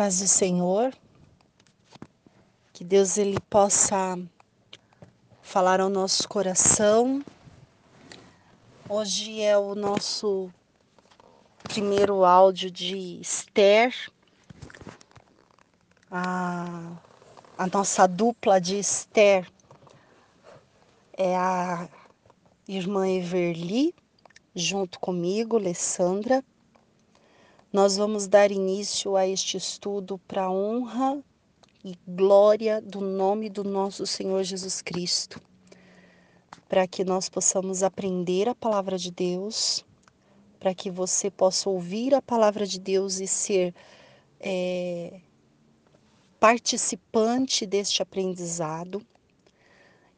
paz do Senhor, que Deus ele possa falar ao nosso coração. Hoje é o nosso primeiro áudio de Esther, a, a nossa dupla de Esther é a irmã Everly, junto comigo, Alessandra. Nós vamos dar início a este estudo para honra e glória do nome do nosso Senhor Jesus Cristo, para que nós possamos aprender a palavra de Deus, para que você possa ouvir a palavra de Deus e ser é, participante deste aprendizado,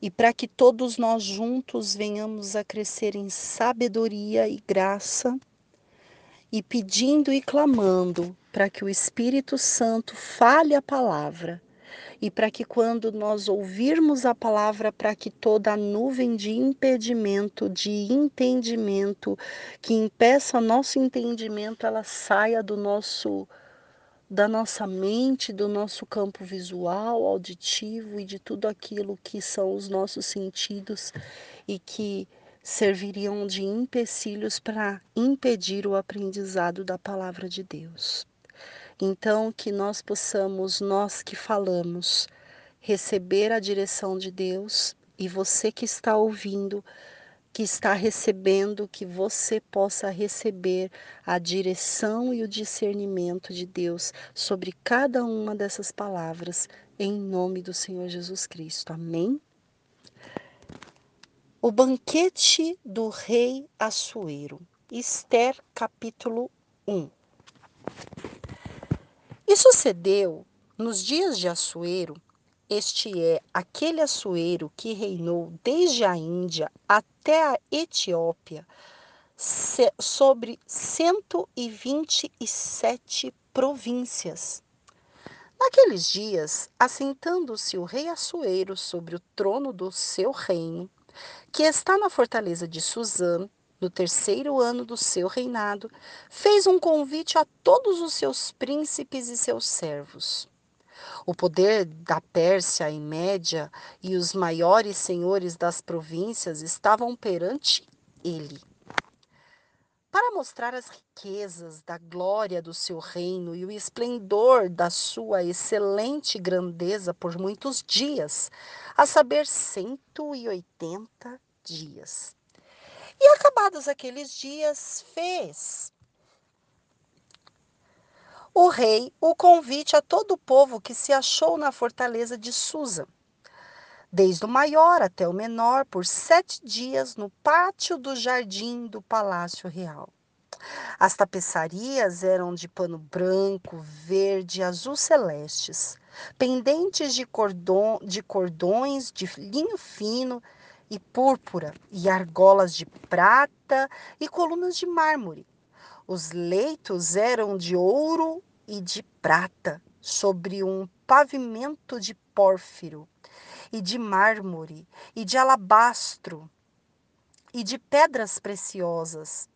e para que todos nós juntos venhamos a crescer em sabedoria e graça e pedindo e clamando para que o Espírito Santo fale a palavra e para que quando nós ouvirmos a palavra, para que toda a nuvem de impedimento, de entendimento que impeça nosso entendimento, ela saia do nosso da nossa mente, do nosso campo visual, auditivo e de tudo aquilo que são os nossos sentidos e que serviriam de empecilhos para impedir o aprendizado da palavra de Deus. Então, que nós possamos, nós que falamos, receber a direção de Deus e você que está ouvindo, que está recebendo, que você possa receber a direção e o discernimento de Deus sobre cada uma dessas palavras, em nome do Senhor Jesus Cristo. Amém? O banquete do rei Assuero. Esther, capítulo 1. E sucedeu nos dias de Assuero, este é aquele Assuero que reinou desde a Índia até a Etiópia, sobre 127 províncias. Naqueles dias, assentando-se o rei Assuero sobre o trono do seu reino, que está na fortaleza de Suzã, no terceiro ano do seu reinado, fez um convite a todos os seus príncipes e seus servos. O poder da Pérsia e Média e os maiores senhores das províncias estavam perante ele. Para mostrar as riquezas da glória do seu reino e o esplendor da sua excelente grandeza por muitos dias, a saber, 180 dias. E acabados aqueles dias, fez o rei o convite a todo o povo que se achou na fortaleza de Susa, desde o maior até o menor, por sete dias no pátio do jardim do palácio real. As tapeçarias eram de pano branco, verde, azul celestes, pendentes de, cordon, de cordões de linho fino e púrpura, e argolas de prata e colunas de mármore. Os leitos eram de ouro e de prata, sobre um pavimento de pórfiro, e de mármore, e de alabastro, e de pedras preciosas.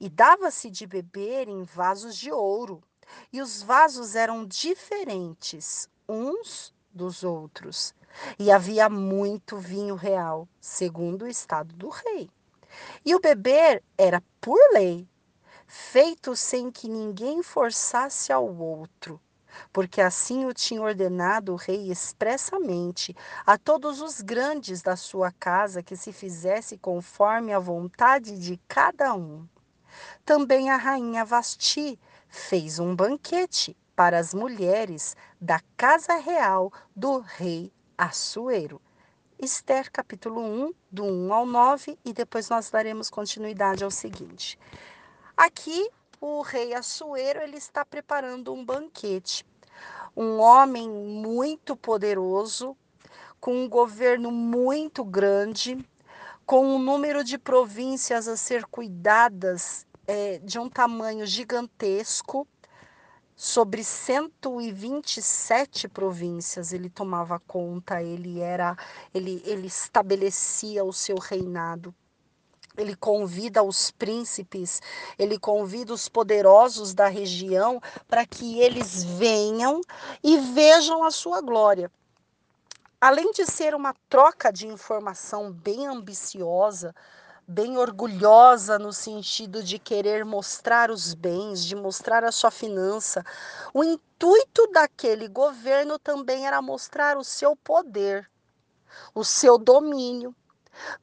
E dava-se de beber em vasos de ouro, e os vasos eram diferentes uns dos outros. E havia muito vinho real, segundo o estado do rei. E o beber era por lei, feito sem que ninguém forçasse ao outro, porque assim o tinha ordenado o rei expressamente a todos os grandes da sua casa que se fizesse conforme a vontade de cada um. Também a rainha Vasti fez um banquete para as mulheres da casa real do rei Assuero. Esther capítulo 1, do 1 ao 9, e depois nós daremos continuidade ao seguinte. Aqui o rei Assuero ele está preparando um banquete. Um homem muito poderoso, com um governo muito grande, com um número de províncias a ser cuidadas é, de um tamanho gigantesco, sobre 127 províncias ele tomava conta, ele era, ele, ele estabelecia o seu reinado. Ele convida os príncipes, ele convida os poderosos da região para que eles venham e vejam a sua glória. Além de ser uma troca de informação bem ambiciosa, bem orgulhosa no sentido de querer mostrar os bens, de mostrar a sua finança, o intuito daquele governo também era mostrar o seu poder, o seu domínio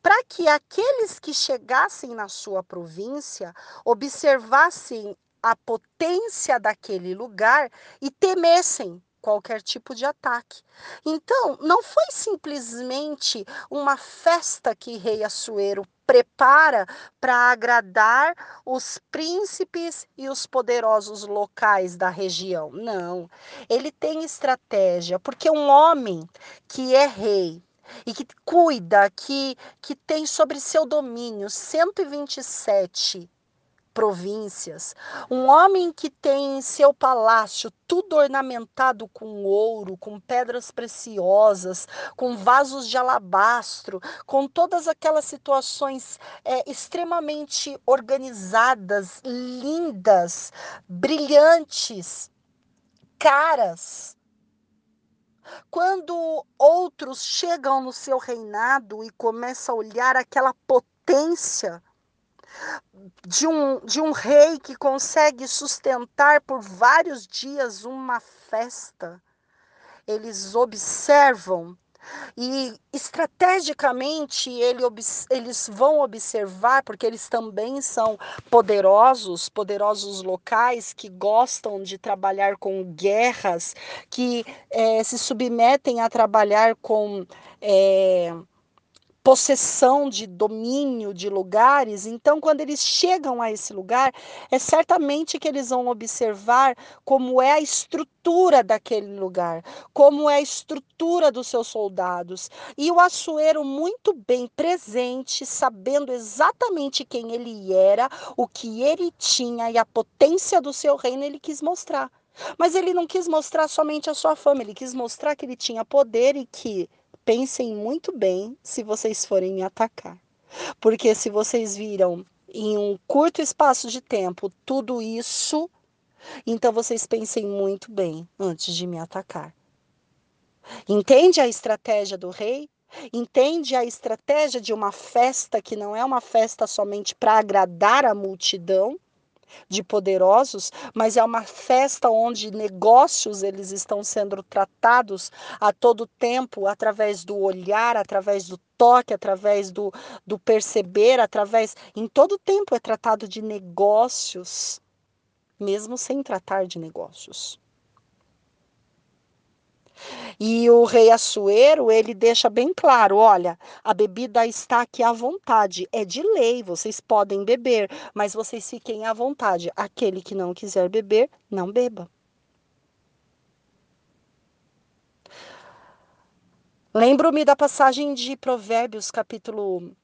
para que aqueles que chegassem na sua província observassem a potência daquele lugar e temessem qualquer tipo de ataque. Então, não foi simplesmente uma festa que rei Assuero prepara para agradar os príncipes e os poderosos locais da região. Não. Ele tem estratégia, porque um homem que é rei, e que cuida, que, que tem sobre seu domínio 127 províncias, um homem que tem em seu palácio tudo ornamentado com ouro, com pedras preciosas, com vasos de alabastro, com todas aquelas situações é, extremamente organizadas, lindas, brilhantes, caras. Quando outros chegam no seu reinado e começam a olhar aquela potência de um, de um rei que consegue sustentar por vários dias uma festa, eles observam e estrategicamente ele, eles vão observar, porque eles também são poderosos, poderosos locais que gostam de trabalhar com guerras, que é, se submetem a trabalhar com. É, possessão de domínio de lugares, então quando eles chegam a esse lugar, é certamente que eles vão observar como é a estrutura daquele lugar, como é a estrutura dos seus soldados. E o Assuero muito bem presente, sabendo exatamente quem ele era, o que ele tinha e a potência do seu reino, ele quis mostrar. Mas ele não quis mostrar somente a sua fama, ele quis mostrar que ele tinha poder e que pensem muito bem se vocês forem me atacar. Porque se vocês viram em um curto espaço de tempo tudo isso, então vocês pensem muito bem antes de me atacar. Entende a estratégia do rei? Entende a estratégia de uma festa que não é uma festa somente para agradar a multidão? De poderosos, mas é uma festa onde negócios eles estão sendo tratados a todo tempo através do olhar, através do toque, através do, do perceber, através em todo tempo é tratado de negócios, mesmo sem tratar de negócios. E o rei Assuero, ele deixa bem claro, olha, a bebida está aqui à vontade, é de lei, vocês podem beber, mas vocês fiquem à vontade. Aquele que não quiser beber, não beba. Lembro-me da passagem de Provérbios, capítulo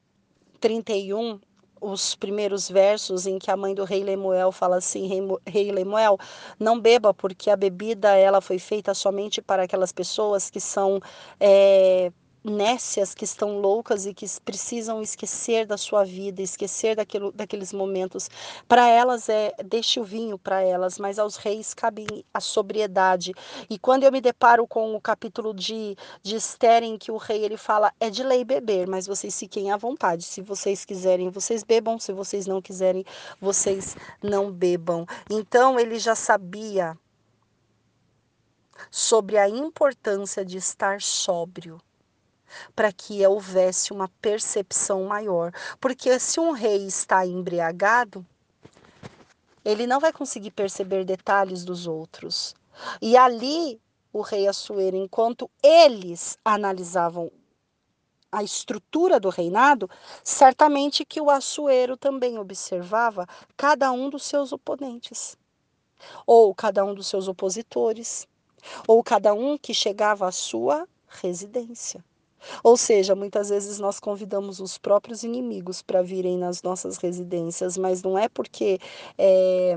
31, os primeiros versos em que a mãe do rei Lemuel fala assim: rei, Lemuel, não beba, porque a bebida ela foi feita somente para aquelas pessoas que são é, nécias, que estão loucas e que precisam esquecer da sua vida, esquecer daquilo, daqueles momentos. Para elas é deixe o vinho para elas, mas aos reis cabe a sobriedade. E quando eu me deparo com o capítulo de, de Esther, em que o rei ele fala é de lei beber, mas vocês fiquem à vontade. Se vocês quiserem, vocês bebam. Se vocês não quiserem, vocês não bebam. Então ele já sabia sobre a importância de estar sóbrio para que houvesse uma percepção maior. Porque se um rei está embriagado, ele não vai conseguir perceber detalhes dos outros. E ali, o rei Assuero, enquanto eles analisavam a estrutura do reinado, certamente que o Assuero também observava cada um dos seus oponentes, ou cada um dos seus opositores, ou cada um que chegava à sua residência. Ou seja, muitas vezes nós convidamos os próprios inimigos para virem nas nossas residências, mas não é porque é,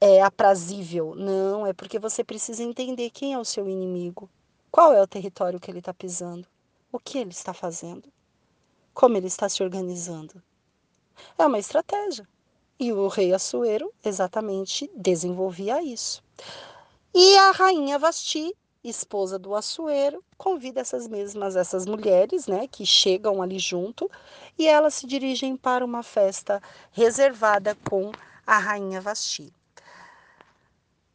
é aprazível, não, é porque você precisa entender quem é o seu inimigo, qual é o território que ele está pisando, o que ele está fazendo, como ele está se organizando. É uma estratégia. E o rei Assuero exatamente desenvolvia isso. E a rainha Vasti, esposa do Assuero, convida essas mesmas essas mulheres, né, que chegam ali junto, e elas se dirigem para uma festa reservada com a rainha Vasti.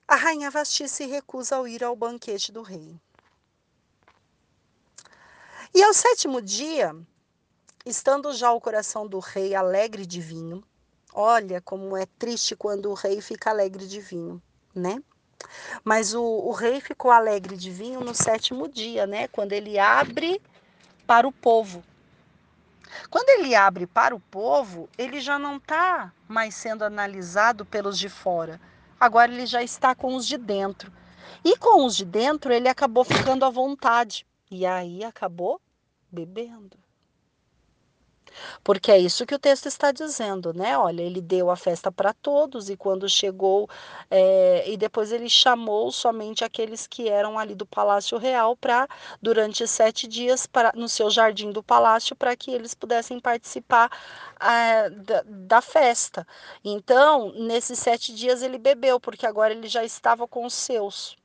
A rainha Vasti se recusa a ir ao banquete do rei. E ao sétimo dia, estando já o coração do rei alegre de vinho, olha como é triste quando o rei fica alegre de vinho, né? Mas o, o rei ficou alegre de vinho no sétimo dia, né? Quando ele abre para o povo. Quando ele abre para o povo, ele já não está mais sendo analisado pelos de fora agora ele já está com os de dentro. E com os de dentro, ele acabou ficando à vontade. E aí acabou bebendo. Porque é isso que o texto está dizendo, né? Olha, ele deu a festa para todos e quando chegou, é, e depois ele chamou somente aqueles que eram ali do Palácio Real para, durante sete dias, pra, no seu jardim do palácio, para que eles pudessem participar é, da, da festa. Então, nesses sete dias ele bebeu, porque agora ele já estava com os seus.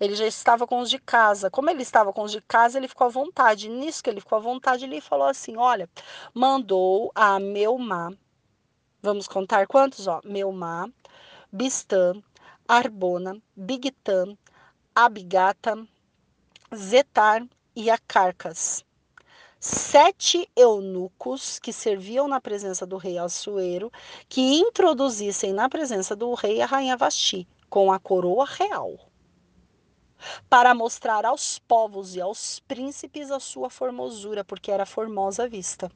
Ele já estava com os de casa. Como ele estava com os de casa, ele ficou à vontade. Nisso que ele ficou à vontade, ele falou assim: Olha, mandou a Meumá. Vamos contar quantos? Ó, Meumá, Bistã, Arbona, Bigtã, Abigata, Zetar e Acarcas. Sete eunucos que serviam na presença do rei Assuero, que introduzissem na presença do rei a rainha Vasti, com a coroa real para mostrar aos povos e aos príncipes a sua formosura, porque era formosa vista.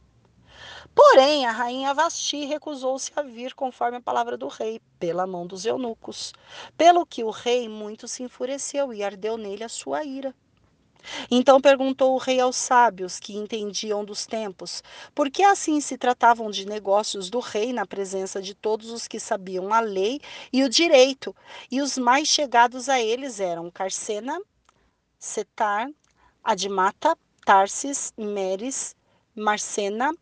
Porém, a rainha Vasti recusou-se a vir conforme a palavra do rei, pela mão dos eunucos, pelo que o rei muito se enfureceu e ardeu nele a sua ira. Então perguntou o rei aos sábios que entendiam dos tempos, por que assim se tratavam de negócios do rei na presença de todos os que sabiam a lei e o direito, e os mais chegados a eles eram Carcena, Setar, Admata, Tarsis, Meres, Marcena,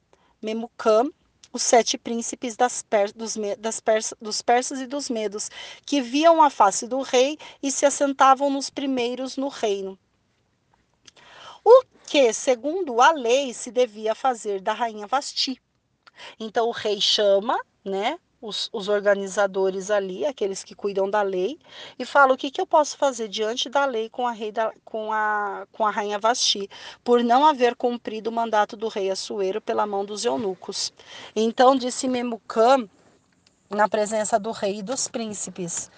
Memucã, os sete príncipes das per, dos, das pers, dos persas e dos medos, que viam a face do rei e se assentavam nos primeiros no reino. O que, segundo a lei, se devia fazer da rainha Vasti. Então o rei chama, né, os, os, organizadores ali, aqueles que cuidam da lei, e fala o que, que eu posso fazer diante da lei com a, rei da, com, a, com a rainha Vasti, por não haver cumprido o mandato do rei Assuero pela mão dos eunucos. Então disse Memucã, na presença do rei e dos príncipes,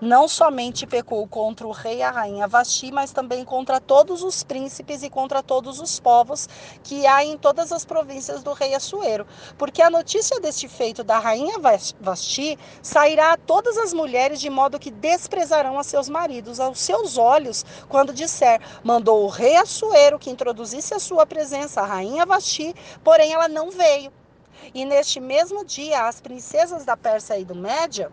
não somente pecou contra o rei e a rainha Vasti, mas também contra todos os príncipes e contra todos os povos que há em todas as províncias do rei Assuero. Porque a notícia deste feito da rainha Vasti sairá a todas as mulheres de modo que desprezarão a seus maridos aos seus olhos, quando disser: mandou o rei Assuero que introduzisse a sua presença a rainha Vasti, porém ela não veio. E neste mesmo dia, as princesas da Pérsia e do Média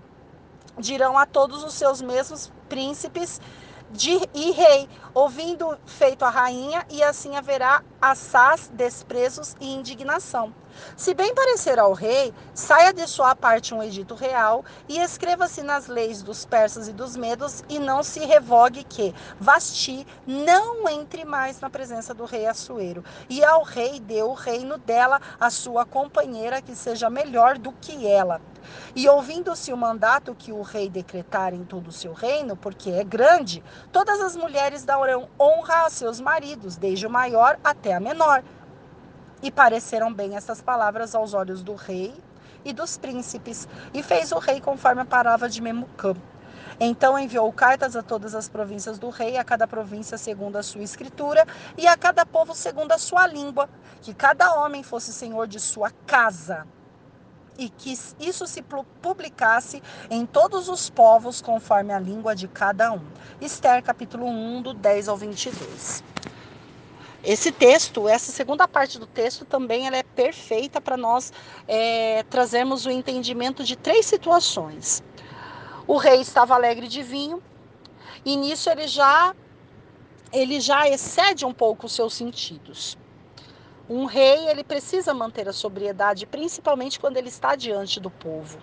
dirão a todos os seus mesmos príncipes de, e rei, ouvindo feito a rainha, e assim haverá assaz, desprezos e indignação. Se bem parecer ao rei, saia de sua parte um edito real e escreva-se nas leis dos persas e dos medos, e não se revogue que Vasti não entre mais na presença do rei Assuero. E ao rei deu o reino dela a sua companheira, que seja melhor do que ela. E ouvindo-se o mandato que o rei decretar em todo o seu reino, porque é grande, todas as mulheres darão honra a seus maridos, desde o maior até a menor. E pareceram bem essas palavras aos olhos do rei e dos príncipes, e fez o rei conforme a palavra de Memucã. Então enviou cartas a todas as províncias do rei, a cada província segundo a sua escritura, e a cada povo segundo a sua língua, que cada homem fosse senhor de sua casa e que isso se publicasse em todos os povos conforme a língua de cada um. Esther capítulo 1, do 10 ao 22. Esse texto, essa segunda parte do texto também ela é perfeita para nós é, trazermos o entendimento de três situações. O rei estava alegre de vinho e nisso ele já ele já excede um pouco os seus sentidos. Um rei, ele precisa manter a sobriedade, principalmente quando ele está diante do povo.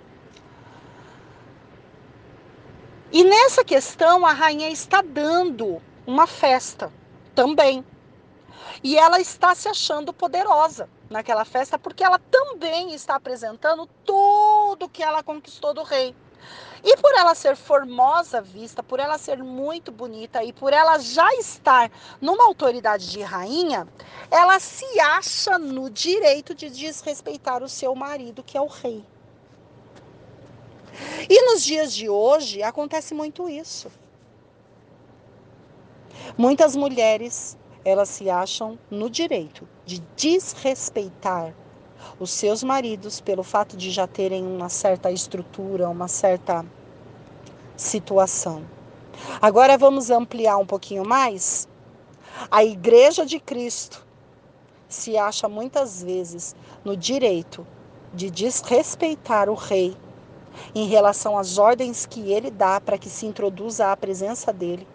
E nessa questão, a rainha está dando uma festa também. E ela está se achando poderosa naquela festa, porque ela também está apresentando tudo que ela conquistou do rei. E por ela ser formosa vista, por ela ser muito bonita e por ela já estar numa autoridade de rainha, ela se acha no direito de desrespeitar o seu marido, que é o rei. E nos dias de hoje acontece muito isso. Muitas mulheres, elas se acham no direito de desrespeitar os seus maridos pelo fato de já terem uma certa estrutura, uma certa situação. Agora vamos ampliar um pouquinho mais. A Igreja de Cristo se acha muitas vezes no direito de desrespeitar o rei em relação às ordens que ele dá para que se introduza à presença dele,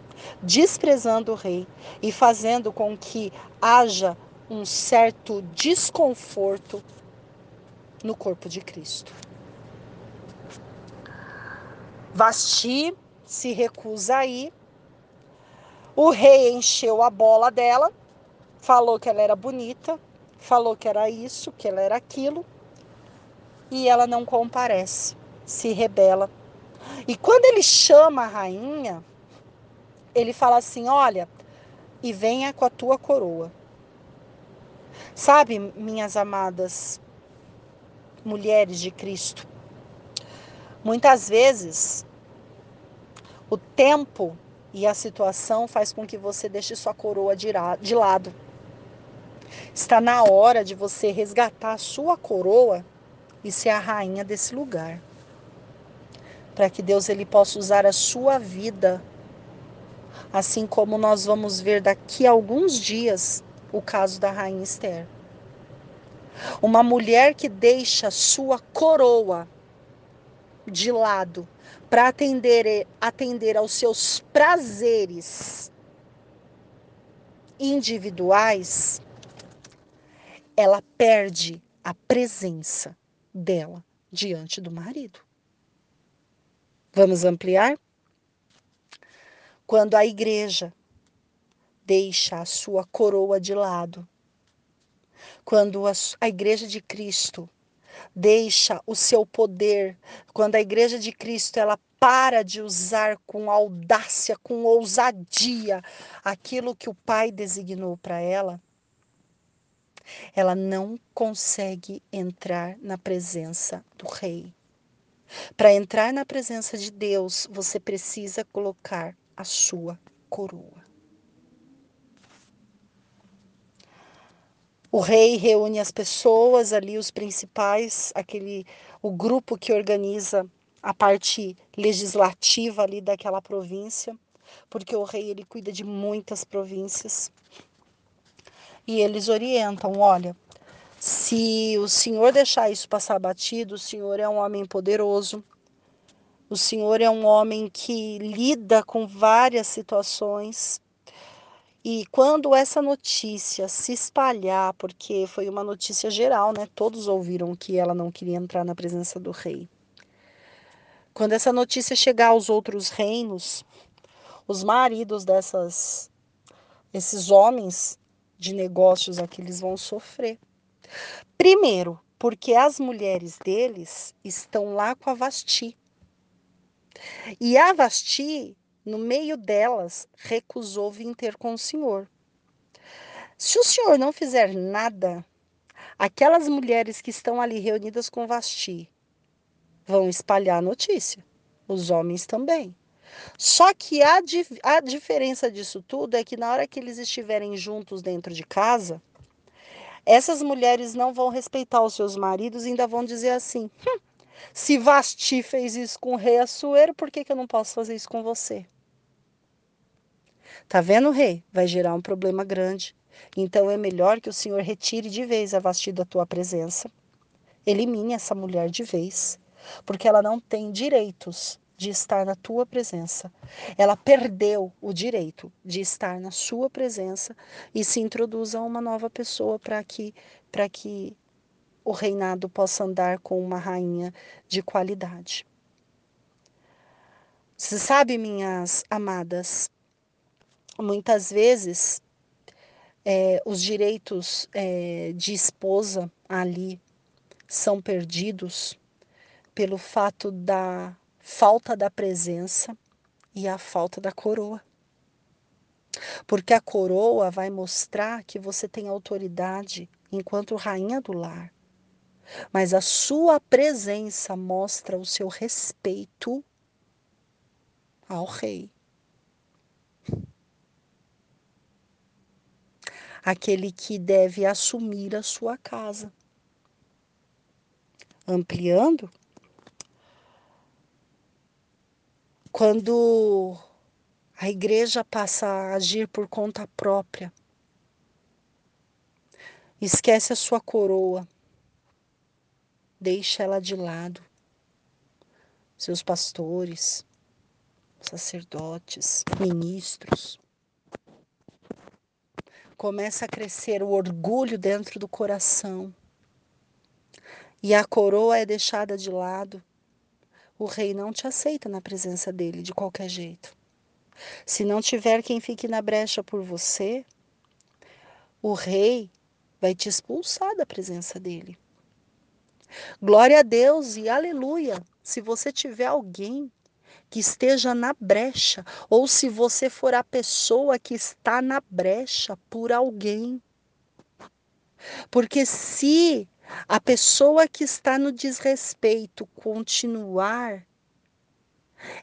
desprezando o rei e fazendo com que haja um certo desconforto no corpo de Cristo. Vasti se recusa a ir. O rei encheu a bola dela, falou que ela era bonita, falou que era isso, que ela era aquilo, e ela não comparece, se rebela. E quando ele chama a rainha, ele fala assim: Olha, e venha com a tua coroa. Sabe, minhas amadas mulheres de Cristo, muitas vezes o tempo e a situação faz com que você deixe sua coroa de lado. Está na hora de você resgatar a sua coroa e ser a rainha desse lugar. Para que Deus ele possa usar a sua vida assim como nós vamos ver daqui a alguns dias o caso da rainha Esther. Uma mulher que deixa sua coroa de lado para atender, atender aos seus prazeres individuais, ela perde a presença dela diante do marido. Vamos ampliar? Quando a igreja deixa a sua coroa de lado, quando a, igreja de Cristo deixa o seu poder, quando a igreja de Cristo ela para de usar com audácia, com ousadia aquilo que o Pai designou para ela, ela não consegue entrar na presença do Rei. Para entrar na presença de Deus, você precisa colocar a sua coroa. O rei reúne as pessoas ali, os principais, aquele o grupo que organiza a parte legislativa ali daquela província, porque o rei ele cuida de muitas províncias. E eles orientam, olha, se o senhor deixar isso passar batido, o senhor é um homem poderoso, o Senhor é um homem que lida com várias situações. E quando essa notícia se espalhar, porque foi uma notícia geral, né? Todos ouviram que ela não queria entrar na presença do rei. Quando essa notícia chegar aos outros reinos, os maridos dessas esses homens de negócios aqui eles vão sofrer. Primeiro, porque as mulheres deles estão lá com a Vasti. E a Vasti, no meio delas, recusou vir ter com o Senhor. Se o Senhor não fizer nada, aquelas mulheres que estão ali reunidas com Vasti vão espalhar a notícia. Os homens também. Só que a, a diferença disso tudo é que na hora que eles estiverem juntos dentro de casa, essas mulheres não vão respeitar os seus maridos e ainda vão dizer assim: hum, se Vasti fez isso com o rei Assuero, por que, que eu não posso fazer isso com você? Tá vendo, rei? Vai gerar um problema grande. Então é melhor que o Senhor retire de vez a Vasti da tua presença. Elimine essa mulher de vez, porque ela não tem direitos de estar na tua presença. Ela perdeu o direito de estar na sua presença e se introduza uma nova pessoa para que para que o reinado possa andar com uma rainha de qualidade. Você sabe, minhas amadas, muitas vezes é, os direitos é, de esposa ali são perdidos pelo fato da falta da presença e a falta da coroa. Porque a coroa vai mostrar que você tem autoridade enquanto rainha do lar. Mas a sua presença mostra o seu respeito ao rei. Aquele que deve assumir a sua casa. Ampliando, quando a igreja passa a agir por conta própria, esquece a sua coroa, deixa ela de lado. Seus pastores, sacerdotes, ministros. Começa a crescer o orgulho dentro do coração. E a coroa é deixada de lado. O rei não te aceita na presença dele de qualquer jeito. Se não tiver quem fique na brecha por você, o rei vai te expulsar da presença dele. Glória a Deus e aleluia. Se você tiver alguém que esteja na brecha, ou se você for a pessoa que está na brecha por alguém. Porque se a pessoa que está no desrespeito continuar,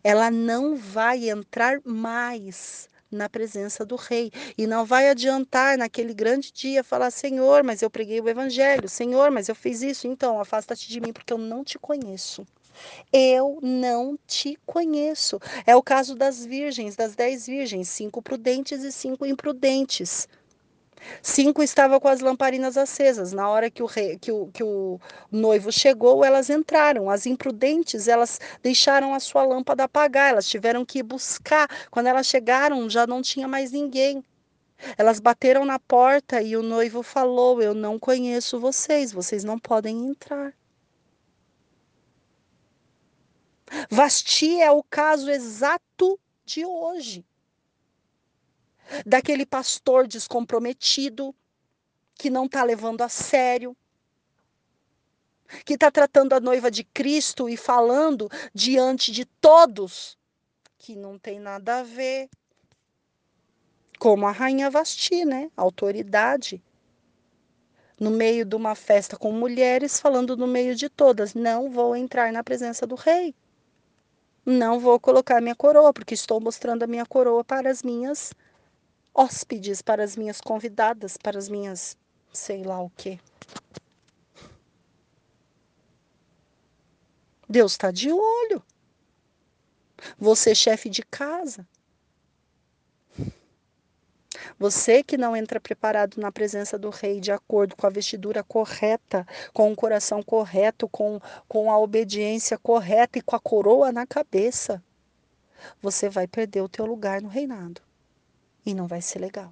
ela não vai entrar mais na presença do rei. E não vai adiantar naquele grande dia falar: Senhor, mas eu preguei o evangelho, Senhor, mas eu fiz isso, então afasta-te de mim, porque eu não te conheço. Eu não te conheço. É o caso das virgens, das dez virgens, cinco prudentes e cinco imprudentes. Cinco estavam com as lamparinas acesas. Na hora que o, rei, que, o, que o noivo chegou, elas entraram. As imprudentes, elas deixaram a sua lâmpada apagar. Elas tiveram que ir buscar. Quando elas chegaram, já não tinha mais ninguém. Elas bateram na porta e o noivo falou: Eu não conheço vocês, vocês não podem entrar. Vasti é o caso exato de hoje. Daquele pastor descomprometido, que não está levando a sério, que está tratando a noiva de Cristo e falando diante de todos que não tem nada a ver. Como a rainha Vasti, né? Autoridade. No meio de uma festa com mulheres, falando no meio de todas: não vou entrar na presença do rei não vou colocar minha coroa, porque estou mostrando a minha coroa para as minhas hóspedes, para as minhas convidadas, para as minhas sei lá o quê. Deus está de olho. Você, chefe de casa, você que não entra preparado na presença do rei de acordo com a vestidura correta, com o coração correto, com, com a obediência correta e com a coroa na cabeça, você vai perder o teu lugar no reinado. E não vai ser legal.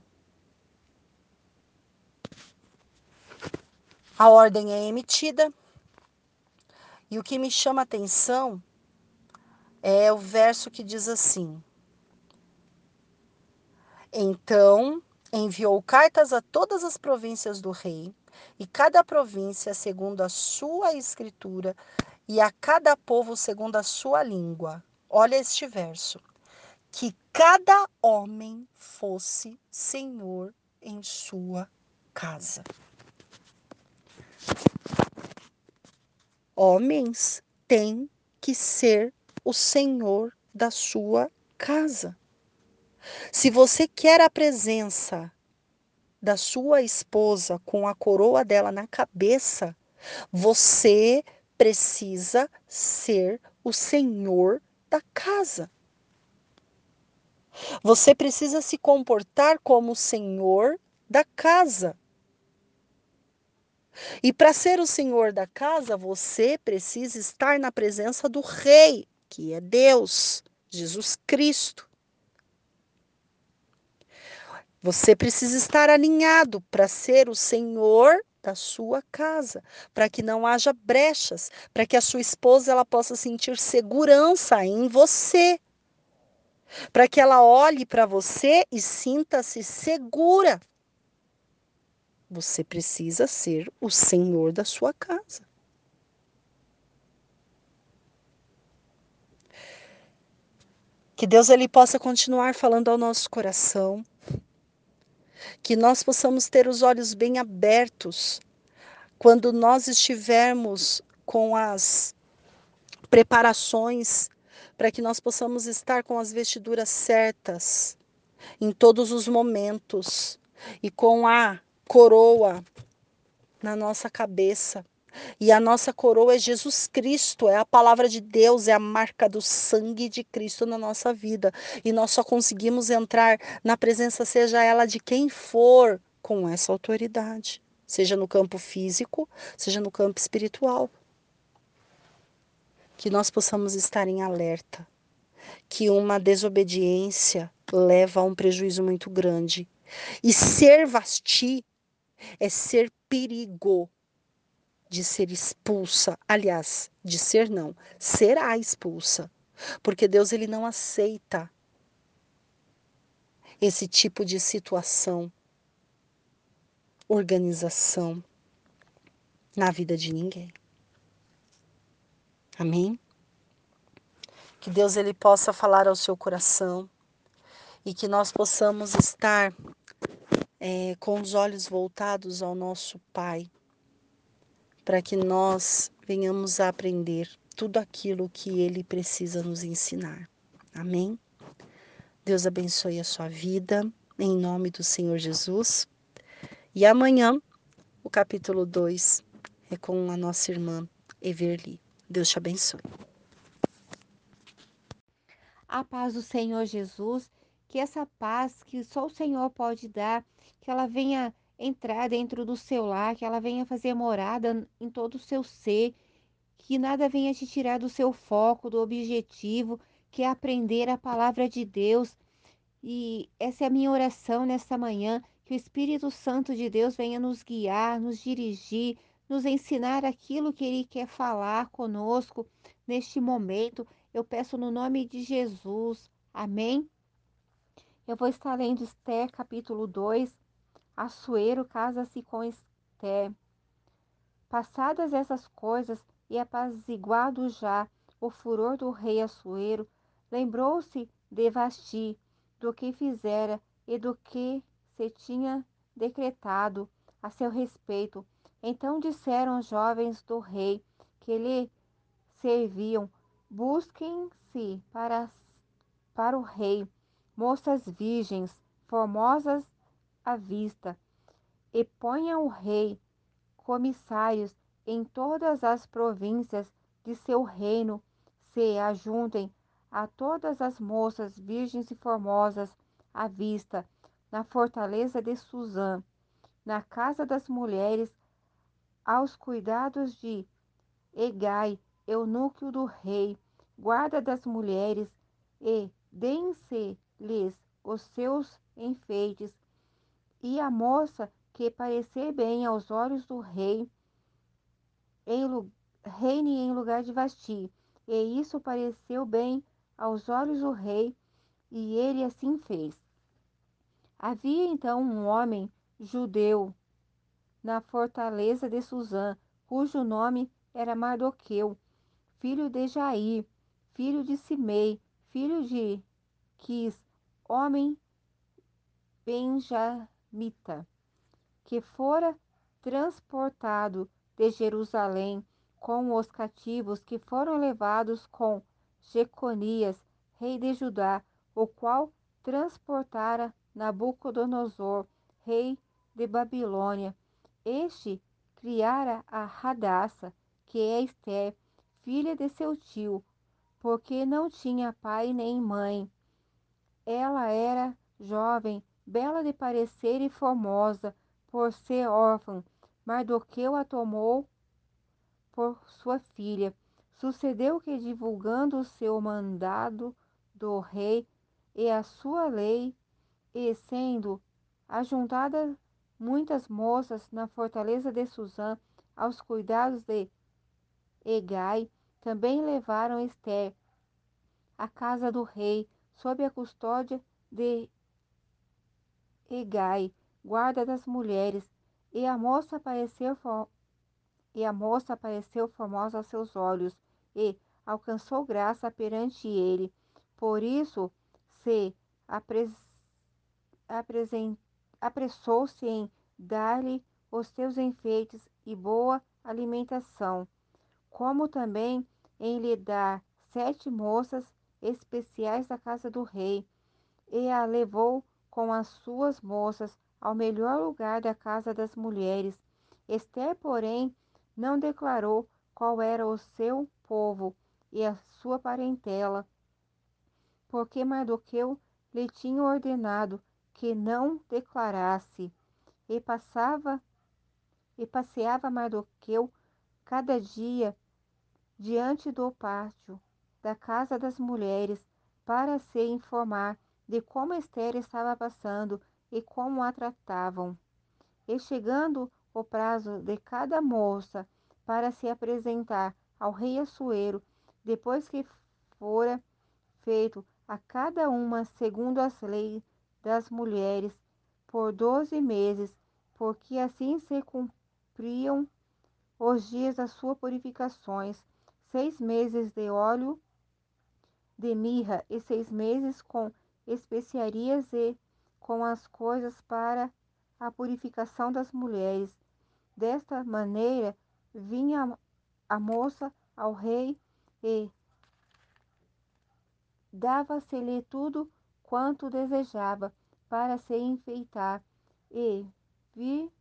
A ordem é emitida. E o que me chama a atenção é o verso que diz assim: então enviou cartas a todas as províncias do rei, e cada província segundo a sua escritura, e a cada povo segundo a sua língua. Olha este verso. Que cada homem fosse senhor em sua casa. Homens têm que ser o senhor da sua casa. Se você quer a presença da sua esposa com a coroa dela na cabeça, você precisa ser o senhor da casa. Você precisa se comportar como o senhor da casa. E para ser o senhor da casa, você precisa estar na presença do rei que é Deus, Jesus Cristo. Você precisa estar alinhado para ser o Senhor da sua casa, para que não haja brechas, para que a sua esposa ela possa sentir segurança em você. Para que ela olhe para você e sinta-se segura. Você precisa ser o senhor da sua casa. Que Deus ele possa continuar falando ao nosso coração que nós possamos ter os olhos bem abertos quando nós estivermos com as preparações para que nós possamos estar com as vestiduras certas em todos os momentos e com a coroa na nossa cabeça e a nossa coroa é Jesus Cristo, é a palavra de Deus, é a marca do sangue de Cristo na nossa vida. E nós só conseguimos entrar na presença, seja ela de quem for, com essa autoridade, seja no campo físico, seja no campo espiritual. Que nós possamos estar em alerta, que uma desobediência leva a um prejuízo muito grande. E ser vasti é ser perigo de ser expulsa, aliás, de ser não, será expulsa, porque Deus ele não aceita esse tipo de situação, organização na vida de ninguém. Amém? Que Deus ele possa falar ao seu coração e que nós possamos estar é, com os olhos voltados ao nosso Pai para que nós venhamos a aprender tudo aquilo que Ele precisa nos ensinar. Amém? Deus abençoe a sua vida, em nome do Senhor Jesus. E amanhã, o capítulo 2 é com a nossa irmã Everly. Deus te abençoe. A paz do Senhor Jesus, que essa paz que só o Senhor pode dar, que ela venha entrar dentro do seu lar, que ela venha fazer morada em todo o seu ser, que nada venha te tirar do seu foco, do objetivo, que é aprender a palavra de Deus. E essa é a minha oração nesta manhã, que o Espírito Santo de Deus venha nos guiar, nos dirigir, nos ensinar aquilo que Ele quer falar conosco neste momento. Eu peço no nome de Jesus. Amém? Eu vou estar lendo Esther capítulo 2, Assuero casa-se com Esté. Passadas essas coisas e apaziguado já o furor do rei Assuero, lembrou-se de Vasti, do que fizera e do que se tinha decretado a seu respeito. Então disseram os jovens do rei que lhe serviam: Busquem-se para, para o rei moças virgens, formosas à vista, e ponha o rei comissários em todas as províncias de seu reino, se ajuntem a todas as moças virgens e formosas à vista, na fortaleza de Suzã, na casa das mulheres, aos cuidados de Egai, eunuco do rei, guarda das mulheres, e deem-se-lhes os seus enfeites, e a moça que parecer bem aos olhos do rei em, reine em lugar de Vasti. E isso pareceu bem aos olhos do rei, e ele assim fez. Havia então um homem judeu na fortaleza de Suzã, cujo nome era Mardoqueu, filho de Jair, filho de Simei, filho de Quis, homem benjamita Mita, que fora transportado de Jerusalém com os cativos que foram levados com Jeconias, rei de Judá, o qual transportara Nabucodonosor, rei de Babilônia. Este criara a Radassa, que é Esther, filha de seu tio, porque não tinha pai nem mãe. Ela era jovem bela de parecer e formosa, por ser órfã. Mardoqueu a tomou por sua filha. Sucedeu que, divulgando o seu mandado do rei e a sua lei, e sendo ajuntadas muitas moças na fortaleza de Suzã aos cuidados de Egai, também levaram Esther à casa do rei, sob a custódia de Egai, guarda das mulheres, e a moça apareceu e a moça apareceu formosa aos seus olhos e alcançou graça perante ele. Por isso se apressou-se em dar-lhe os seus enfeites e boa alimentação, como também em lhe dar sete moças especiais da casa do rei, e a levou com as suas moças ao melhor lugar da casa das mulheres. Esther, porém, não declarou qual era o seu povo e a sua parentela, porque Mardoqueu lhe tinha ordenado que não declarasse, e passava e passeava Mardoqueu cada dia diante do pátio da casa das mulheres para se informar de como Esther estava passando e como a tratavam. E chegando o prazo de cada moça para se apresentar ao rei Assuero, depois que fora feito a cada uma segundo as leis das mulheres, por doze meses, porque assim se cumpriam os dias das suas purificações, seis meses de óleo de mirra e seis meses com especiarias e com as coisas para a purificação das mulheres. Desta maneira vinha a moça ao rei e dava-se-lhe tudo quanto desejava para se enfeitar e vir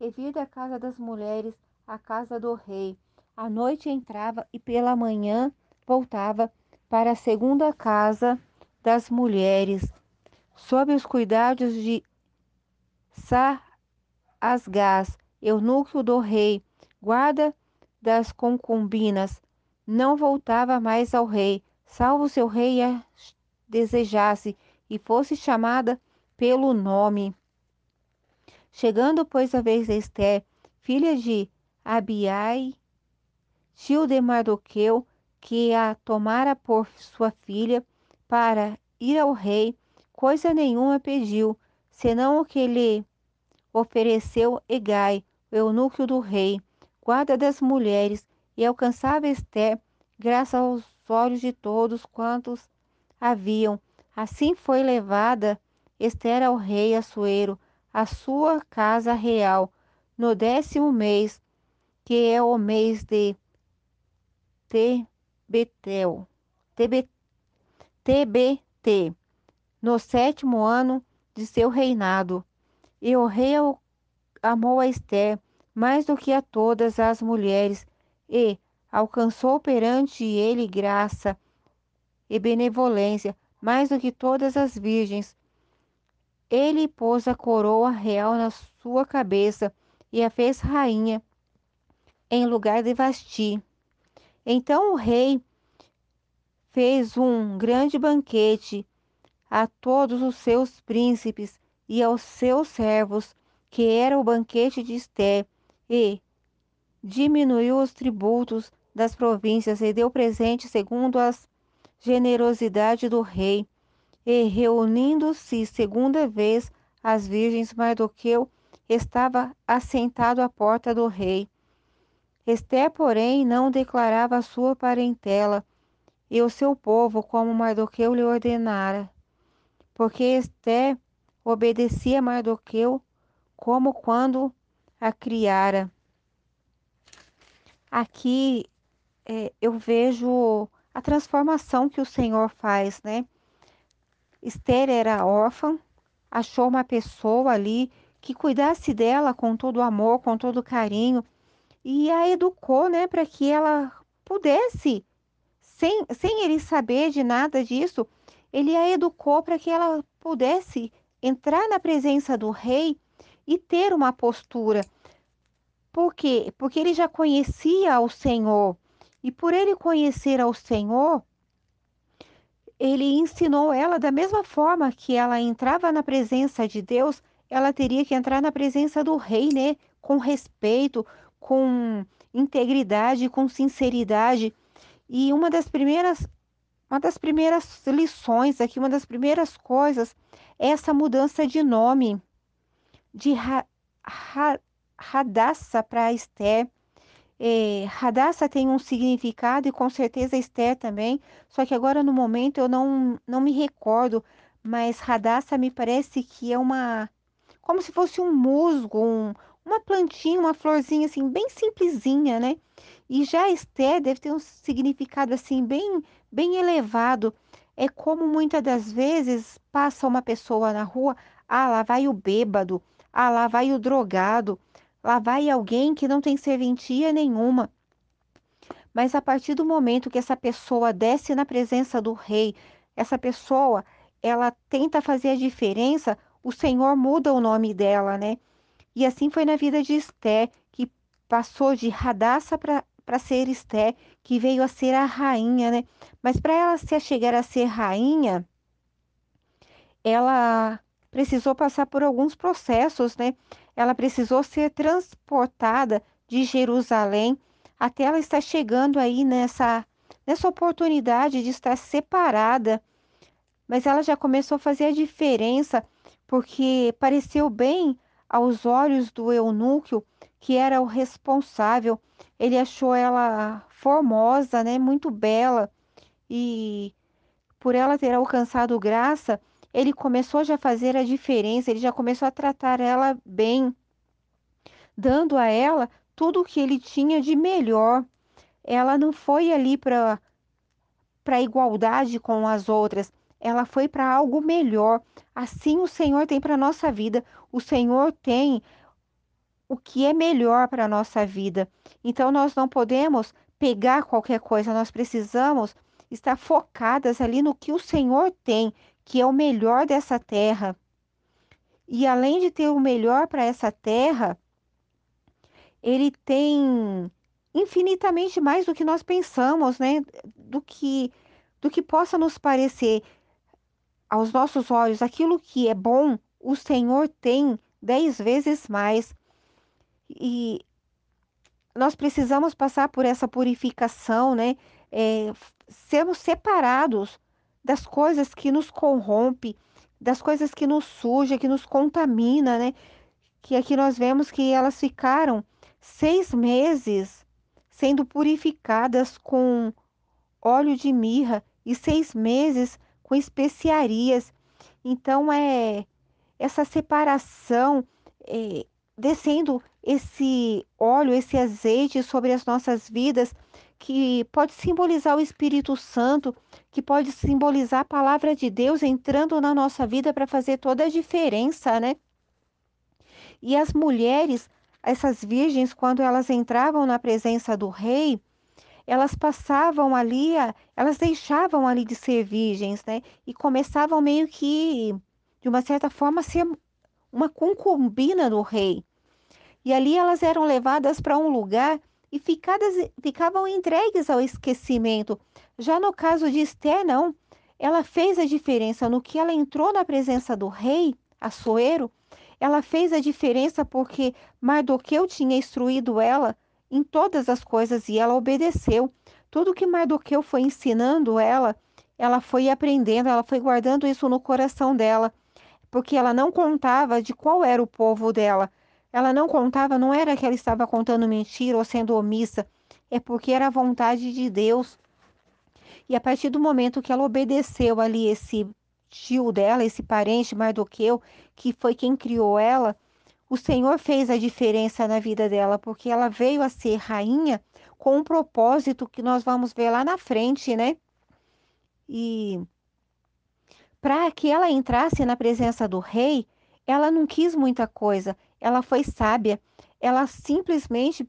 e da casa das mulheres à casa do rei. À noite entrava e pela manhã voltava para a segunda casa das mulheres, sob os cuidados de Saasgás, eunuco do rei, guarda das concubinas. Não voltava mais ao rei, salvo seu rei desejasse e fosse chamada pelo nome. Chegando, pois, a vez de Esther, filha de Abiai, tio de Mardoqueu, que a tomara por sua filha, para ir ao rei, coisa nenhuma pediu, senão o que lhe ofereceu Egai, o eunuco do rei, guarda das mulheres, e alcançava Esther, graças aos olhos de todos quantos haviam. Assim foi levada Esther ao rei Assuero, a sua casa real, no décimo mês, que é o mês de Tebetel. Tebet TBT, no sétimo ano de seu reinado. E o rei amou a Esther mais do que a todas as mulheres, e alcançou perante ele graça e benevolência mais do que todas as virgens. Ele pôs a coroa real na sua cabeça e a fez rainha em lugar de Vasti. Então o rei fez um grande banquete a todos os seus príncipes e aos seus servos, que era o banquete de Esté, e diminuiu os tributos das províncias e deu presente segundo a generosidade do rei. E reunindo-se segunda vez as virgens, Mardoqueu estava assentado à porta do rei. Esther, porém, não declarava sua parentela, e o seu povo, como Mardoqueu lhe ordenara. Porque Esté obedecia a Mardoqueu como quando a criara. Aqui é, eu vejo a transformação que o Senhor faz, né? Esther era órfã, achou uma pessoa ali que cuidasse dela com todo amor, com todo carinho e a educou, né, para que ela pudesse sem, sem ele saber de nada disso, ele a educou para que ela pudesse entrar na presença do rei e ter uma postura. Por quê? Porque ele já conhecia o Senhor E por ele conhecer ao Senhor, ele ensinou ela da mesma forma que ela entrava na presença de Deus, ela teria que entrar na presença do rei, né? Com respeito, com integridade, com sinceridade. E uma das primeiras uma das primeiras lições aqui, uma das primeiras coisas é essa mudança de nome de Radassa para Esther. É, Radassa tem um significado e com certeza Esther também, só que agora no momento eu não, não me recordo, mas Radassa me parece que é uma. como se fosse um musgo, um, uma plantinha, uma florzinha assim, bem simplesinha, né? E já Esther deve ter um significado assim, bem, bem elevado. É como muitas das vezes passa uma pessoa na rua, ah, lá vai o bêbado, ah, lá vai o drogado, Lá vai alguém que não tem serventia nenhuma. Mas a partir do momento que essa pessoa desce na presença do rei, essa pessoa, ela tenta fazer a diferença, o Senhor muda o nome dela, né? E assim foi na vida de Esté, que passou de Radassa para ser Esté, que veio a ser a rainha, né? Mas para ela se chegar a ser rainha, ela precisou passar por alguns processos, né? Ela precisou ser transportada de Jerusalém até ela estar chegando aí nessa, nessa oportunidade de estar separada. Mas ela já começou a fazer a diferença, porque pareceu bem aos olhos do eunuco, que era o responsável. Ele achou ela formosa, né, muito bela, e por ela ter alcançado graça, ele começou já a fazer a diferença, ele já começou a tratar ela bem, dando a ela tudo o que ele tinha de melhor. Ela não foi ali para para igualdade com as outras, ela foi para algo melhor. Assim o Senhor tem para a nossa vida. O Senhor tem o que é melhor para a nossa vida. Então nós não podemos pegar qualquer coisa, nós precisamos estar focadas ali no que o Senhor tem, que é o melhor dessa terra. E além de ter o melhor para essa terra, ele tem infinitamente mais do que nós pensamos, né? Do que do que possa nos parecer aos nossos olhos aquilo que é bom, o Senhor tem dez vezes mais. E nós precisamos passar por essa purificação, né? É, sermos separados das coisas que nos corrompe, das coisas que nos suja, que nos contamina, né? Que aqui nós vemos que elas ficaram seis meses sendo purificadas com óleo de mirra e seis meses com especiarias. Então é essa separação, é, descendo esse óleo, esse azeite sobre as nossas vidas, que pode simbolizar o Espírito Santo, que pode simbolizar a palavra de Deus entrando na nossa vida para fazer toda a diferença, né? E as mulheres, essas virgens, quando elas entravam na presença do rei, elas passavam ali, elas deixavam ali de ser virgens, né? E começavam meio que, de uma certa forma, a ser uma concubina do rei. E ali elas eram levadas para um lugar e ficadas, ficavam entregues ao esquecimento. Já no caso de Esther, não. Ela fez a diferença no que ela entrou na presença do rei, Assuero. Ela fez a diferença porque Mardoqueu tinha instruído ela em todas as coisas e ela obedeceu. Tudo que Mardoqueu foi ensinando ela, ela foi aprendendo, ela foi guardando isso no coração dela, porque ela não contava de qual era o povo dela, ela não contava, não era que ela estava contando mentira ou sendo omissa, é porque era a vontade de Deus. E a partir do momento que ela obedeceu ali esse tio dela, esse parente Mardoqueu, que foi quem criou ela, o Senhor fez a diferença na vida dela, porque ela veio a ser rainha com um propósito que nós vamos ver lá na frente, né? E para que ela entrasse na presença do rei, ela não quis muita coisa, ela foi sábia, ela simplesmente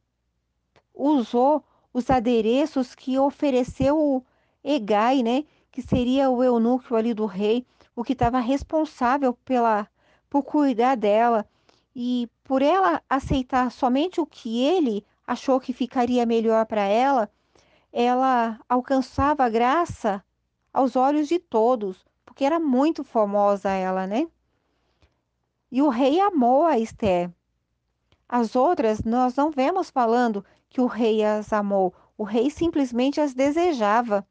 usou os adereços que ofereceu o Egai, né, que seria o eunuco ali do rei, o que estava responsável pela por cuidar dela e por ela aceitar somente o que ele achou que ficaria melhor para ela, ela alcançava graça aos olhos de todos, porque era muito formosa ela, né? E o rei amou a Esther. As outras, nós não vemos falando que o rei as amou, o rei simplesmente as desejava.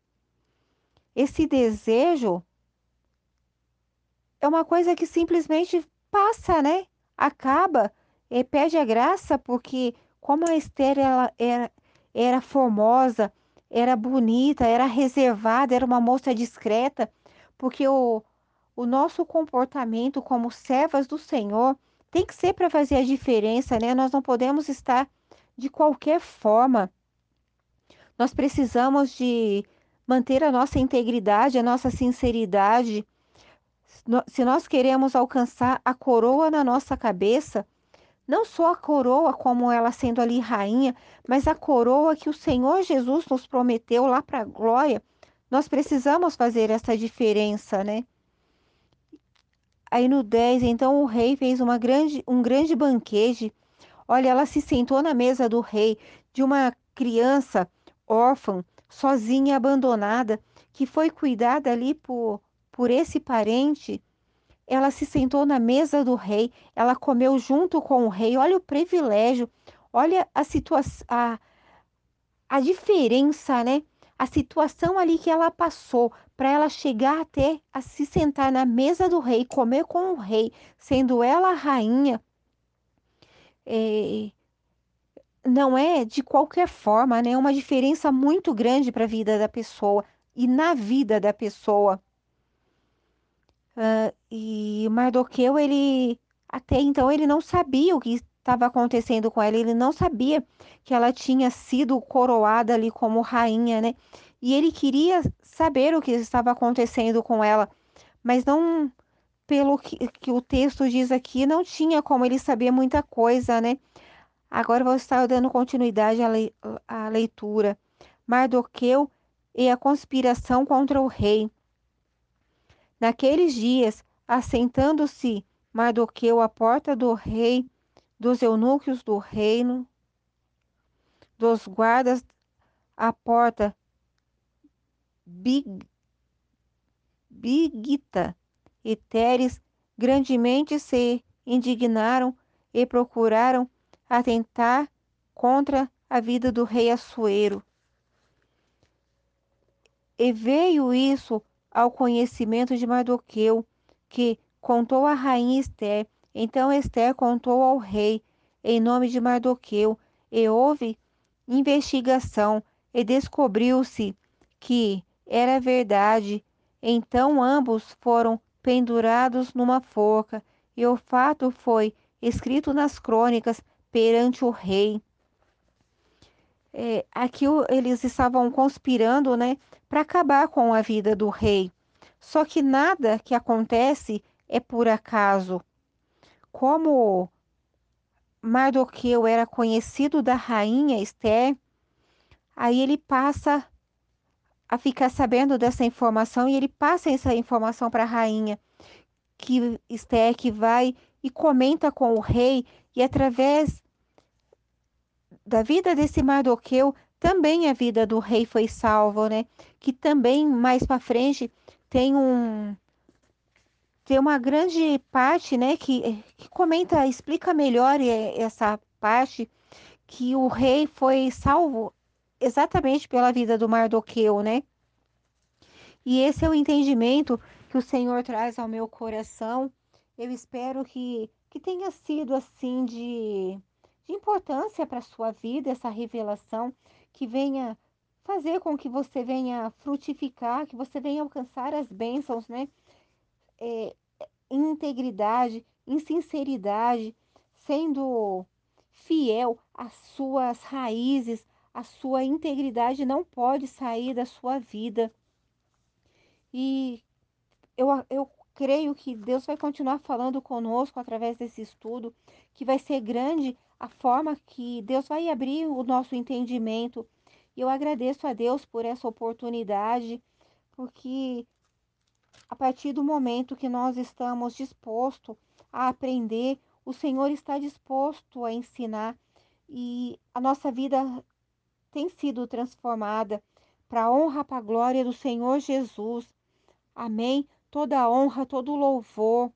Esse desejo é uma coisa que simplesmente passa, né? Acaba, e perde a graça, porque como a Esther ela era, era formosa, era bonita, era reservada, era uma moça discreta, porque o, o nosso comportamento como servas do Senhor tem que ser para fazer a diferença, né? Nós não podemos estar de qualquer forma. Nós precisamos de manter a nossa integridade, a nossa sinceridade. Se nós queremos alcançar a coroa na nossa cabeça, não só a coroa como ela sendo ali rainha, mas a coroa que o Senhor Jesus nos prometeu lá para a glória, nós precisamos fazer essa diferença, né? Aí no 10, então o rei fez uma grande, um grande banquete. Olha, ela se sentou na mesa do rei, de uma criança órfã, sozinha, abandonada, que foi cuidada ali por, por esse parente. Ela se sentou na mesa do rei, ela comeu junto com o rei. Olha o privilégio, olha a situação, a, a diferença, né? A situação ali que ela passou para ela chegar até a se sentar na mesa do rei, comer com o rei, sendo ela a rainha. É, não é de qualquer forma, né? É uma diferença muito grande para a vida da pessoa e na vida da pessoa. Uh, e Mardoqueu, ele até então ele não sabia o que estava acontecendo com ela, ele não sabia que ela tinha sido coroada ali como rainha, né? E ele queria saber o que estava acontecendo com ela, mas não, pelo que, que o texto diz aqui, não tinha como ele saber muita coisa, né? Agora vou estar dando continuidade à, le à leitura. Mardoqueu e a conspiração contra o rei. Naqueles dias, assentando-se Mardoqueu à porta do rei, dos eunucos do reino, dos guardas à porta, Big, Bigita e Teres grandemente se indignaram e procuraram atentar contra a vida do rei Assuero. E veio isso ao conhecimento de Mardoqueu, que contou a rainha Esther. Então Esther contou ao rei, em nome de Mardoqueu, e houve investigação, e descobriu-se que era verdade. Então ambos foram pendurados numa forca, e o fato foi escrito nas crônicas perante o rei. É, aqui eles estavam conspirando, né, para acabar com a vida do rei. Só que nada que acontece é por acaso. Como Mardoqueu era conhecido da rainha Esther, aí ele passa a ficar sabendo dessa informação e ele passa essa informação para a rainha, que Esther que vai e comenta com o rei e através da vida desse Mardoqueu, também a vida do rei foi salva, né? Que também mais para frente tem um tem uma grande parte, né, que, que comenta, explica melhor essa parte que o rei foi salvo exatamente pela vida do Mardoqueu, né? E esse é o entendimento que o Senhor traz ao meu coração. Eu espero que, que tenha sido assim de de importância para a sua vida, essa revelação que venha fazer com que você venha frutificar, que você venha alcançar as bênçãos, né? É, em integridade, em sinceridade, sendo fiel às suas raízes, a sua integridade não pode sair da sua vida. E eu, eu creio que Deus vai continuar falando conosco através desse estudo, que vai ser grande a forma que Deus vai abrir o nosso entendimento. E eu agradeço a Deus por essa oportunidade, porque a partir do momento que nós estamos dispostos a aprender, o Senhor está disposto a ensinar e a nossa vida tem sido transformada. para a honra, para a glória do Senhor Jesus. Amém. Toda a honra, todo o louvor,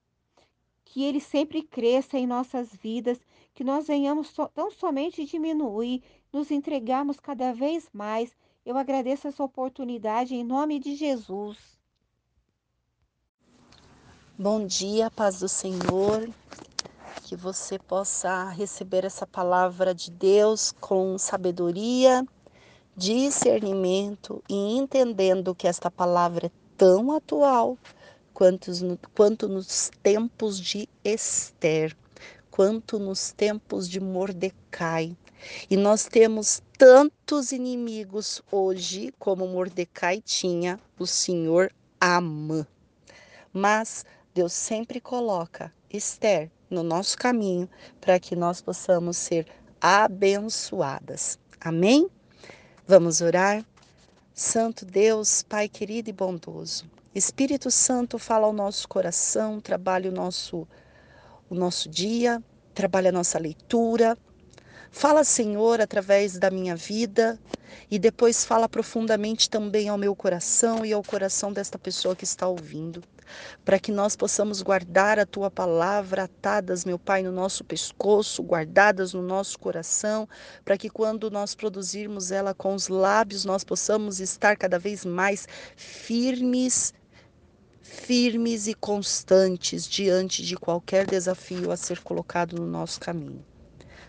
que ele sempre cresça em nossas vidas, que nós venhamos tão somente diminuir, nos entregarmos cada vez mais. Eu agradeço essa oportunidade em nome de Jesus. Bom dia, paz do Senhor. Que você possa receber essa palavra de Deus com sabedoria, discernimento e entendendo que esta palavra é tão atual quanto, quanto nos tempos de Esther, quanto nos tempos de Mordecai. E nós temos tantos inimigos hoje como Mordecai tinha, o Senhor Amã. Mas Deus sempre coloca Esther no nosso caminho para que nós possamos ser abençoadas. Amém? Vamos orar? Santo Deus, Pai querido e bondoso, Espírito Santo fala ao nosso coração, trabalha o nosso, o nosso dia, trabalha a nossa leitura. Fala, Senhor, através da minha vida e depois fala profundamente também ao meu coração e ao coração desta pessoa que está ouvindo para que nós possamos guardar a tua palavra atadas, meu Pai, no nosso pescoço, guardadas no nosso coração, para que quando nós produzirmos ela com os lábios, nós possamos estar cada vez mais firmes firmes e constantes diante de qualquer desafio a ser colocado no nosso caminho.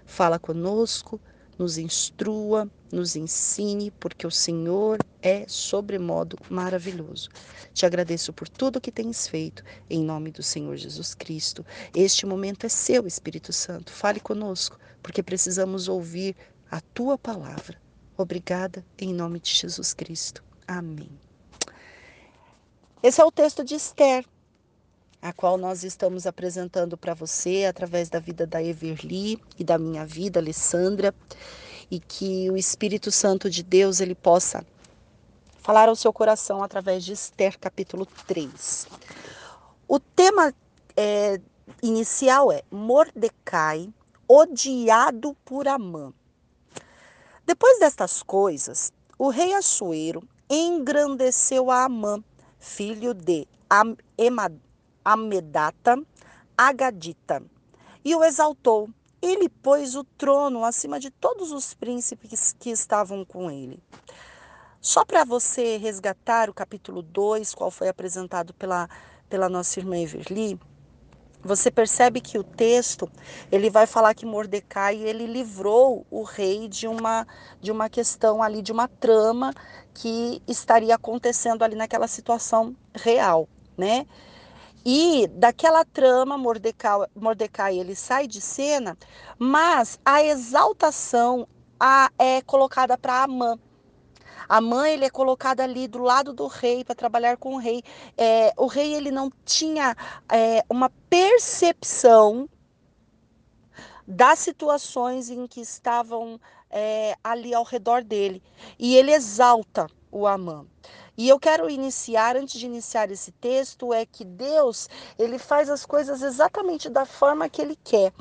Fala conosco, nos instrua, nos ensine, porque o Senhor é sobremodo maravilhoso. Te agradeço por tudo que tens feito, em nome do Senhor Jesus Cristo. Este momento é seu, Espírito Santo. Fale conosco, porque precisamos ouvir a tua palavra. Obrigada, em nome de Jesus Cristo. Amém. Esse é o texto de Esther, a qual nós estamos apresentando para você através da vida da Everly e da minha vida, Alessandra, e que o Espírito Santo de Deus ele possa falar ao seu coração através de Esther capítulo 3. O tema é, inicial é Mordecai, odiado por Amã. Depois destas coisas, o rei Assuero engrandeceu a Amã, filho de Am Amedata Agadita, e o exaltou. Ele pôs o trono acima de todos os príncipes que estavam com ele. Só para você resgatar o capítulo 2, qual foi apresentado pela, pela nossa irmã Everly, você percebe que o texto ele vai falar que Mordecai ele livrou o rei de uma de uma questão ali de uma trama que estaria acontecendo ali naquela situação real, né? E daquela trama, Mordecai, Mordecai ele sai de cena, mas a exaltação a, é colocada para Amã. A mãe ele é colocada ali do lado do rei para trabalhar com o rei. É, o rei ele não tinha é, uma percepção das situações em que estavam é, ali ao redor dele e ele exalta o Amã. E eu quero iniciar, antes de iniciar esse texto, é que Deus, ele faz as coisas exatamente da forma que ele quer.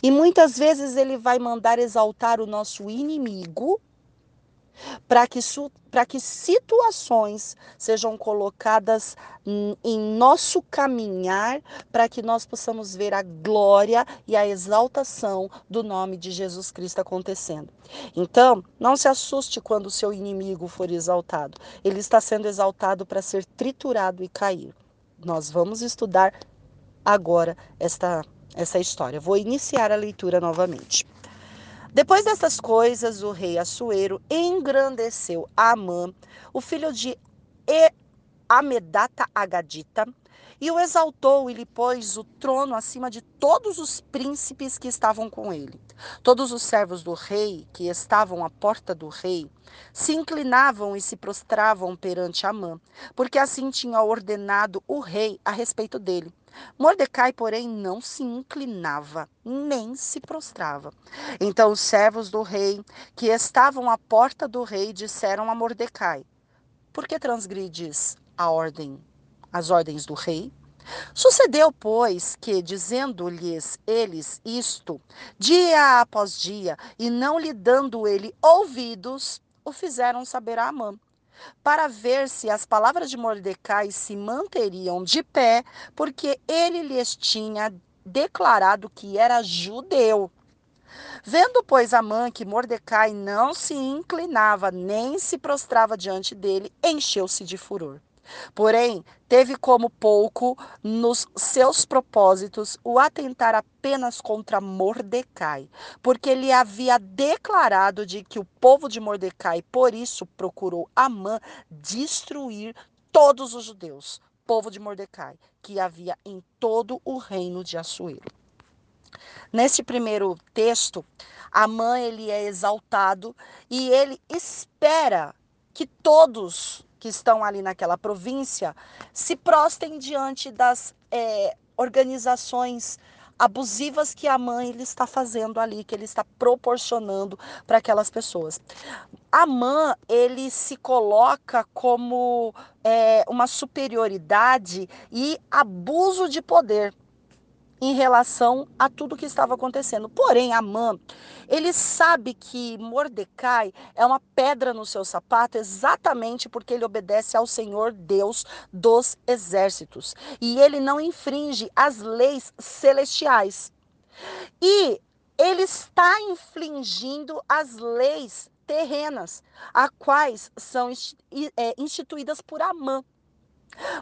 E muitas vezes ele vai mandar exaltar o nosso inimigo para que, que situações sejam colocadas em nosso caminhar, para que nós possamos ver a glória e a exaltação do nome de Jesus Cristo acontecendo. Então, não se assuste quando o seu inimigo for exaltado. Ele está sendo exaltado para ser triturado e cair. Nós vamos estudar agora esta, essa história. Vou iniciar a leitura novamente. Depois dessas coisas, o rei Assuero engrandeceu Amã, o filho de Amedata Agadita, e o exaltou e lhe pôs o trono acima de todos os príncipes que estavam com ele. Todos os servos do rei que estavam à porta do rei se inclinavam e se prostravam perante Amã, porque assim tinha ordenado o rei a respeito dele. Mordecai, porém, não se inclinava, nem se prostrava. Então os servos do rei, que estavam à porta do rei, disseram a Mordecai: Por que transgrides a ordem, as ordens do rei? Sucedeu, pois, que, dizendo-lhes eles isto, dia após dia, e não lhe dando ele ouvidos, o fizeram saber a Amã, para ver se as palavras de Mordecai se manteriam de pé, porque ele lhes tinha declarado que era judeu. Vendo, pois, Amã que Mordecai não se inclinava nem se prostrava diante dele, encheu-se de furor. Porém, teve como pouco nos seus propósitos o atentar apenas contra Mordecai, porque ele havia declarado de que o povo de Mordecai, por isso, procurou Amã destruir todos os judeus, povo de Mordecai, que havia em todo o reino de Assuero. Neste primeiro texto, Amã ele é exaltado e ele espera que todos que estão ali naquela província se prostem diante das é, organizações abusivas que a mãe ele está fazendo ali, que ele está proporcionando para aquelas pessoas. A mãe ele se coloca como é, uma superioridade e abuso de poder em relação a tudo que estava acontecendo. Porém, Amã, ele sabe que Mordecai é uma pedra no seu sapato exatamente porque ele obedece ao Senhor Deus dos exércitos e ele não infringe as leis celestiais. E ele está infringindo as leis terrenas, a quais são é, instituídas por Amã.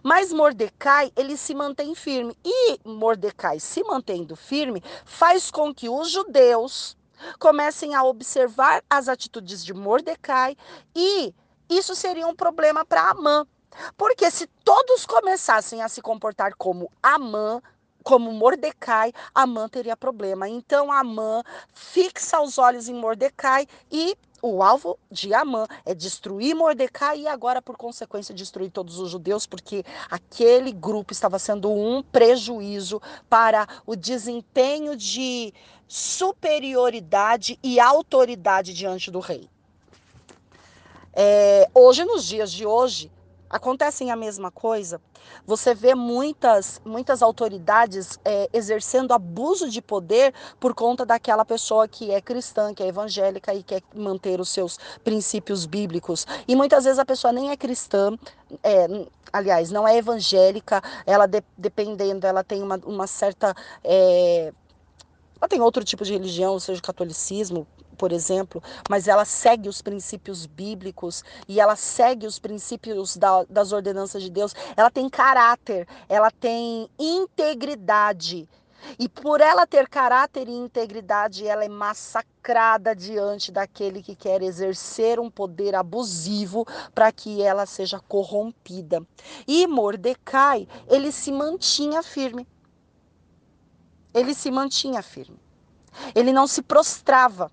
Mas Mordecai, ele se mantém firme. E Mordecai se mantendo firme faz com que os judeus comecem a observar as atitudes de Mordecai e isso seria um problema para Amã. Porque se todos começassem a se comportar como Amã, como Mordecai, Amã teria problema. Então Amã fixa os olhos em Mordecai e o alvo de Amã é destruir Mordecai e agora, por consequência, destruir todos os judeus, porque aquele grupo estava sendo um prejuízo para o desempenho de superioridade e autoridade diante do rei. É, hoje, nos dias de hoje, acontecem a mesma coisa. Você vê muitas, muitas autoridades é, exercendo abuso de poder por conta daquela pessoa que é cristã, que é evangélica e quer manter os seus princípios bíblicos. E muitas vezes a pessoa nem é cristã, é, aliás, não é evangélica, ela de, dependendo, ela tem uma, uma certa. É, ela tem outro tipo de religião, ou seja, catolicismo, por exemplo, mas ela segue os princípios bíblicos e ela segue os princípios da, das ordenanças de Deus. Ela tem caráter, ela tem integridade. E por ela ter caráter e integridade, ela é massacrada diante daquele que quer exercer um poder abusivo para que ela seja corrompida. E Mordecai, ele se mantinha firme. Ele se mantinha firme. Ele não se prostrava.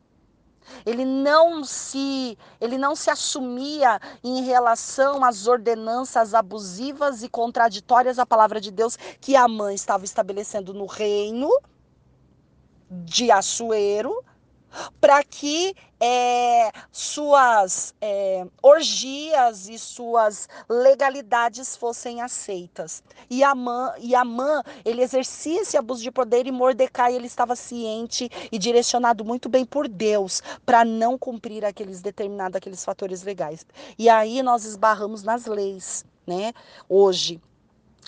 Ele não se ele não se assumia em relação às ordenanças abusivas e contraditórias à palavra de Deus que a mãe estava estabelecendo no reino de Assuero para que é, suas é, orgias e suas legalidades fossem aceitas. E Amã, e Amã, ele exercia esse abuso de poder e Mordecai, ele estava ciente e direcionado muito bem por Deus para não cumprir aqueles determinados, aqueles fatores legais. E aí nós esbarramos nas leis, né? Hoje,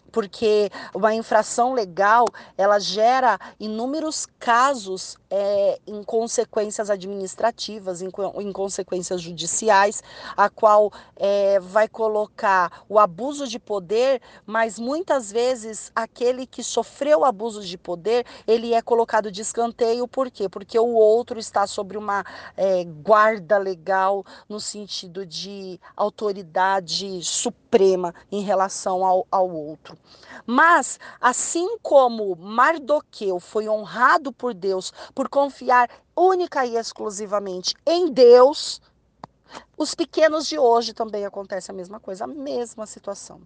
porque uma infração legal ela gera inúmeros casos é, em consequências administrativas, em, em, consequências judiciais, a qual é, vai colocar o abuso de poder, mas muitas vezes aquele que sofreu abuso de poder ele é colocado de escanteio, por quê? Porque o outro está sobre uma é, guarda legal no sentido de autoridade suprema em relação ao, ao outro. Mas, assim como Mardoqueu foi honrado por Deus por confiar única e exclusivamente em Deus, os pequenos de hoje também acontece a mesma coisa, a mesma situação.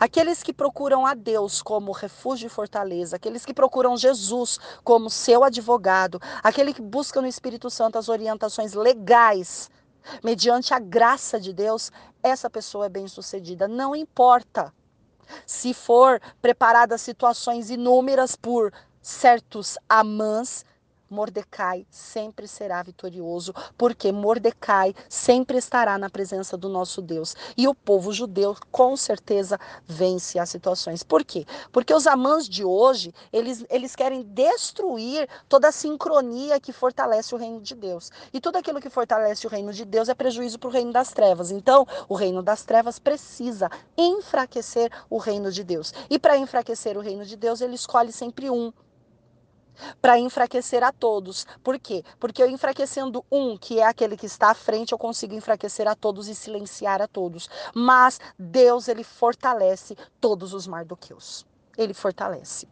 Aqueles que procuram a Deus como refúgio e fortaleza, aqueles que procuram Jesus como seu advogado, aquele que busca no Espírito Santo as orientações legais, mediante a graça de Deus, essa pessoa é bem-sucedida, não importa se for preparadas situações inúmeras por certos amãs, Mordecai sempre será vitorioso, porque Mordecai sempre estará na presença do nosso Deus. E o povo judeu, com certeza, vence as situações. Por quê? Porque os amãs de hoje, eles, eles querem destruir toda a sincronia que fortalece o reino de Deus. E tudo aquilo que fortalece o reino de Deus é prejuízo para o reino das trevas. Então, o reino das trevas precisa enfraquecer o reino de Deus. E para enfraquecer o reino de Deus, ele escolhe sempre um para enfraquecer a todos. Por quê? Porque eu enfraquecendo um, que é aquele que está à frente, eu consigo enfraquecer a todos e silenciar a todos. Mas Deus, ele fortalece todos os mardoqueus. Ele fortalece.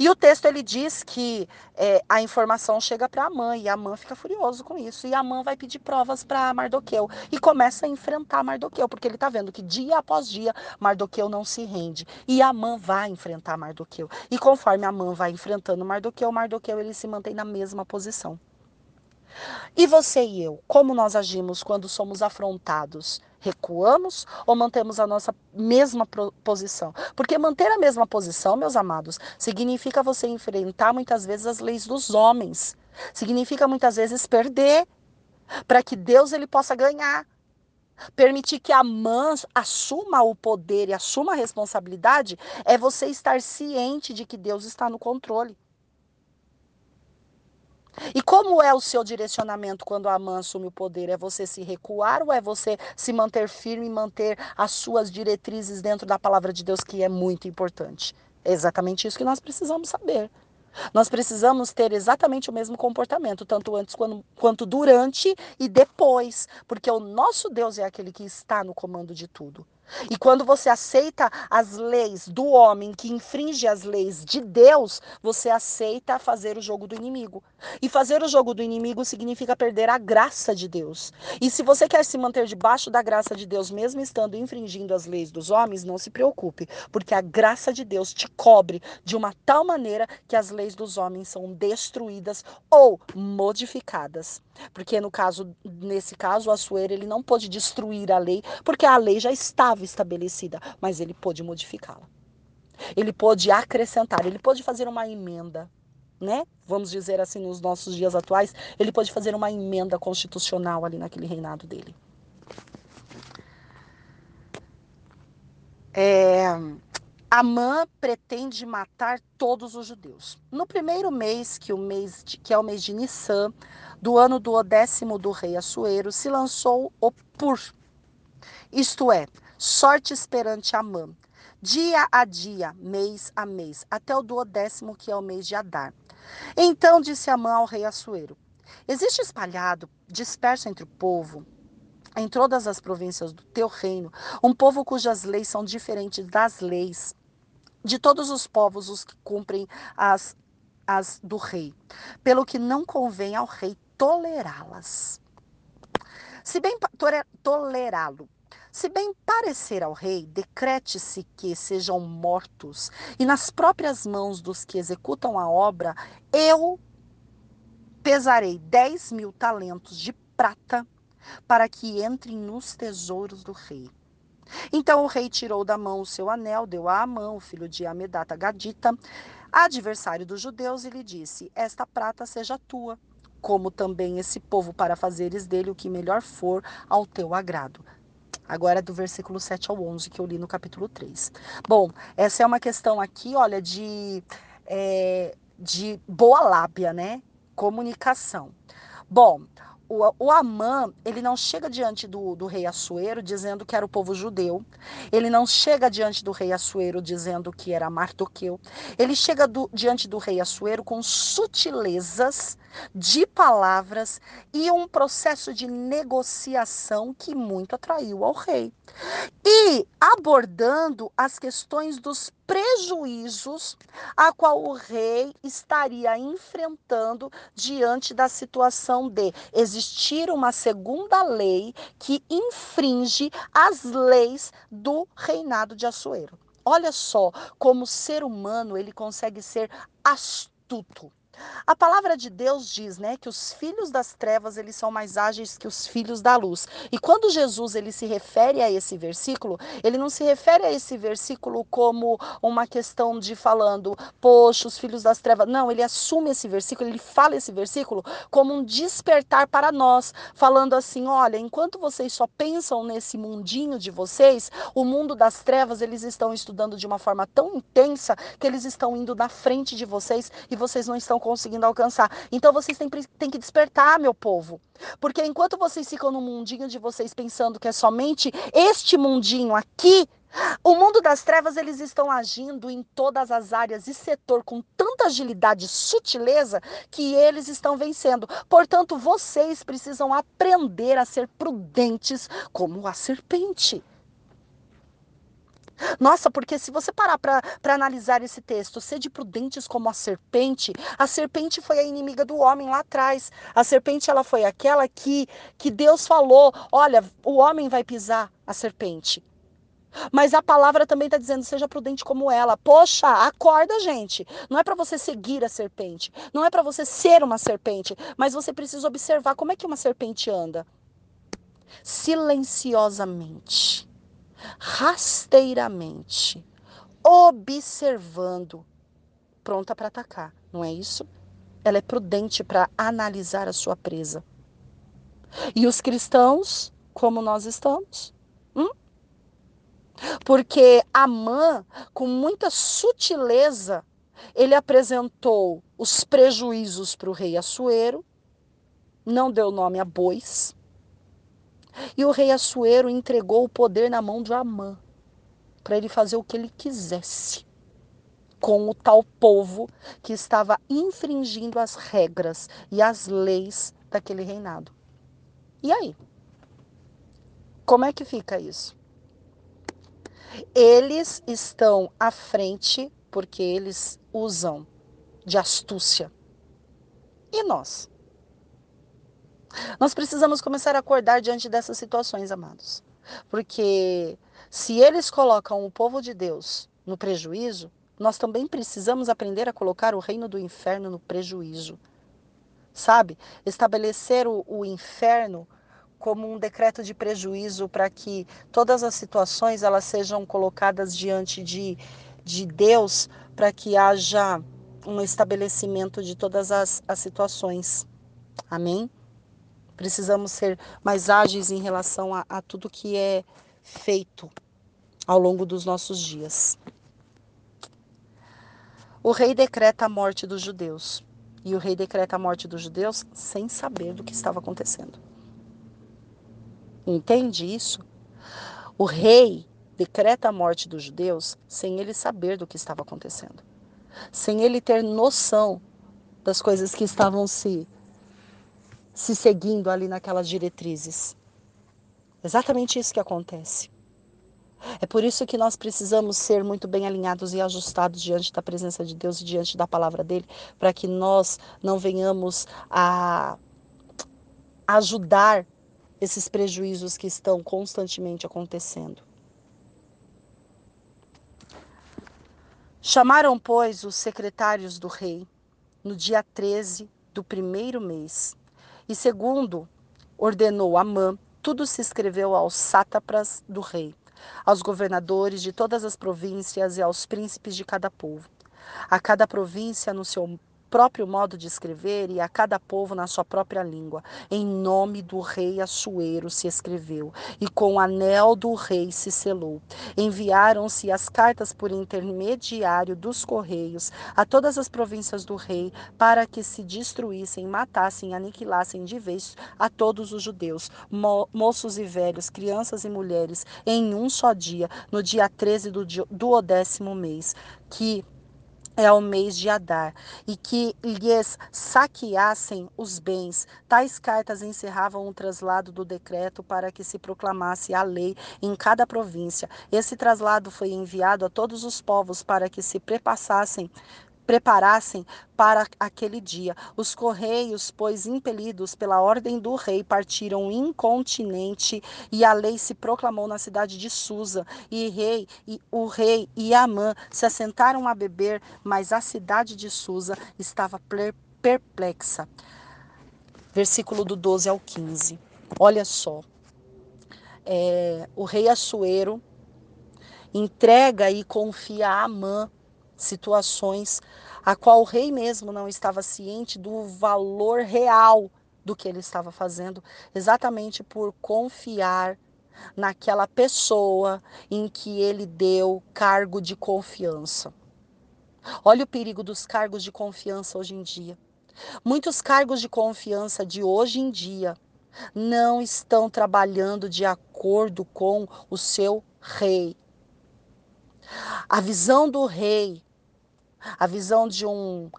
E o texto ele diz que é, a informação chega para a mãe e a mãe fica furioso com isso. E a mãe vai pedir provas para Mardoqueu e começa a enfrentar Mardoqueu, porque ele está vendo que dia após dia Mardoqueu não se rende. E a mãe vai enfrentar Mardoqueu. E conforme a mãe vai enfrentando Mardoqueu, Mardoqueu ele se mantém na mesma posição. E você e eu, como nós agimos quando somos afrontados? Recuamos ou mantemos a nossa mesma posição? Porque manter a mesma posição, meus amados, significa você enfrentar muitas vezes as leis dos homens. Significa muitas vezes perder para que Deus ele possa ganhar. Permitir que a mãe assuma o poder e assuma a responsabilidade é você estar ciente de que Deus está no controle. E como é o seu direcionamento quando a mãe assume o poder? É você se recuar ou é você se manter firme e manter as suas diretrizes dentro da palavra de Deus, que é muito importante? É exatamente isso que nós precisamos saber. Nós precisamos ter exatamente o mesmo comportamento, tanto antes quanto, quanto durante e depois, porque o nosso Deus é aquele que está no comando de tudo. E quando você aceita as leis do homem que infringe as leis de Deus, você aceita fazer o jogo do inimigo. E fazer o jogo do inimigo significa perder a graça de Deus. E se você quer se manter debaixo da graça de Deus, mesmo estando infringindo as leis dos homens, não se preocupe, porque a graça de Deus te cobre de uma tal maneira que as leis dos homens são destruídas ou modificadas. Porque no caso, nesse caso, o Assuero ele não pôde destruir a lei, porque a lei já estava estabelecida, mas ele pôde modificá-la. Ele pôde acrescentar, ele pôde fazer uma emenda, né? Vamos dizer assim, nos nossos dias atuais, ele pôde fazer uma emenda constitucional ali naquele reinado dele. É, Amã pretende matar todos os judeus. No primeiro mês, que, o mês de, que é o mês de Nissan, do ano do décimo do rei Assuero, se lançou o Pur, isto é, sorte esperante Amã, dia a dia, mês a mês, até o duodécimo, que é o mês de Adar. Então disse Amã ao rei Assuero, existe espalhado, disperso entre o povo, em todas as províncias do teu reino, um povo cujas leis são diferentes das leis de todos os povos os que cumprem as, as do rei, pelo que não convém ao rei tolerá-las. Se bem tolerá-lo, se bem parecer ao rei, decrete-se que sejam mortos, e nas próprias mãos dos que executam a obra, eu pesarei dez mil talentos de prata para que entrem nos tesouros do rei. Então o rei tirou da mão o seu anel, deu a Amã, o filho de Amedata Gadita, adversário dos judeus, e lhe disse: Esta prata seja tua, como também esse povo, para fazeres dele o que melhor for ao teu agrado. Agora é do versículo 7 ao 11 que eu li no capítulo 3. Bom, essa é uma questão aqui, olha, de, é, de boa lábia, né? Comunicação. Bom, o, o Amã, ele não chega diante do, do rei Assuero dizendo que era o povo judeu. Ele não chega diante do rei Assuero dizendo que era Mardoqueu. Ele chega do, diante do rei Assuero com sutilezas de palavras e um processo de negociação que muito atraiu ao rei. E abordando as questões dos prejuízos a qual o rei estaria enfrentando diante da situação de existir uma segunda lei que infringe as leis do reinado de Assuero. Olha só como o ser humano ele consegue ser astuto A palavra de Deus diz, né, que os filhos das trevas, eles são mais ágeis que os filhos da luz. E quando Jesus ele se refere a esse versículo, ele não se refere a esse versículo como uma questão de falando, poxa, os filhos das trevas. Não, ele assume esse versículo, ele fala esse versículo como um despertar para nós, falando assim, olha, enquanto vocês só pensam nesse mundinho de vocês, o mundo das trevas, eles estão estudando de uma forma tão intensa que eles estão indo na frente de vocês e vocês não estão conseguindo alcançar. Então vocês têm, têm que despertar, meu povo. Porque enquanto vocês ficam no mundinho de vocês pensando que é somente este mundinho aqui, o mundo das trevas, eles estão agindo em todas as áreas e setor com tanta agilidade e sutileza que eles estão vencendo. Portanto, vocês precisam aprender a ser prudentes como a serpente. Nossa, porque se você parar para analisar esse texto, sede prudentes como a serpente, a serpente foi a inimiga do homem lá atrás. A serpente ela foi aquela que, que Deus falou: olha, o homem vai pisar a serpente. Mas a palavra também está dizendo: seja prudente como ela. Poxa, acorda, gente. Não é para você seguir a serpente. Não é para você ser uma serpente. Mas você precisa observar como é que uma serpente anda. Silenciosamente rasteiramente, observando, pronta para atacar, não é isso? Ela é prudente para analisar a sua presa. E os cristãos, como nós estamos? Hum? Porque Amã, com muita sutileza, ele apresentou os prejuízos para o rei Assuero, não deu nome a bois, e o rei Assuero entregou o poder na mão de Amã, para ele fazer o que ele quisesse com o tal povo que estava infringindo as regras e as leis daquele reinado. E aí? Como é que fica isso? Eles estão à frente porque eles usam de astúcia. E nós? Nós precisamos começar a acordar diante dessas situações, amados. Porque se eles colocam o povo de Deus no prejuízo, nós também precisamos aprender a colocar o reino do inferno no prejuízo. Sabe? Estabelecer o, o inferno como um decreto de prejuízo para que todas as situações elas sejam colocadas diante de, de Deus para que haja um estabelecimento de todas as, as situações. Amém? Precisamos ser mais ágeis em relação a, a tudo que é feito ao longo dos nossos dias. O rei decreta a morte dos judeus. E o rei decreta a morte dos judeus sem saber do que estava acontecendo. Entende isso? O rei decreta a morte dos judeus sem ele saber do que estava acontecendo. Sem ele ter noção das coisas que estavam se se seguindo ali naquelas diretrizes. Exatamente isso que acontece. É por isso que nós precisamos ser muito bem alinhados e ajustados diante da presença de Deus e diante da palavra dele, para que nós não venhamos a ajudar esses prejuízos que estão constantemente acontecendo. Chamaram, pois, os secretários do rei no dia 13 do primeiro mês e segundo, ordenou Amã, tudo se escreveu aos sátrapas do rei, aos governadores de todas as províncias e aos príncipes de cada povo. A cada província seu próprio modo de escrever e a cada povo na sua própria língua. Em nome do rei Assuero se escreveu, e com o anel do rei se selou. Enviaram-se as cartas por intermediário dos correios a todas as províncias do rei, para que se destruíssem, matassem, aniquilassem de vez a todos os judeus, mo moços e velhos, crianças e mulheres, em um só dia, no dia 13 do, do décimo mês, que é o mês de Adar, e que lhes saqueassem os bens. Tais cartas encerravam o traslado do decreto para que se proclamasse a lei em cada província. Esse traslado foi enviado a todos os povos para que se prepassassem preparassem para aquele dia. Os correios, pois impelidos pela ordem do rei, partiram incontinente e a lei se proclamou na cidade de Susa. E rei e o rei e Amã se assentaram a beber, mas a cidade de Susa estava perplexa. Versículo do 12 ao 15. Olha só. É, o rei Assuero entrega e confia a Amã situações a qual o rei mesmo não estava ciente do valor real do que ele estava fazendo, exatamente por confiar naquela pessoa em que ele deu cargo de confiança. Olha o perigo dos cargos de confiança hoje em dia. Muitos cargos de confiança de hoje em dia não estão trabalhando de acordo com o seu rei. A visão do rei, a visão de um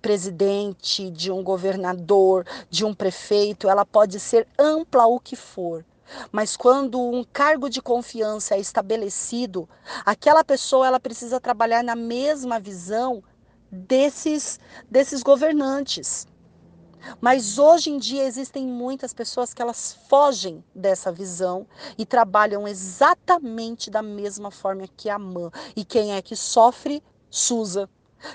presidente, de um governador, de um prefeito, ela pode ser ampla o que for. Mas quando um cargo de confiança é estabelecido, aquela pessoa ela precisa trabalhar na mesma visão desses desses governantes. Mas hoje em dia existem muitas pessoas que elas fogem dessa visão e trabalham exatamente da mesma forma que a mãe. E quem é que sofre? Susa.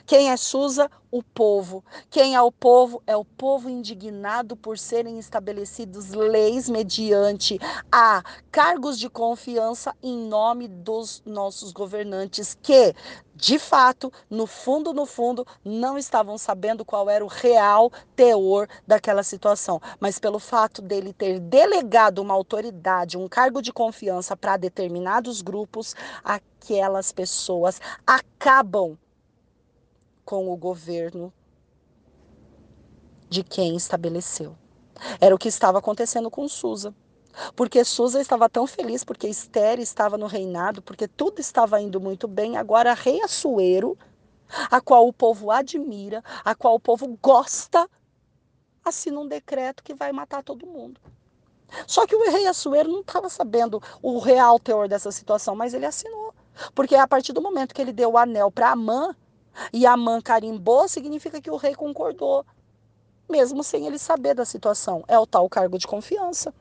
Quem é Susa? O povo. Quem é o povo? É o povo indignado por serem estabelecidos leis mediante a cargos de confiança em nome dos nossos governantes que, de fato, no fundo, no fundo, não estavam sabendo qual era o real teor daquela situação. Mas pelo fato dele ter delegado uma autoridade, um cargo de confiança para determinados grupos, aquelas pessoas acabam com o governo de quem estabeleceu. Era o que estava acontecendo com Susa. Porque Susa estava tão feliz, porque Esther estava no reinado, porque tudo estava indo muito bem. Agora, rei Assuero, a qual o povo admira, a qual o povo gosta, assina um decreto que vai matar todo mundo. Só que o rei Assuero não estava sabendo o real teor dessa situação, mas ele assinou. Porque a partir do momento que ele deu o anel para Amã, e a mãe carimbou, significa que o rei concordou, mesmo sem ele saber da situação. É o tal cargo de confiança.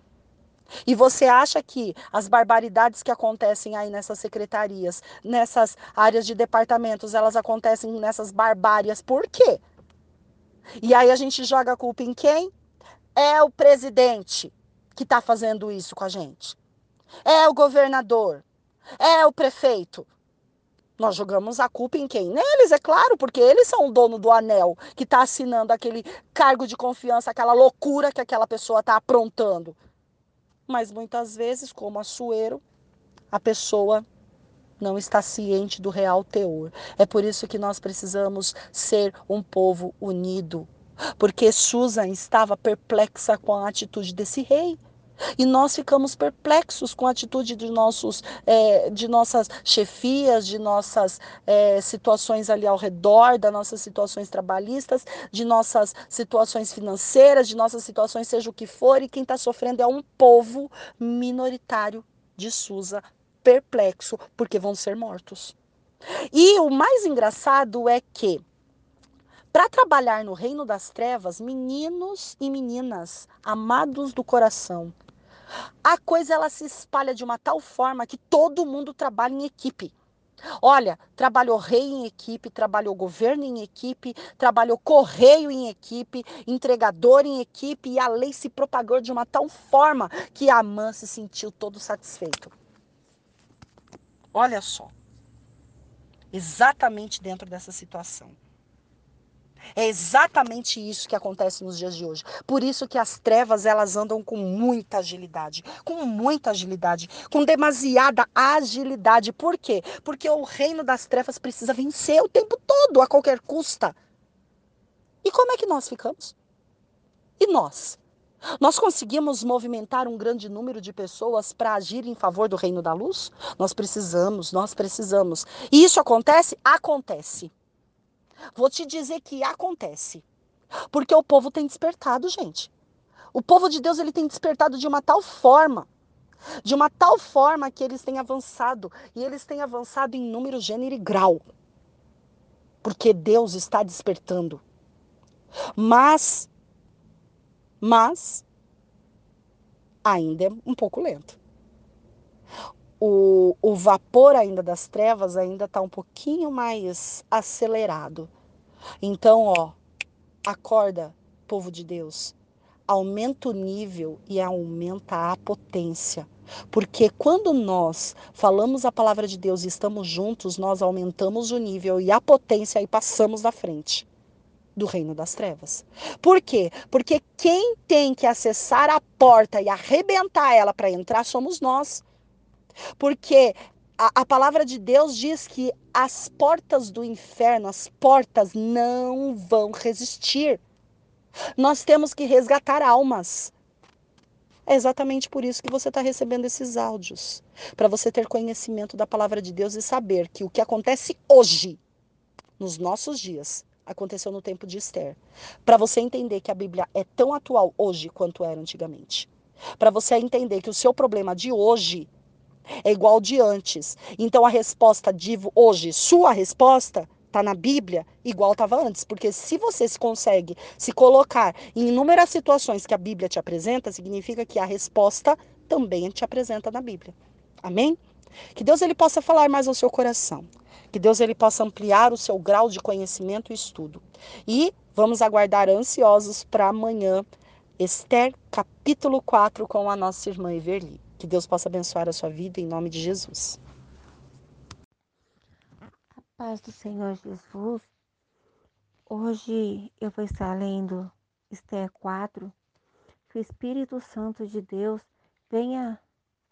E você acha que as barbaridades que acontecem aí nessas secretarias, nessas áreas de departamentos, elas acontecem nessas barbárias por quê? E aí a gente joga a culpa em quem? É o presidente que está fazendo isso com a gente. É o governador. É o prefeito. Nós jogamos a culpa em quem? Neles, é claro, porque eles são o dono do anel que está assinando aquele cargo de confiança, aquela loucura que aquela pessoa está aprontando. Mas muitas vezes, como a Suero, a pessoa não está ciente do real teor. É por isso que nós precisamos ser um povo unido. Porque Susan estava perplexa com a atitude desse rei. E nós ficamos perplexos com a atitude de, nossos, é, de nossas chefias, de nossas é, situações ali ao redor, das nossas situações trabalhistas, de nossas situações financeiras, de nossas situações, seja o que for, e quem está sofrendo é um povo minoritário de Susa, perplexo, porque vão ser mortos. E o mais engraçado é que para trabalhar no reino das trevas, meninos e meninas amados do coração, a coisa ela se espalha de uma tal forma que todo mundo trabalha em equipe. Olha, trabalhou rei em equipe, trabalhou governo em equipe, trabalhou correio em equipe, entregador em equipe, e a lei se propagou de uma tal forma que a Amã se sentiu todo satisfeito. Olha só, exatamente dentro dessa situação. É exatamente isso que acontece nos dias de hoje. Por isso que as trevas elas andam com muita agilidade, com muita agilidade, com demasiada agilidade. Por quê? Porque o reino das trevas precisa vencer o tempo todo, a qualquer custa. E como é que nós ficamos? E nós? Nós conseguimos movimentar um grande número de pessoas para agir em favor do reino da luz? Nós precisamos, nós precisamos. E isso acontece? Acontece. Vou te dizer que acontece. Porque o povo tem despertado, gente. O povo de Deus ele tem despertado de uma tal forma, de uma tal forma que eles têm avançado e eles têm avançado em número, gênero e grau. Porque Deus está despertando. Mas mas ainda é um pouco lento. O, o vapor ainda das trevas ainda está um pouquinho mais acelerado. Então, ó, Acorda, povo de Deus. Aumenta o nível e aumenta a potência. Porque quando nós falamos a palavra de Deus e estamos juntos, nós aumentamos o nível e a potência e passamos da frente do reino das trevas. Por quê? Porque quem tem que acessar a porta e arrebentar ela para entrar somos nós. Porque a, a, palavra de Deus diz que as portas do inferno, as portas não vão resistir. Nós temos que resgatar almas. É exatamente por isso que você está recebendo esses áudios. Para você ter conhecimento da palavra de Deus e saber que o que acontece hoje, nos nossos dias, aconteceu no tempo de Esther. Para você entender que a Bíblia é tão atual hoje quanto era antigamente. Para você entender que o seu problema de hoje é igual de antes. Então a resposta de hoje, sua resposta, está na Bíblia igual estava antes. Porque se você se consegue se colocar em inúmeras situações que a Bíblia te apresenta, significa que a resposta também te apresenta na Bíblia. Amém? Que Deus ele possa falar mais ao seu coração. Que Deus ele possa ampliar o seu grau de conhecimento e estudo. E vamos aguardar ansiosos para amanhã, Esther capítulo 4 com a nossa irmã Everly. Que Deus possa abençoar a sua vida em nome de Jesus. A paz do Senhor Jesus. Hoje eu vou estar lendo Esther 4. Que o Espírito Santo de Deus venha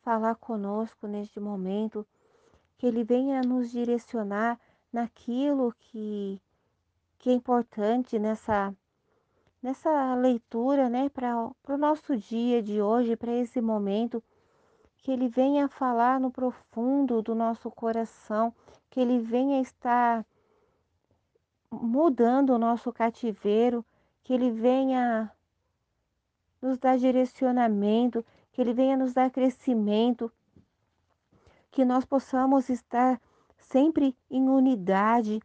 falar conosco neste momento que Ele venha nos direcionar naquilo que, que é importante nessa, nessa leitura, né, para o nosso dia de hoje, para esse momento, que Ele venha falar no profundo do nosso coração, que Ele venha estar mudando o nosso cativeiro, que Ele venha nos dar direcionamento, que Ele venha nos dar crescimento, que nós possamos estar sempre em unidade,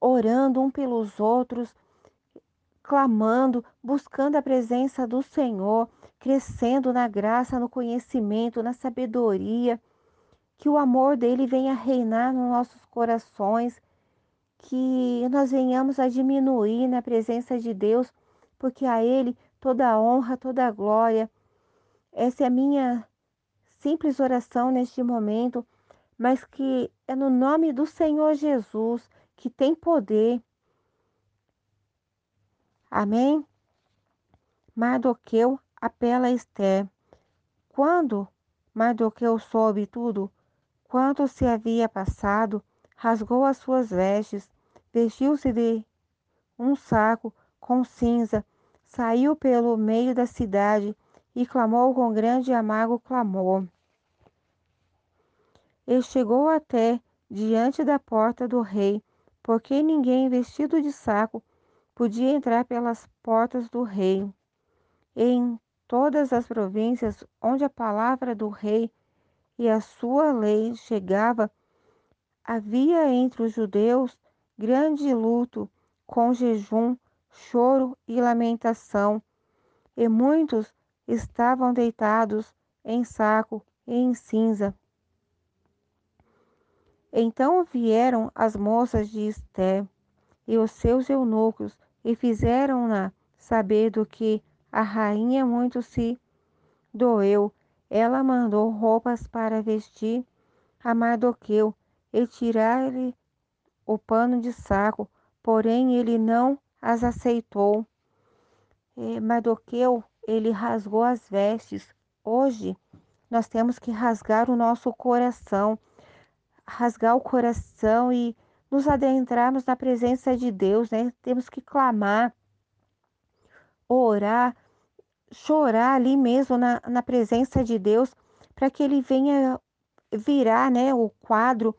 orando um pelos outros, clamando, buscando a presença do Senhor, crescendo na graça, no conhecimento, na sabedoria, que o amor dele venha reinar nos nossos corações, que nós venhamos a diminuir na presença de Deus, porque a ele toda a honra, toda a glória. Essa é a minha simples oração neste momento, mas que é no nome do Senhor Jesus, que tem poder. Amém? Mardoqueu apela a Esther. Quando Mardoqueu soube tudo quanto se havia passado, rasgou as suas vestes, vestiu-se de um saco com cinza, saiu pelo meio da cidade e clamou com grande e amargo clamor e chegou até diante da porta do rei, porque ninguém vestido de saco podia entrar pelas portas do rei. Em todas as províncias onde a palavra do rei e a sua lei chegava, havia entre os judeus grande luto, com jejum, choro e lamentação, e muitos estavam deitados em saco e em cinza. Então vieram as moças de Esté e os seus eunucos e fizeram-na saber do que a rainha muito se doeu. Ela mandou roupas para vestir a Mardoqueu e tirar-lhe o pano de saco, porém ele não as aceitou. E Mardoqueu, ele rasgou as vestes. Hoje nós temos que rasgar o nosso coração rasgar o coração e nos adentrarmos na presença de Deus, né? Temos que clamar, orar, chorar ali mesmo na, na presença de Deus, para que Ele venha virar, né, o quadro,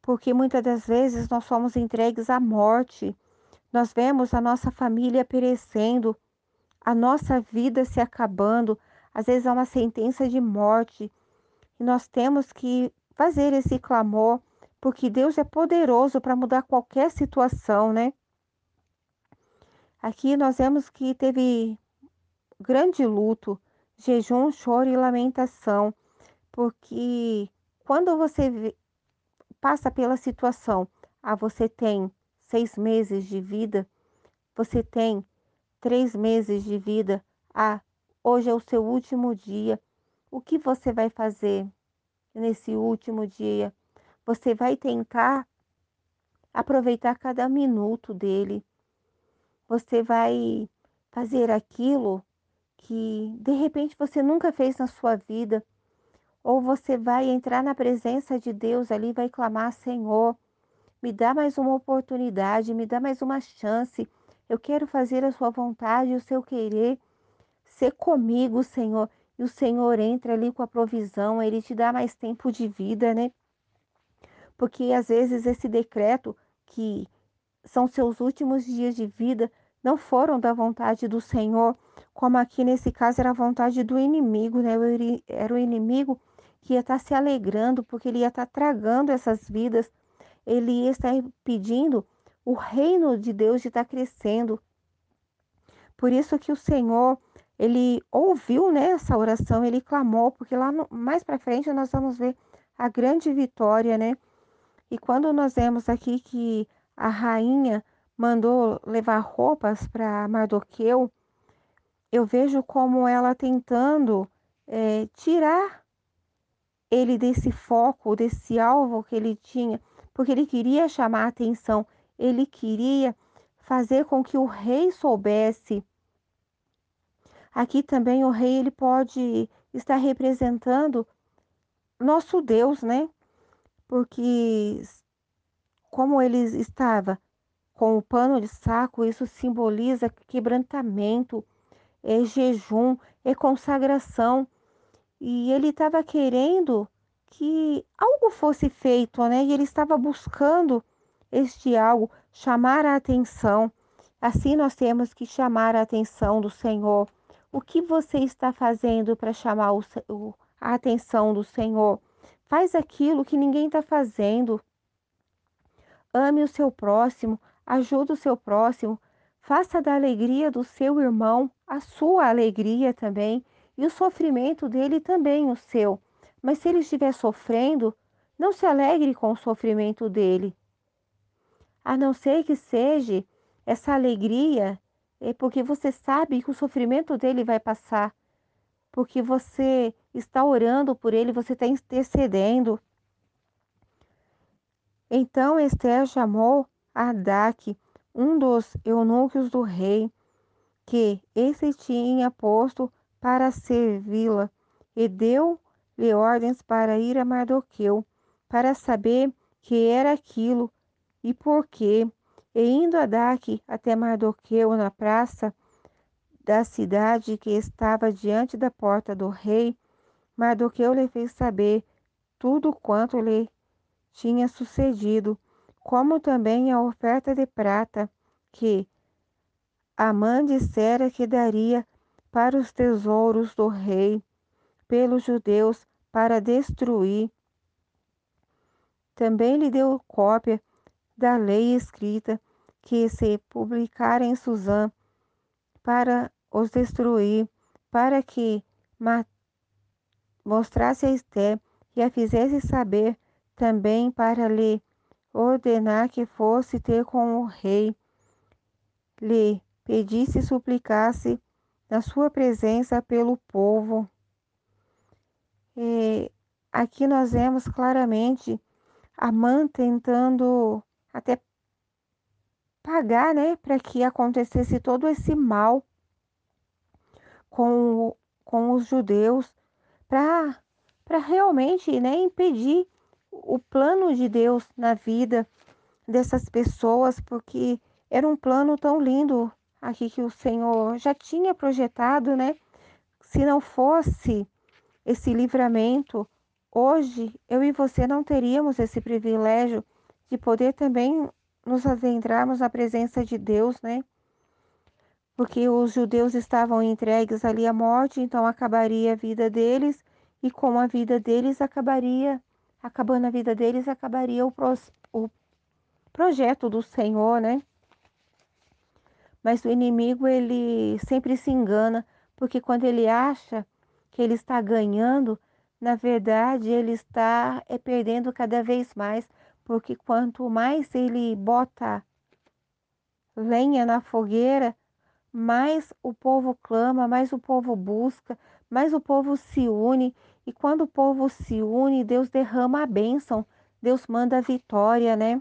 porque muitas das vezes nós somos entregues à morte. Nós vemos a nossa família perecendo, a nossa vida se acabando, às vezes é uma sentença de morte. E nós temos que fazer esse clamor, porque Deus é poderoso para mudar qualquer situação, né? Aqui nós vemos que teve grande luto, jejum, choro e lamentação, porque quando você passa pela situação, ah, você tem seis meses de vida, você tem três meses de vida. Ah, hoje é o seu último dia. O que você vai fazer nesse último dia? Você vai tentar aproveitar cada minuto dele. Você vai fazer aquilo que de repente você nunca fez na sua vida. Ou você vai entrar na presença de Deus ali, vai clamar: Senhor, me dá mais uma oportunidade, me dá mais uma chance. Eu quero fazer a sua vontade, o seu querer. Ser comigo, Senhor. E o Senhor entra ali com a provisão, ele te dá mais tempo de vida, né? Porque às vezes esse decreto que são seus últimos dias de vida não foram da vontade do Senhor, como aqui nesse caso era a vontade do inimigo, né? Era o inimigo que ia estar se alegrando, porque ele ia estar tragando essas vidas, ele ia estar impedindo o reino de Deus de estar crescendo. Por isso que o Senhor, ele ouviu né, essa oração, ele clamou, porque lá no, mais para frente nós vamos ver a grande vitória, né? E quando nós vemos aqui que a rainha mandou levar roupas para Mardoqueu, eu vejo como ela tentando é, tirar ele desse foco, desse alvo que ele tinha, porque ele queria chamar a atenção, ele queria fazer com que o rei soubesse. Aqui também o rei ele pode estar representando nosso Deus, né? Porque como ele estava com o pano de saco, isso simboliza quebrantamento, é jejum, é consagração. E ele estava querendo que algo fosse feito, né? E ele estava buscando este algo, chamar a atenção. Assim nós temos que chamar a atenção do Senhor. O que você está fazendo para chamar a atenção do Senhor? Faz aquilo que ninguém está fazendo. Ame o seu próximo, ajude o seu próximo, faça da alegria do seu irmão a sua alegria também e o sofrimento dele também o seu. Mas se ele estiver sofrendo, não se alegre com o sofrimento dele. A não ser que seja essa alegria, é porque você sabe que o sofrimento dele vai passar, porque você está orando por ele, você está intercedendo. Então Esther chamou Ardaque, um dos eunucos do rei, que esse tinha posto para servi-la, e deu-lhe ordens para ir a Mardoqueu, para saber que era aquilo e por quê. E indo Ardaque até Mardoqueu na praça da cidade que estava diante da porta do rei, Mardoqueu lhe fez saber tudo quanto lhe tinha sucedido, como também a oferta de prata que Amã dissera que daria para os tesouros do rei pelos judeus para destruir. Também lhe deu cópia da lei escrita que se publicara em Suzã para os destruir, para que mostrasse a Esté e a fizesse saber também para lhe ordenar que fosse ter com o rei, lhe pedisse e suplicasse na sua presença pelo povo. E aqui nós vemos claramente Amã tentando até pagar, né, para que acontecesse todo esse mal com, com os judeus, para realmente né, impedir o plano de Deus na vida dessas pessoas, porque era um plano tão lindo aqui que o Senhor já tinha projetado, né? Se não fosse esse livramento, hoje eu e você não teríamos esse privilégio de poder também nos adentrarmos na presença de Deus, né? Porque os judeus estavam entregues ali à morte, então acabaria a vida deles, e com a vida deles acabaria acabando a vida deles, acabaria o, o projeto do Senhor, né? Mas o inimigo, ele sempre se engana, porque quando ele acha que ele está ganhando, na verdade, ele está é, perdendo cada vez mais, porque quanto mais ele bota lenha na fogueira, mais o povo clama, mais o povo busca, mais o povo se une. E quando o povo se une, Deus derrama a bênção, Deus manda a vitória, né?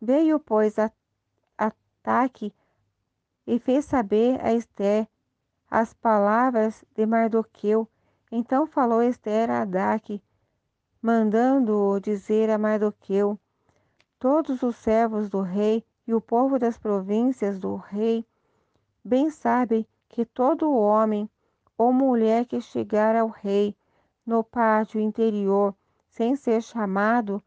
Veio, pois, a, ataque e fez saber a Esther as palavras de Mardoqueu. Então falou Esther a Adaque, mandando-o dizer a Mardoqueu: Todos os servos do rei e o povo das províncias do rei bem sabem que todo homem ou mulher que chegar ao rei no pátio interior sem ser chamado,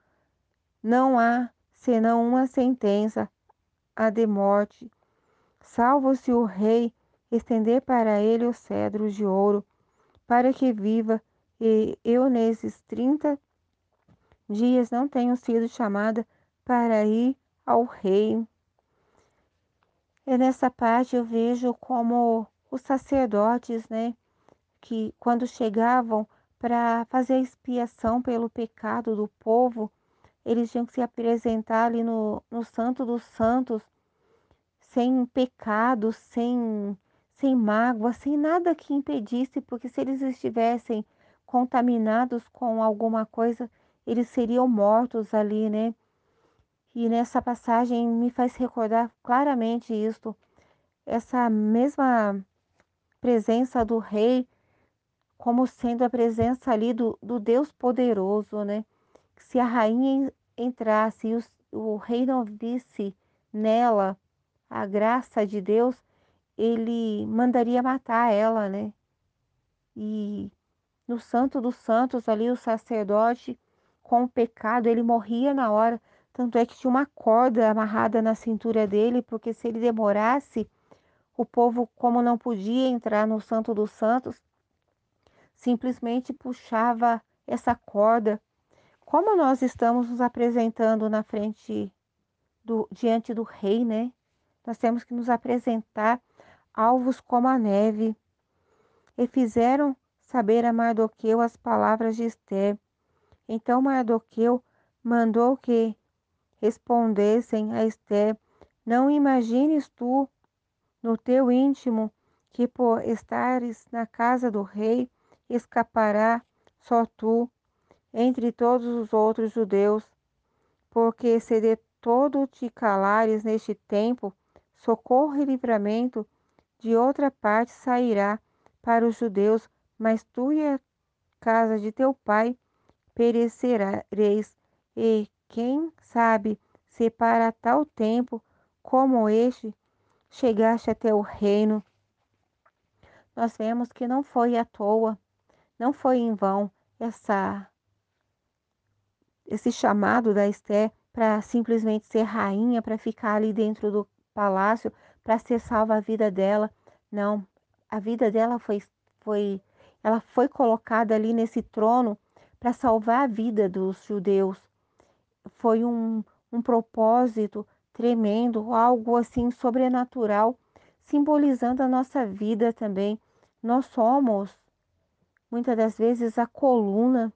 não há senão uma sentença, a de morte, salvo se o rei estender para ele os cedros de ouro, para que viva, e eu nesses trinta dias não tenho sido chamada para ir ao rei. E nessa parte eu vejo como os sacerdotes, né, que quando chegavam para fazer a expiação pelo pecado do povo, eles tinham que se apresentar ali no, no Santo dos Santos, sem pecado, sem, sem mágoa, sem nada que impedisse, porque se eles estivessem contaminados com alguma coisa, eles seriam mortos ali, né? E nessa passagem me faz recordar claramente isto, essa mesma presença do rei como sendo a presença ali do, do Deus poderoso, né? Se a rainha entrasse e o, o rei não visse nela a graça de Deus, ele mandaria matar ela, né? E no Santo dos Santos, ali o sacerdote, com o pecado, ele morria na hora. Tanto é que tinha uma corda amarrada na cintura dele, porque se ele demorasse, o povo, como não podia entrar no Santo dos Santos, simplesmente puxava essa corda. Como nós estamos nos apresentando na frente do diante do rei, né? Nós temos que nos apresentar alvos como a neve. E fizeram saber a Mardoqueu as palavras de Esther. Então Mardoqueu mandou que respondessem a Esther: Não imagines tu no teu íntimo que por estares na casa do rei escapará só tu entre todos os outros judeus, porque se de todo te calares neste tempo, socorro e livramento de outra parte sairá para os judeus, mas tu e a casa de teu pai perecereis. E quem sabe se para tal tempo como este chegaste até o reino. Nós vemos que não foi à toa não foi em vão essa esse chamado da Esté para simplesmente ser rainha, para ficar ali dentro do palácio, para ser salva a vida dela. Não, a vida dela foi foi ela foi colocada ali nesse trono para salvar a vida dos judeus. Foi um, um propósito tremendo, algo assim sobrenatural, simbolizando a nossa vida também. Nós somos muitas das vezes a coluna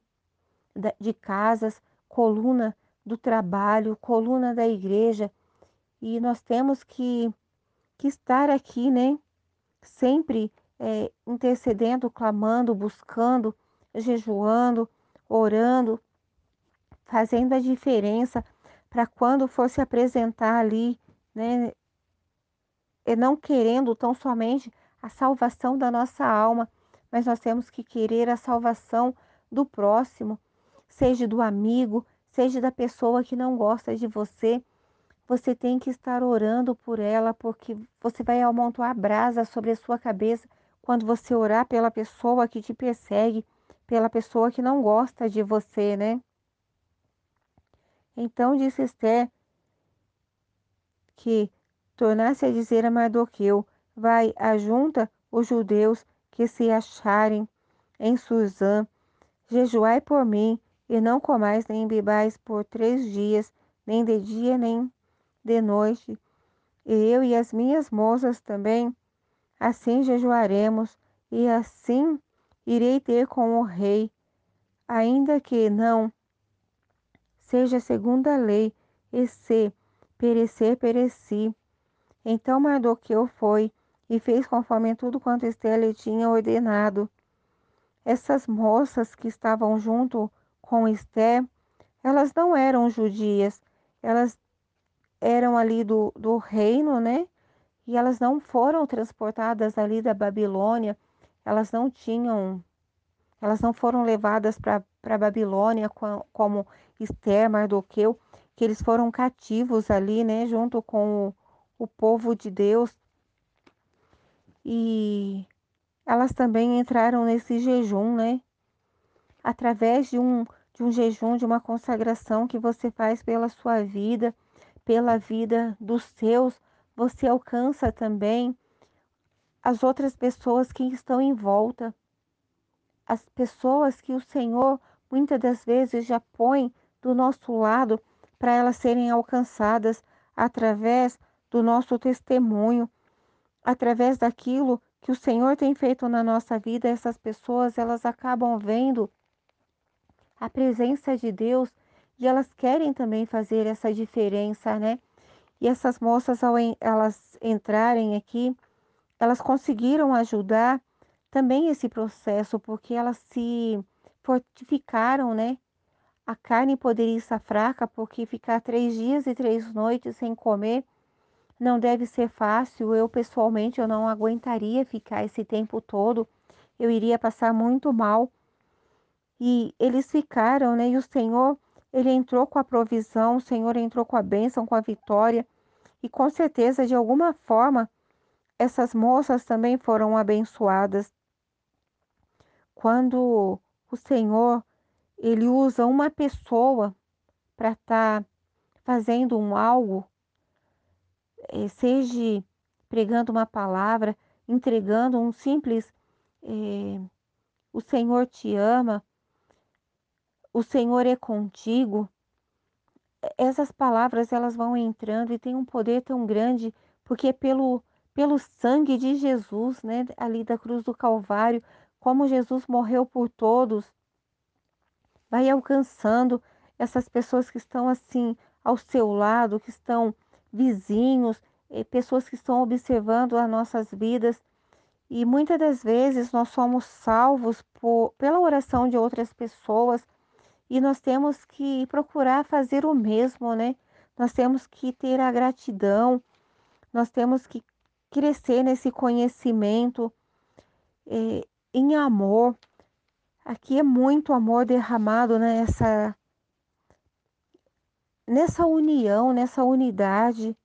de casas, coluna do trabalho, coluna da igreja. E nós temos que, que estar aqui, né? Sempre é, intercedendo, clamando, buscando, jejuando, orando, fazendo a diferença para quando for se apresentar ali, né? E não querendo tão somente a salvação da nossa alma, mas nós temos que querer a salvação do próximo, seja do amigo, seja da pessoa que não gosta de você. Você tem que estar orando por ela, porque você vai amontoar brasa sobre a sua cabeça quando você orar pela pessoa que te persegue, pela pessoa que não gosta de você, né? Então disse Esther que tornasse a dizer a Mardoqueu: Vai, ajunta os judeus que se acharem em Suzã, jejuai por mim, e não comais nem bebais por três dias, nem de dia nem de noite. E eu e as minhas moças também, assim jejuaremos, e assim irei ter com o rei, ainda que não seja segundo a lei, e se perecer, pereci. Então Mardoqueu foi e fez conforme tudo quanto Esther lhe tinha ordenado. Essas moças que estavam junto com Esther, elas não eram judias, elas eram ali do, do reino, né? E elas não foram transportadas ali da Babilônia, elas não tinham, elas não foram levadas para a Babilônia como Esther, Mardoqueu, que eles foram cativos ali, né? Junto com o, o povo de Deus. E elas também entraram nesse jejum, né? Através de um, de um jejum, de uma consagração que você faz pela sua vida, pela vida dos seus, você alcança também as outras pessoas que estão em volta. As pessoas que o Senhor muitas das vezes já põe do nosso lado para elas serem alcançadas através do nosso testemunho, através daquilo que o Senhor tem feito na nossa vida, essas pessoas elas acabam vendo a presença de Deus e elas querem também fazer essa diferença, né? E essas moças ao elas entrarem aqui, elas conseguiram ajudar também esse processo, porque elas se fortificaram, né? A carne poderia estar fraca, porque ficar três dias e três noites sem comer não deve ser fácil. Eu, pessoalmente, eu não aguentaria ficar esse tempo todo. Eu iria passar muito mal. E eles ficaram, né? E o Senhor, ele entrou com a provisão, o Senhor entrou com a bênção, com a vitória. E com certeza, de alguma forma, essas moças também foram abençoadas. Quando o Senhor, ele usa uma pessoa para estar tá fazendo um algo, eh, seja pregando uma palavra, entregando um simples eh, o Senhor te ama, o Senhor é contigo. Essas palavras elas vão entrando e tem um poder tão grande, porque é pelo pelo sangue de Jesus, né, ali da cruz do Calvário, como Jesus morreu por todos, vai alcançando essas pessoas que estão assim ao seu lado, que estão vizinhos, eh, pessoas que estão observando as nossas vidas. E muitas das vezes nós somos salvos por, pela oração de outras pessoas e nós temos que procurar fazer o mesmo, né? Nós temos que ter a gratidão, nós temos que crescer nesse conhecimento eh, em amor. Aqui é muito amor derramado nessa nessa união, nessa unidade,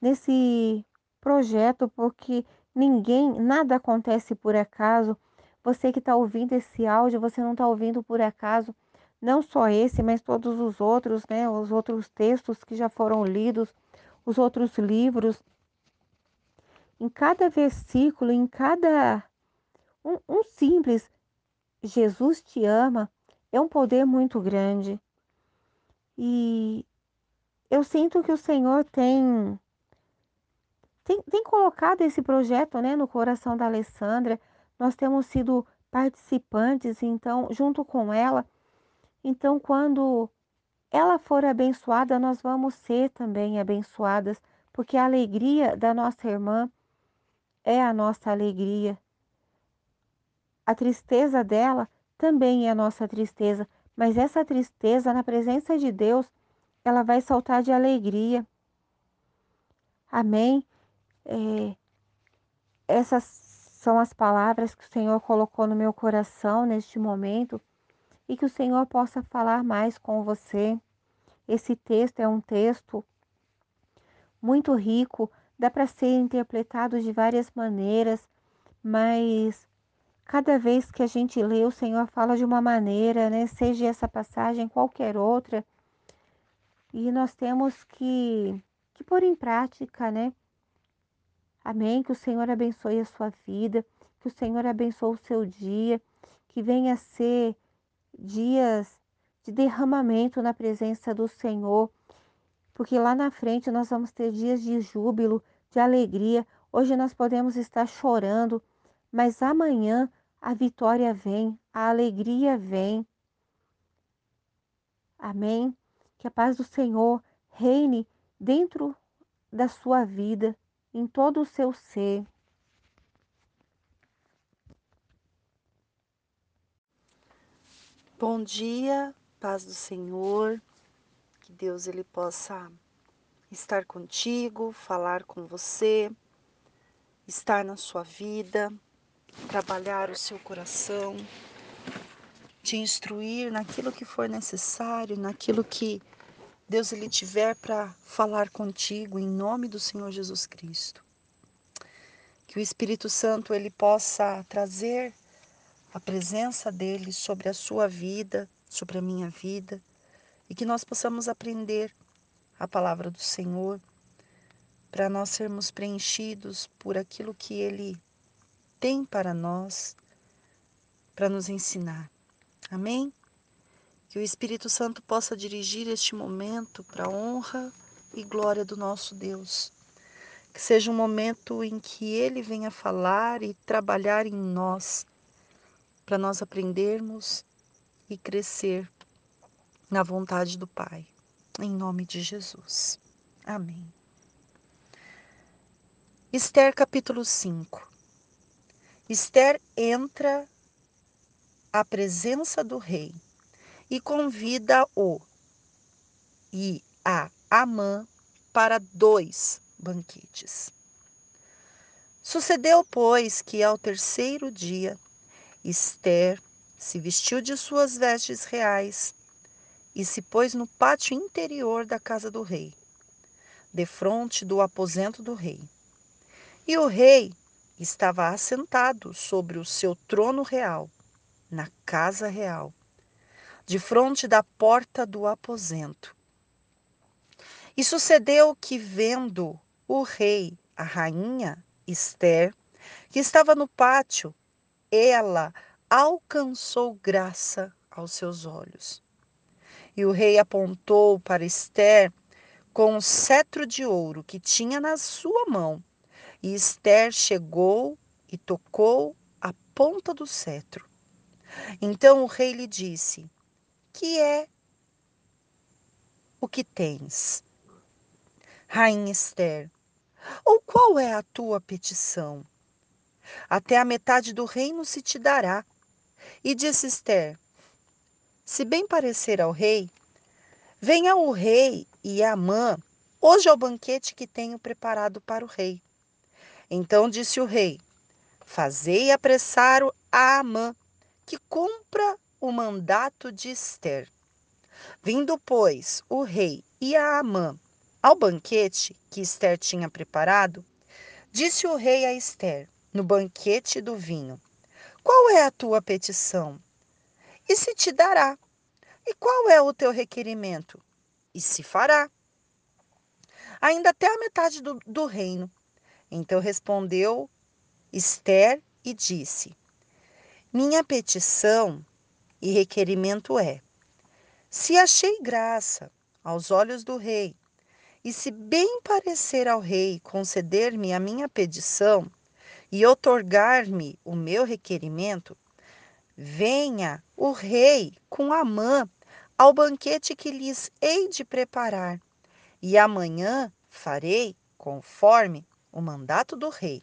nesse projeto, porque ninguém, nada acontece por acaso. Você que está ouvindo esse áudio, você não está ouvindo por acaso. Não só esse, mas todos os outros, né? Os outros textos que já foram lidos, os outros livros. Em cada versículo, em cada um, um simples Jesus te ama é um poder muito grande. E eu sinto que o Senhor tem, tem, tem colocado esse projeto né, no coração da Alessandra. Nós temos sido participantes, então, junto com ela. Então, quando ela for abençoada, nós vamos ser também abençoadas, porque a alegria da nossa irmã é a nossa alegria. A tristeza dela também é a nossa tristeza, mas essa tristeza na presença de Deus, ela vai saltar de alegria. Amém? É, essas são as palavras que o Senhor colocou no meu coração neste momento e que o Senhor possa falar mais com você. Esse texto é um texto muito rico, dá para ser interpretado de várias maneiras, mas Cada vez que a gente lê, o Senhor fala de uma maneira, né? Seja essa passagem, qualquer outra. E nós temos que, que pôr em prática, né? Amém? Que o Senhor abençoe a sua vida, que o Senhor abençoe o seu dia, que venha a ser dias de derramamento na presença do Senhor, porque lá na frente nós vamos ter dias de júbilo, de alegria. Hoje nós podemos estar chorando, mas amanhã a vitória vem, a alegria vem. Amém? Que a paz do Senhor reine dentro da sua vida, em todo o seu ser. Bom dia, paz do Senhor. Que Deus ele possa estar contigo, falar com você, estar na sua vida trabalhar o seu coração, te instruir naquilo que for necessário, naquilo que Deus ele tiver para falar contigo em nome do Senhor Jesus Cristo. Que o Espírito Santo ele possa trazer a presença dele sobre a sua vida, sobre a minha vida, e que nós possamos aprender a palavra do Senhor para nós sermos preenchidos por aquilo que ele tem para nós, para nos ensinar. Amém? Que o Espírito Santo possa dirigir este momento para a honra e glória do nosso Deus. Que seja um momento em que Ele venha falar e trabalhar em nós, para nós aprendermos e crescer na vontade do Pai. Em nome de Jesus. Amém. Esther capítulo 5. Esther entra à presença do rei e convida-o e a Amã para dois banquetes. Sucedeu, pois, que ao terceiro dia Esther se vestiu de suas vestes reais e se pôs no pátio interior da casa do rei, defronte do aposento do rei. E o rei estava assentado sobre o seu trono real, na casa real, de frente da porta do aposento. E sucedeu que, vendo o rei, a rainha Esther, que estava no pátio, ela alcançou graça aos seus olhos. E o rei apontou para Esther com o cetro de ouro que tinha na sua mão. E Esther chegou e tocou a ponta do cetro. Então o rei lhe disse: que é o que tens? Rainha Esther, ou qual é a tua petição? Até a metade do reino se te dará. E disse Esther: Se bem parecer ao rei, venha o rei e a mãe hoje ao banquete que tenho preparado para o rei. Então disse o rei: Fazei apressar a Amã, que cumpra o mandato de Esther. Vindo, pois, o rei e a Amã ao banquete que Esther tinha preparado, disse o rei a Esther, no banquete do vinho: Qual é a tua petição? E se te dará. E qual é o teu requerimento? E se fará. Ainda até a metade do, do reino. Então respondeu Esther e disse: Minha petição e requerimento é: se achei graça aos olhos do rei, e se bem parecer ao rei conceder-me a minha petição e otorgar-me o meu requerimento, venha o rei com Amã ao banquete que lhes hei de preparar, e amanhã farei conforme o mandato do rei.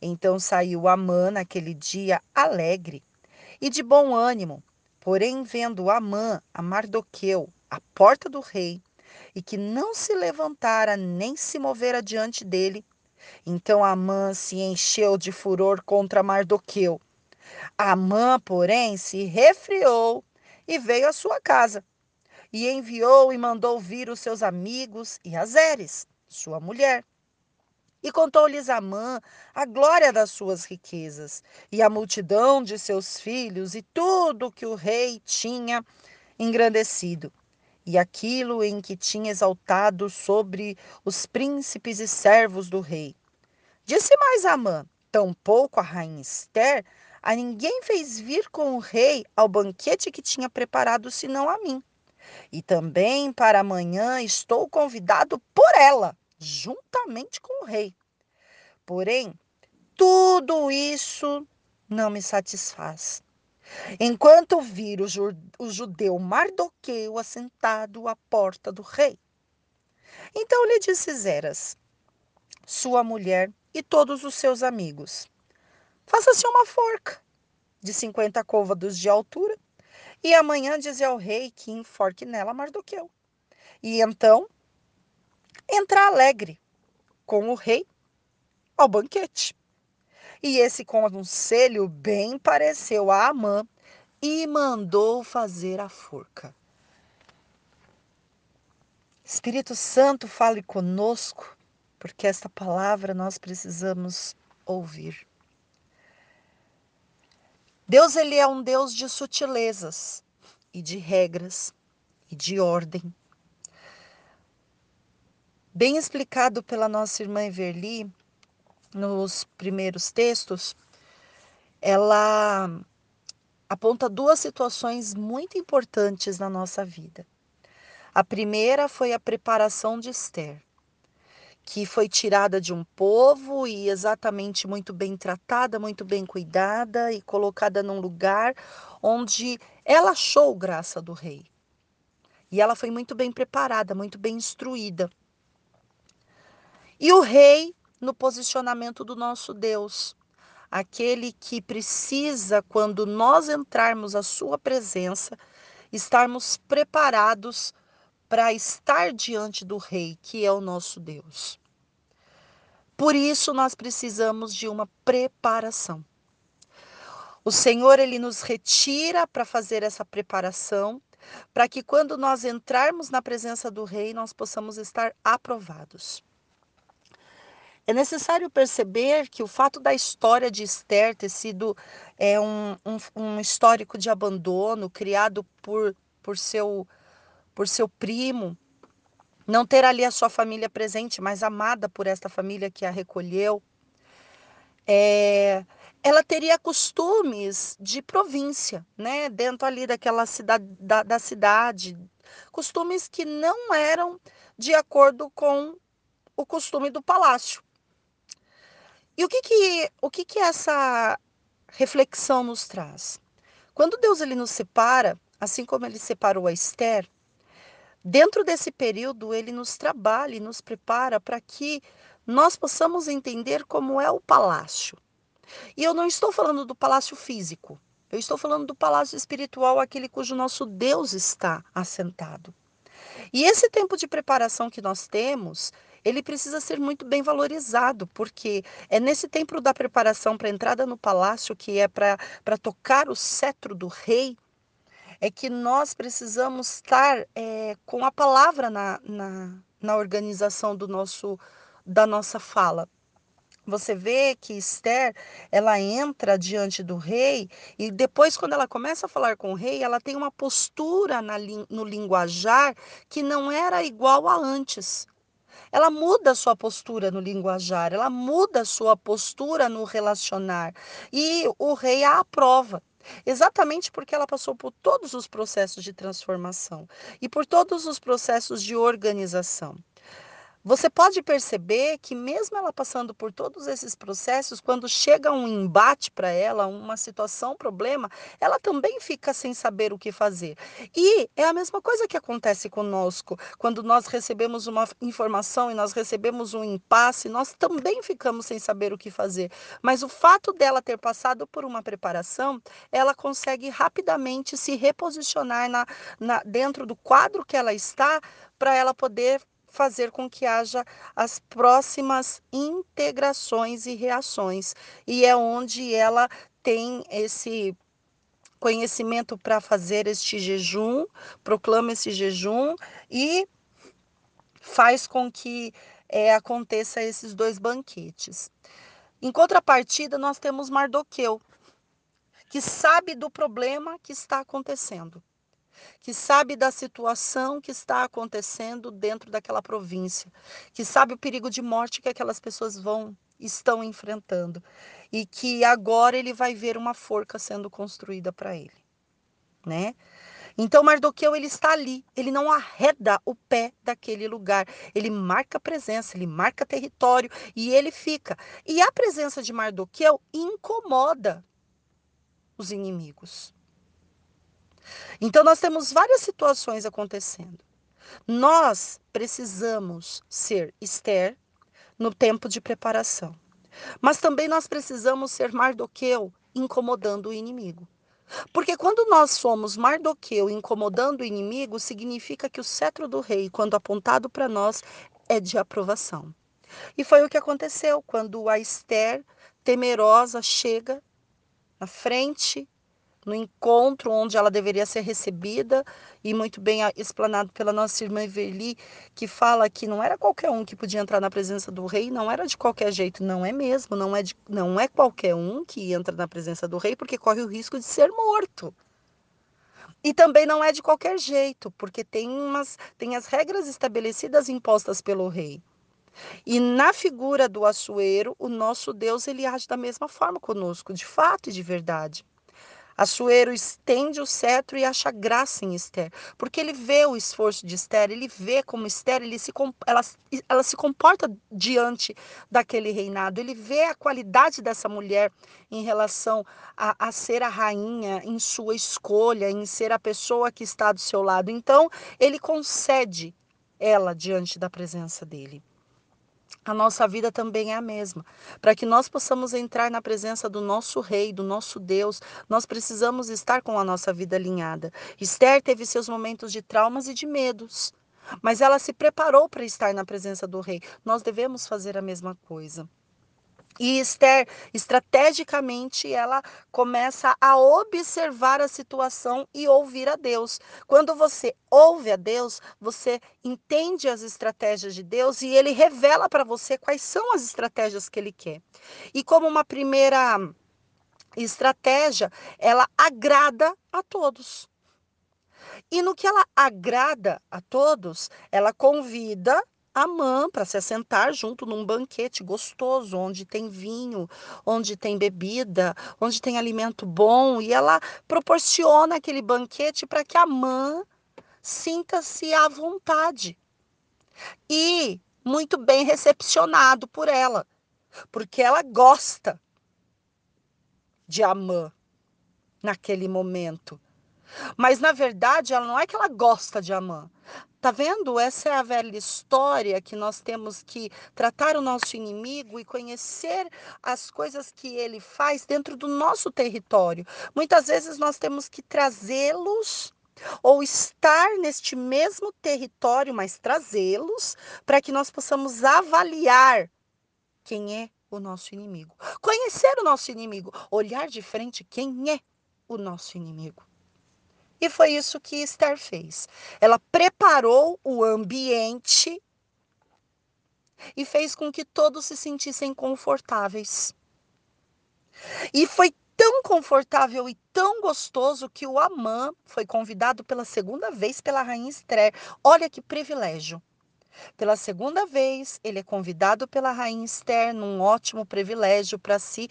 Então saiu Amã naquele dia alegre e de bom ânimo. Porém, vendo Amã a Mardoqueu à porta do rei, e que não se levantara nem se movera diante dele, então Amã se encheu de furor contra Mardoqueu. Amã, porém, se refriou e veio à sua casa. E enviou e mandou vir os seus amigos e Azeres, sua mulher, e contou-lhes Amã a glória das suas riquezas, e a multidão de seus filhos, e tudo que o rei tinha engrandecido, e aquilo em que tinha exaltado sobre os príncipes e servos do rei. Disse mais Amã, tampouco a rainha Esther, a ninguém fez vir com o rei ao banquete que tinha preparado, senão a mim. E também para amanhã estou convidado por ela juntamente com o rei. Porém, tudo isso não me satisfaz. Enquanto vir o, judeu Mardoqueu assentado à porta do rei. Então lhe disse Zeras, sua mulher e todos os seus amigos: Faça-se uma forca de cinquenta côvados de altura e amanhã dizer ao rei que enforque nela Mardoqueu. E então entrar alegre com o rei ao banquete. E esse conselho bem pareceu a Amã e mandou fazer a forca. Espírito Santo, fale conosco, porque esta palavra nós precisamos ouvir. Deus ele é um Deus de sutilezas e de regras e de ordem. Bem explicado pela nossa irmã Everly nos primeiros textos, ela aponta duas situações muito importantes na nossa vida. A primeira foi a preparação de Esther, que foi tirada de um povo e exatamente muito bem tratada, muito bem cuidada e colocada num lugar onde ela achou graça do rei. E ela foi muito bem preparada, muito bem instruída. E o rei no posicionamento do nosso Deus, aquele que precisa, quando nós entrarmos à sua presença, estarmos preparados para estar diante do Rei, que é o nosso Deus. Por isso nós precisamos de uma preparação. O Senhor ele nos retira para fazer essa preparação, para que quando nós entrarmos na presença do rei, nós possamos estar aprovados. É necessário perceber que o fato da história de Esther ter sido é, um, um, um histórico de abandono criado por, por seu por seu primo, não ter ali a sua família presente, mas amada por esta família que a recolheu. É, ela teria costumes de província, né? Dentro ali daquela cidade, da, da cidade, costumes que não eram de acordo com o costume do palácio. E o que que, o que, que essa reflexão nos traz? Quando Deus ele nos separa, assim como ele separou a Esther, Dentro desse período, ele nos trabalha e nos prepara para que nós possamos entender como é o palácio. E eu não estou falando do palácio físico, eu estou falando do palácio espiritual, aquele cujo nosso Deus está assentado. E esse tempo de preparação que nós temos, ele precisa ser muito bem valorizado, porque é nesse tempo da preparação para a entrada no palácio, que é para tocar o cetro do rei, é que nós precisamos estar é, com a palavra na, na, na organização do nosso, da nossa fala. Você vê que Esther, ela entra diante do rei e depois quando ela começa a falar com o rei, ela tem uma postura na, no linguajar que não era igual a antes. Ela muda a sua postura no linguajar, ela muda a sua postura no relacionar. E o rei a aprova. Exatamente porque ela passou por todos os processos de transformação e por todos os processos de organização. Você pode perceber que, mesmo ela passando por todos esses processos, quando chega um embate para ela, uma situação, um problema, ela também fica sem saber o que fazer. E é a mesma coisa que acontece conosco. Quando nós recebemos uma informação e nós recebemos um impasse, nós também ficamos sem saber o que fazer. Mas o fato dela ter passado por uma preparação, ela consegue rapidamente se reposicionar na, na dentro do quadro que ela está para ela poder fazer com que haja as próximas integrações e reações. E é onde ela tem esse conhecimento para fazer este jejum, proclama esse jejum e faz com que é, aconteça esses dois banquetes. Em contrapartida, nós temos Mardoqueu, que sabe do problema que está acontecendo que sabe da situação que está acontecendo dentro daquela província, que sabe o perigo de morte que aquelas pessoas vão estão enfrentando e que agora ele vai ver uma forca sendo construída para ele, né? Então Mardoqueu ele está ali, ele não arreda o pé daquele lugar, ele marca presença, ele marca território e ele fica. E a presença de Mardoqueu incomoda os inimigos. Então, nós temos várias situações acontecendo. Nós precisamos ser Esther no tempo de preparação. Mas também nós precisamos ser Mardoqueu incomodando o inimigo. Porque quando nós somos Mardoqueu incomodando o inimigo, significa que o cetro do rei, quando apontado para nós, é de aprovação. E foi o que aconteceu quando a Esther, temerosa, chega na frente no encontro onde ela deveria ser recebida e muito bem explanado pela nossa irmã Everly, que fala que não era qualquer um que podia entrar na presença do rei, não era de qualquer jeito, não é mesmo, não é, de, não é qualquer um que entra na presença do rei porque corre o risco de ser morto. E também não é de qualquer jeito, porque tem, umas, tem as regras estabelecidas impostas pelo rei. E na figura do Açoeiro, o nosso Deus ele age da mesma forma conosco, de fato e de verdade. Assuero estende o cetro e acha graça em Esther, porque ele vê o esforço de Esther, ele vê como Esther ele se, ela, ela se comporta diante daquele reinado, ele vê a qualidade dessa mulher em relação a, a ser a rainha, em sua escolha, em ser a pessoa que está do seu lado. Então, ele concede ela diante da presença dele a nossa vida também é a mesma. Para que nós possamos entrar na presença do nosso Rei, do nosso Deus, nós precisamos estar com a nossa vida alinhada. Esther teve seus momentos de traumas e de medos, mas ela se preparou para estar na presença do Rei. Nós devemos fazer a mesma coisa. E Esther, estrategicamente, ela começa a observar a situação e ouvir a Deus. Quando você ouve a Deus, você entende as estratégias de Deus e ele revela para você quais são as estratégias que ele quer. E como uma primeira estratégia, ela agrada a todos. E no que ela agrada a todos, ela convida Amã para se assentar junto num banquete gostoso, onde tem vinho, onde tem bebida, onde tem alimento bom, e ela proporciona aquele banquete para que Amã sinta-se à vontade e muito bem recepcionado por ela, porque ela gosta de Amã naquele momento. Mas na verdade, ela não é que ela gosta de Amã. Tá vendo? Essa é a velha história que nós temos que tratar o nosso inimigo e conhecer as coisas que ele faz dentro do nosso território. Muitas vezes nós temos que trazê-los ou estar neste mesmo território, mas trazê-los para que nós possamos avaliar quem é o nosso inimigo. Conhecer o nosso inimigo, olhar de frente quem é o nosso inimigo. E foi isso que Esther fez. Ela preparou o ambiente e fez com que todos se sentissem confortáveis. E foi tão confortável e tão gostoso que o Amã foi convidado pela segunda vez pela rainha Esther. Olha que privilégio. Pela segunda vez, ele é convidado pela rainha Esther num ótimo privilégio para se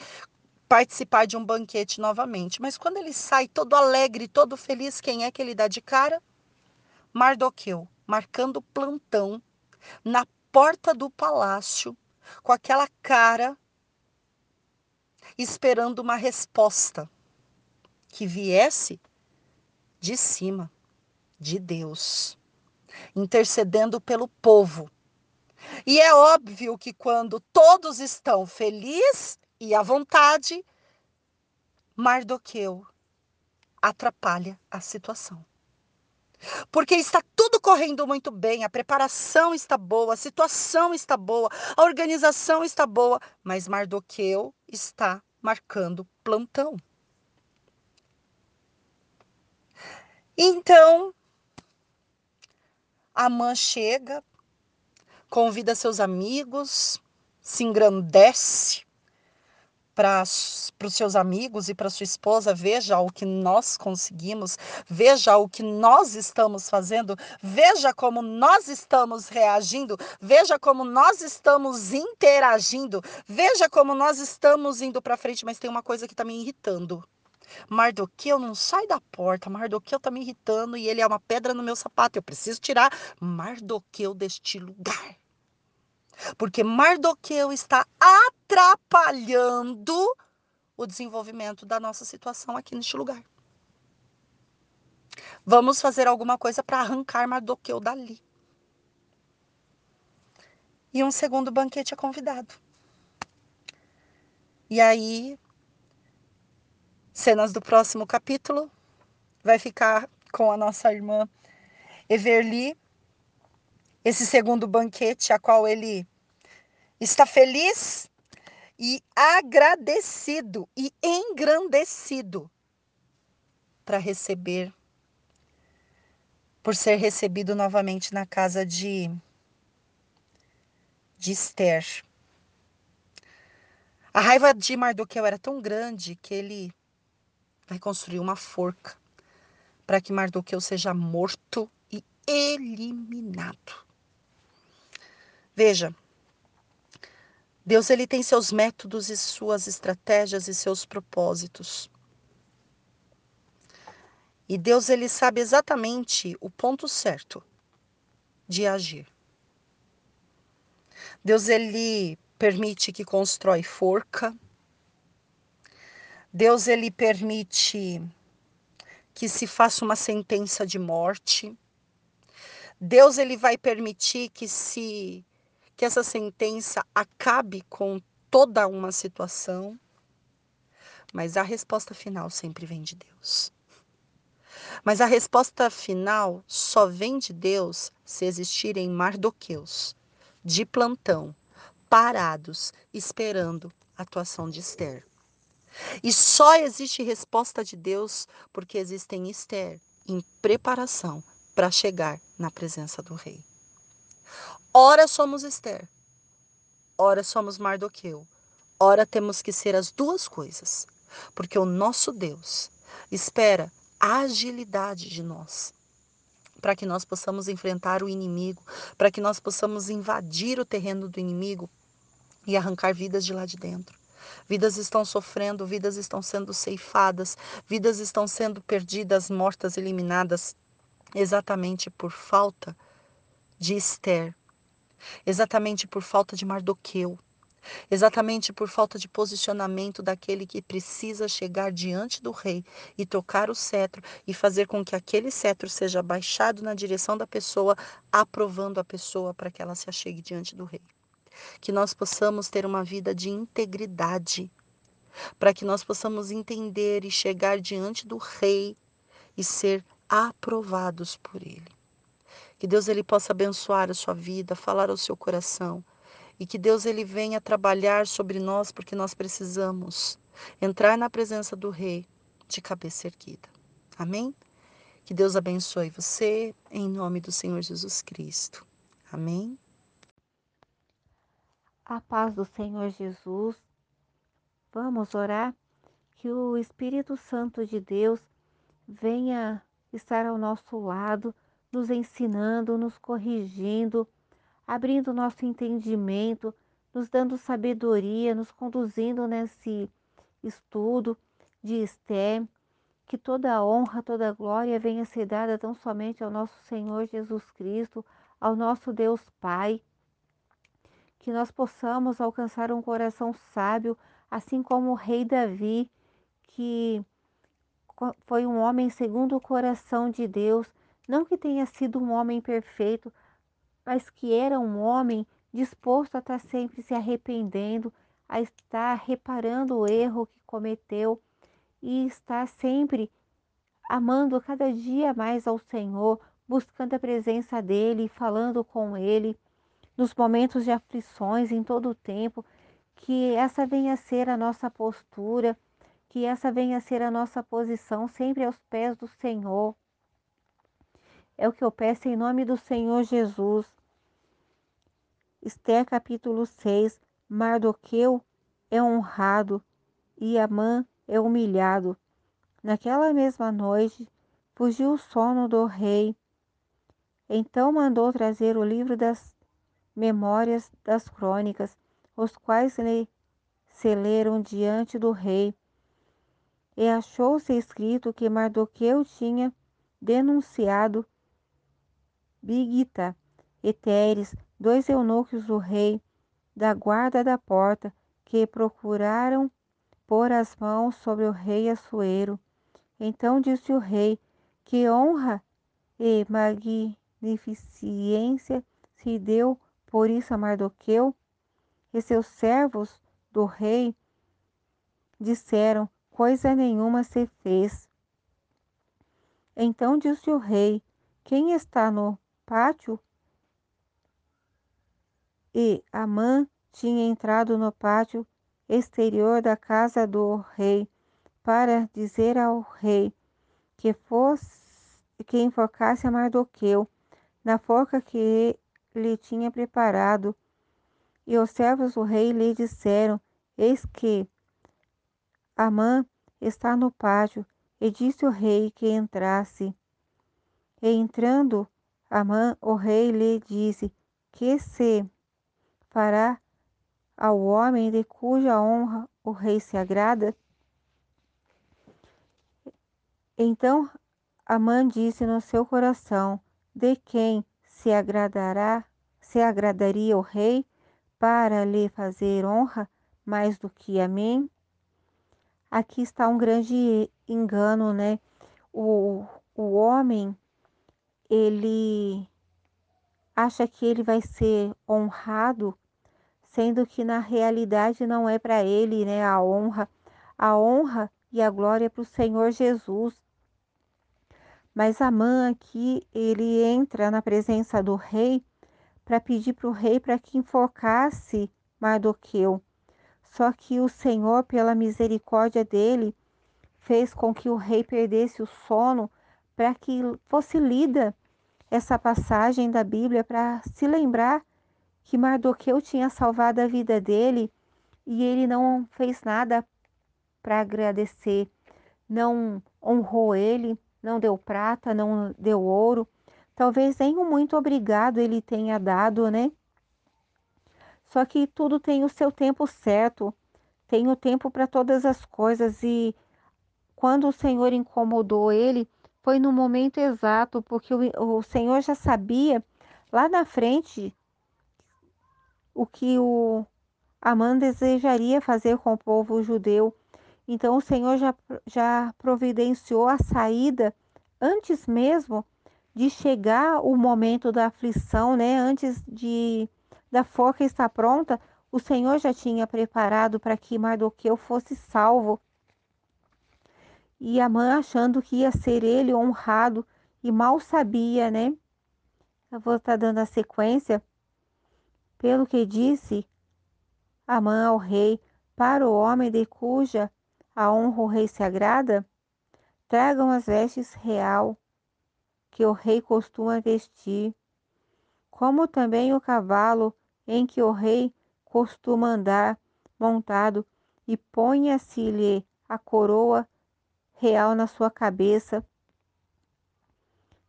participar de um banquete novamente. Mas quando ele sai todo alegre, todo feliz, quem é que ele dá de cara? Mardoqueu, marcando plantão na porta do palácio, com aquela cara, esperando uma resposta que viesse de cima, de Deus, intercedendo pelo povo. E é óbvio que quando todos estão felizes e à vontade, Mardoqueu atrapalha a situação. Porque está tudo correndo muito bem, a preparação está boa, a situação está boa, a organização está boa, mas Mardoqueu está marcando plantão. Então, Amã chega, convida seus amigos, se engrandece, para os seus amigos e para sua esposa, veja o que nós conseguimos, veja o que nós estamos fazendo, veja como nós estamos reagindo, veja como nós estamos interagindo, veja como nós estamos indo para frente, mas tem uma coisa que está me irritando. Mardoqueu não sai da porta, Mardoqueu está me irritando e ele é uma pedra no meu sapato, eu preciso tirar Mardoqueu deste lugar porque Mardoqueu está atrapalhando o desenvolvimento da nossa situação aqui neste lugar. Vamos fazer alguma coisa para arrancar Mardoqueu dali. E um segundo banquete é convidado. E aí Cenas do próximo capítulo vai ficar com a nossa irmã Everly. Esse segundo banquete, a qual ele está feliz e agradecido e engrandecido para receber, por ser recebido novamente na casa de, de Esther. A raiva de Mardoqueu era tão grande que ele vai construir uma forca para que Mardoqueu seja morto e eliminado. Veja, Deus ele tem seus métodos e suas estratégias e seus propósitos. E Deus ele sabe exatamente o ponto certo de agir. Deus ele permite que constrói forca. Deus ele permite que se faça uma sentença de morte. Deus ele vai permitir que se que essa sentença acabe com toda uma situação, mas a resposta final sempre vem de Deus. Mas a resposta final só vem de Deus se existirem mardoqueus de plantão, parados, esperando a atuação de Esther. E só existe resposta de Deus porque existem Esther em preparação para chegar na presença do rei. Ora somos Esther, ora somos Mardoqueu, ora temos que ser as duas coisas, porque o nosso Deus espera agilidade de nós, para que nós possamos enfrentar o inimigo, para que nós possamos invadir o terreno do inimigo e arrancar vidas de lá de dentro. Vidas estão sofrendo, vidas estão sendo ceifadas, vidas estão sendo perdidas, mortas, eliminadas, exatamente por falta de Esther, exatamente por falta de Mardoqueu, exatamente por falta de posicionamento daquele que precisa chegar diante do rei e tocar o cetro e fazer com que aquele cetro seja baixado na direção da pessoa, aprovando a pessoa para que ela se achegue diante do rei. Que nós possamos ter uma vida de integridade, para que nós possamos entender e chegar diante do rei e ser aprovados por ele. Que Deus ele possa abençoar a sua vida, falar ao seu coração e que Deus ele venha trabalhar sobre nós porque nós precisamos entrar na presença do rei de cabeça erguida. Amém? Que Deus abençoe você em nome do Senhor Jesus Cristo. Amém. A paz do Senhor Jesus. Vamos orar que o Espírito Santo de Deus venha estar ao nosso lado nos ensinando, nos corrigindo, abrindo nosso entendimento, nos dando sabedoria, nos conduzindo nesse estudo de Esther. Que toda a honra, toda a glória venha ser dada tão somente ao nosso Senhor Jesus Cristo, ao nosso Deus Pai. Que nós possamos alcançar um coração sábio, assim como o rei Davi, que foi um homem segundo o coração de Deus, não que tenha sido um homem perfeito, mas que era um homem disposto a estar sempre se arrependendo, a estar reparando o erro que cometeu e estar sempre amando cada dia mais ao Senhor, buscando a presença dele, falando com ele nos momentos de aflições em todo o tempo, que essa venha a ser a nossa postura, que essa venha a ser a nossa posição sempre aos pés do Senhor, é o que eu peço em nome do Senhor Jesus. Esther capítulo 6. Mardoqueu é honrado e Amã é humilhado. Naquela mesma noite fugiu o sono do rei. Então mandou trazer o livro das memórias das crônicas, os quais lhe se leram diante do rei. E achou-se escrito que Mardoqueu tinha denunciado Bigita e Teres, dois eunucos do rei, da guarda da porta, que procuraram pôr as mãos sobre o rei Assuero. Então disse o rei: Que honra e magnificência se deu por isso a Mardoqueu? E seus servos do rei disseram: coisa nenhuma se fez. Então disse o rei: Quem está no pátio? E Amã tinha entrado no pátio exterior da casa do rei para dizer ao rei que fosse que enforcasse a Mardoqueu na forca que lhe tinha preparado. E os servos do rei lhe disseram: Eis que Amã está no pátio. E disse o rei que entrasse. E entrando Amã, o rei lhe disse: Que se fará ao homem de cuja honra o rei se agrada? Então Amã disse no seu coração: De quem se agradará, se agradaria o rei para lhe fazer honra mais do que a mim? Aqui está um grande engano, né? O, o homem, ele acha que ele vai ser honrado, sendo que na realidade não é para ele, né? A honra, a honra e a glória é para o Senhor Jesus. Mas Amã aqui, ele entra na presença do rei para pedir para o rei para que enforcasse Mardoqueu. Só que o Senhor, pela misericórdia dele, fez com que o rei perdesse o sono para que fosse lida essa passagem da Bíblia para se lembrar que Mardoqueu tinha salvado a vida dele e ele não fez nada para agradecer, não honrou ele, não deu prata, não deu ouro. Talvez nem um muito obrigado ele tenha dado, né? Só que tudo tem o seu tempo certo, tem o tempo para todas as coisas e quando o Senhor incomodou ele, foi no momento exato, porque o, o Senhor já sabia lá na frente o que o Amã desejaria fazer com o povo judeu. Então o Senhor já, já providenciou a saída antes mesmo de chegar o momento da aflição, né? Antes de da forca estar pronta, o Senhor já tinha preparado para que Mardoqueu fosse salvo. E Amã achando que ia ser ele honrado e mal sabia, né? Eu vou estar dando a sequência. Pelo que disse Amã ao rei, para o homem de cuja a honra o rei se agrada, tragam as vestes real que o rei costuma vestir, como também o cavalo em que o rei costuma andar montado, e ponha-se-lhe a coroa real na sua cabeça,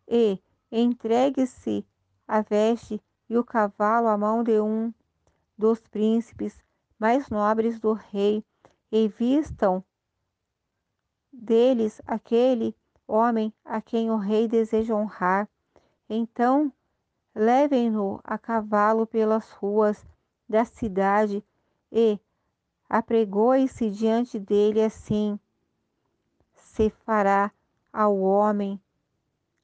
e entregue-se a veste e o cavalo à mão de um dos príncipes mais nobres do rei, e vistam deles aquele homem a quem o rei deseja honrar. Então levem-no a cavalo pelas ruas da cidade e apregoe-se diante dele assim se fará ao homem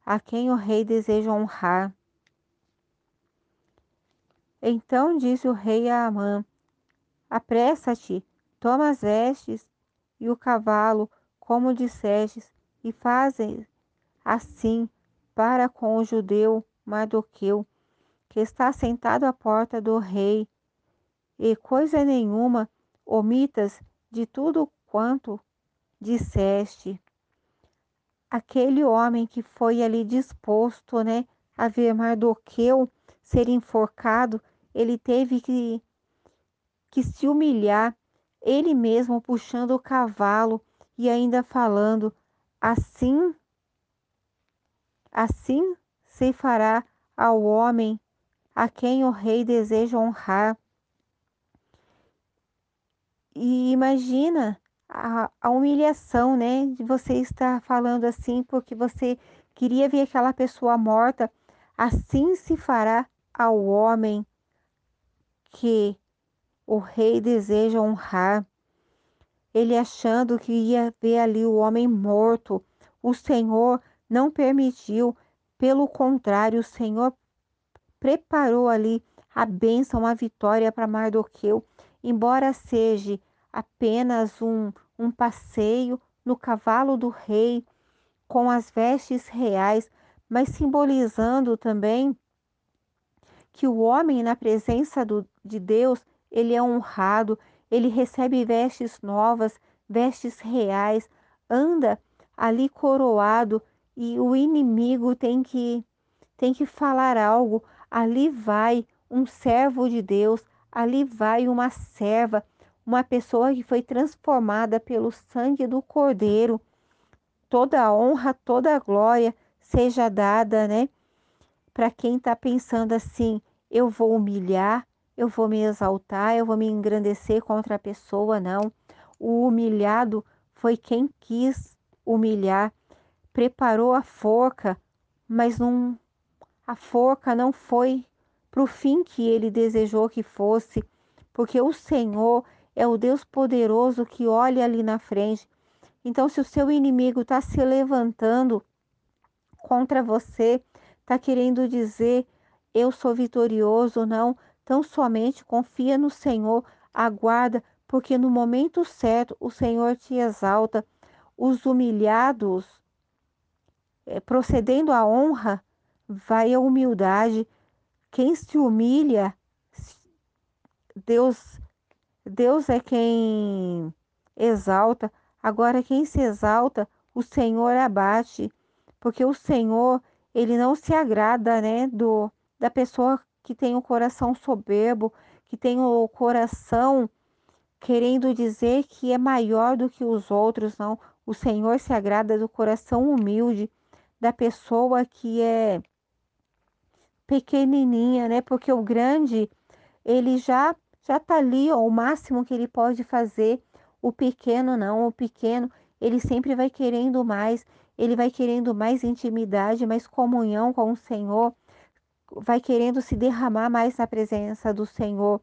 a quem o rei deseja honrar. Então disse o rei a Amã: Apressa-te, toma as vestes e o cavalo, como dissestes, e fazem assim para com o judeu Mardoqueu, que está sentado à porta do rei, e coisa nenhuma omitas de tudo quanto disseste. Aquele homem que foi ali disposto, né, a ver Mardoqueu ser enforcado, ele teve que, que se humilhar, ele mesmo puxando o cavalo e ainda falando: assim, assim se fará ao homem a quem o rei deseja honrar. E imagina a, a humilhação, né, de você estar falando assim porque você queria ver aquela pessoa morta. Assim se fará ao homem que o rei deseja honrar ele achando que ia ver ali o homem morto. O Senhor não permitiu, pelo contrário, o Senhor preparou ali a bênção, a vitória para Mardoqueu, embora seja apenas um, um passeio no cavalo do rei, com as vestes reais, mas simbolizando também que o homem na presença do, de Deus, ele é honrado, ele recebe vestes novas, vestes reais, anda ali coroado e o inimigo tem que tem que falar algo. Ali vai um servo de Deus, ali vai uma serva, uma pessoa que foi transformada pelo sangue do Cordeiro. Toda a honra, toda a glória seja dada, né? Para quem está pensando assim, eu vou humilhar, eu vou me exaltar, eu vou me engrandecer contra a pessoa, não. O humilhado foi quem quis humilhar, preparou a forca, mas não, a forca não foi para o fim que ele desejou que fosse, porque o Senhor é o Deus poderoso que olha ali na frente. Então, se o seu inimigo está se levantando contra você, está querendo dizer eu sou vitorioso, não, tão somente confia no Senhor, aguarda, porque no momento certo o Senhor te exalta. Os humilhados, é, procedendo à honra, vai a humildade. Quem se humilha, Deus, Deus é quem exalta. Agora quem se exalta, o Senhor abate, porque o Senhor, ele não se agrada, né, do da pessoa que tem o coração soberbo, que tem o coração querendo dizer que é maior do que os outros, não. O Senhor se agrada do coração humilde, da pessoa que é pequenininha, né? Porque o grande, ele já já tá ali, ó, o máximo que ele pode fazer. O pequeno não, o pequeno, ele sempre vai querendo mais, ele vai querendo mais intimidade, mais comunhão com o Senhor vai querendo se derramar mais na presença do Senhor.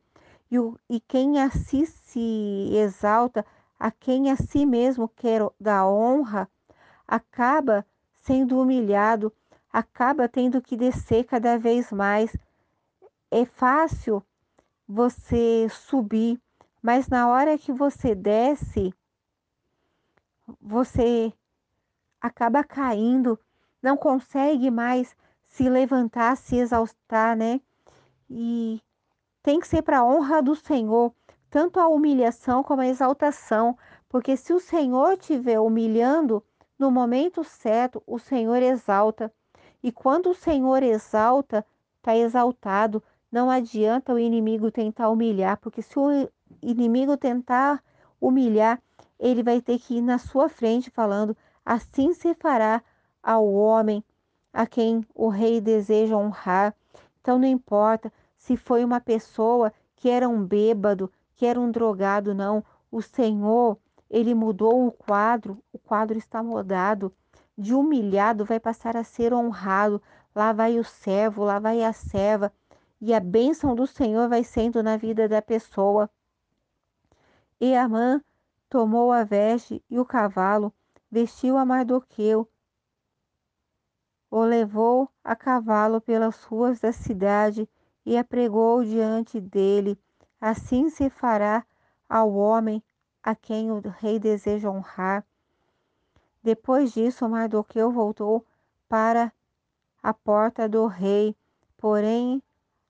E, o, e quem a si se exalta, a quem a si mesmo quer dar honra, acaba sendo humilhado, acaba tendo que descer cada vez mais. É fácil você subir, mas na hora que você desce, você acaba caindo, não consegue mais se levantar, se exaltar, né? E tem que ser para a honra do Senhor, tanto a humilhação como a exaltação, porque se o Senhor estiver humilhando, no momento certo, o Senhor exalta. E quando o Senhor exalta, está exaltado. Não adianta o inimigo tentar humilhar, porque se o inimigo tentar humilhar, ele vai ter que ir na sua frente falando: assim se fará ao homem a quem o rei deseja honrar. Então não importa se foi uma pessoa que era um bêbado, que era um drogado, não. O Senhor, ele mudou o quadro, o quadro está mudado. De humilhado vai passar a ser honrado. Lá vai o servo, lá vai a serva. E a bênção do Senhor vai sendo na vida da pessoa. E Amã tomou a veste e o cavalo, vestiu a Mardoqueu o levou a cavalo pelas ruas da cidade e a pregou diante dele. Assim se fará ao homem a quem o rei deseja honrar. Depois disso, Mardoqueu voltou para a porta do rei, porém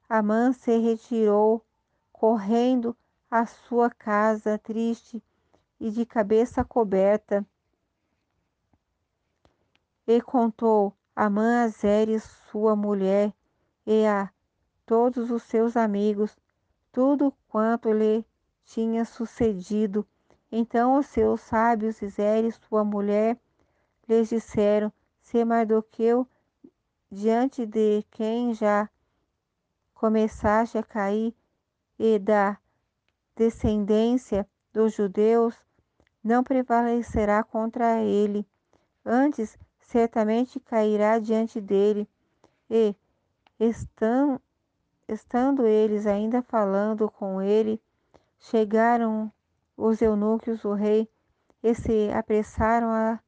Amã se retirou, correndo à sua casa, triste e de cabeça coberta, e contou Amã a Zeres, sua mulher, e a todos os seus amigos, tudo quanto lhe tinha sucedido. Então os seus sábios e Zeres, sua mulher, lhes disseram: Se Mardoqueu, diante de quem já começaste a cair, e da descendência dos judeus, não prevalecerá contra ele. Antes certamente cairá diante dele. E, estando, estando eles ainda falando com ele, chegaram os eunucos do rei e se apressaram a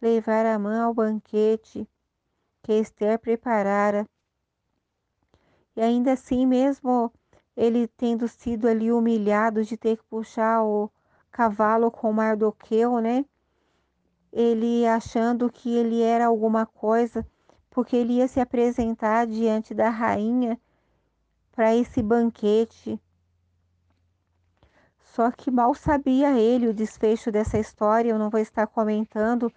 levar a mão ao banquete que Esther preparara. E ainda assim, mesmo ele tendo sido ali humilhado de ter que puxar o cavalo com Mardoqueu, né? Ele achando que ele era alguma coisa, porque ele ia se apresentar diante da rainha para esse banquete. Só que mal sabia ele o desfecho dessa história, eu não vou estar comentando,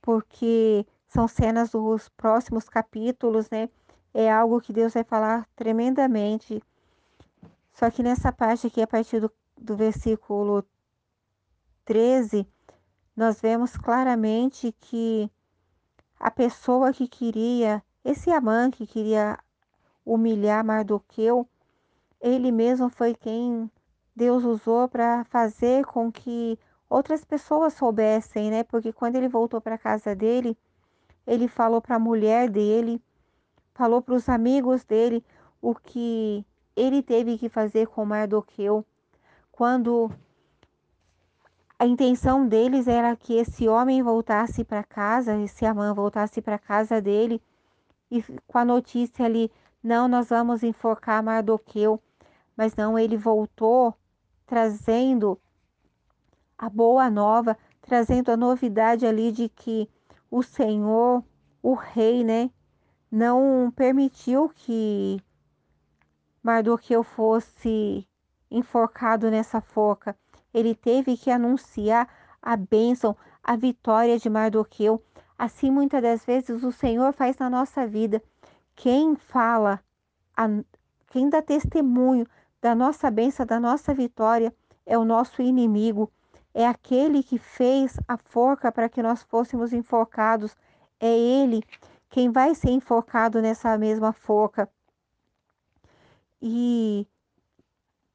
porque são cenas dos próximos capítulos, né? É algo que Deus vai falar tremendamente. Só que nessa parte aqui, a partir do, do versículo 13, nós vemos claramente que a pessoa que queria, esse Amã que queria humilhar Mardoqueu, ele mesmo foi quem Deus usou para fazer com que outras pessoas soubessem, né? Porque quando ele voltou para a casa dele, ele falou para a mulher dele, falou para os amigos dele o que ele teve que fazer com Mardoqueu. Quando a intenção deles era que esse homem voltasse para casa, esse Amã voltasse para casa dele e com a notícia ali, não, nós vamos enforcar Mardoqueu. Mas não, ele voltou trazendo a boa nova, trazendo a novidade ali de que o Senhor, o rei, né, não permitiu que Mardoqueu fosse enforcado nessa forca. Ele teve que anunciar a bênção, a vitória de Mardoqueu. Assim, muitas das vezes, o Senhor faz na nossa vida. Quem fala, a, quem dá testemunho da nossa bênção, da nossa vitória, é o nosso inimigo. É aquele que fez a forca para que nós fôssemos enforcados. É ele quem vai ser enforcado nessa mesma forca. E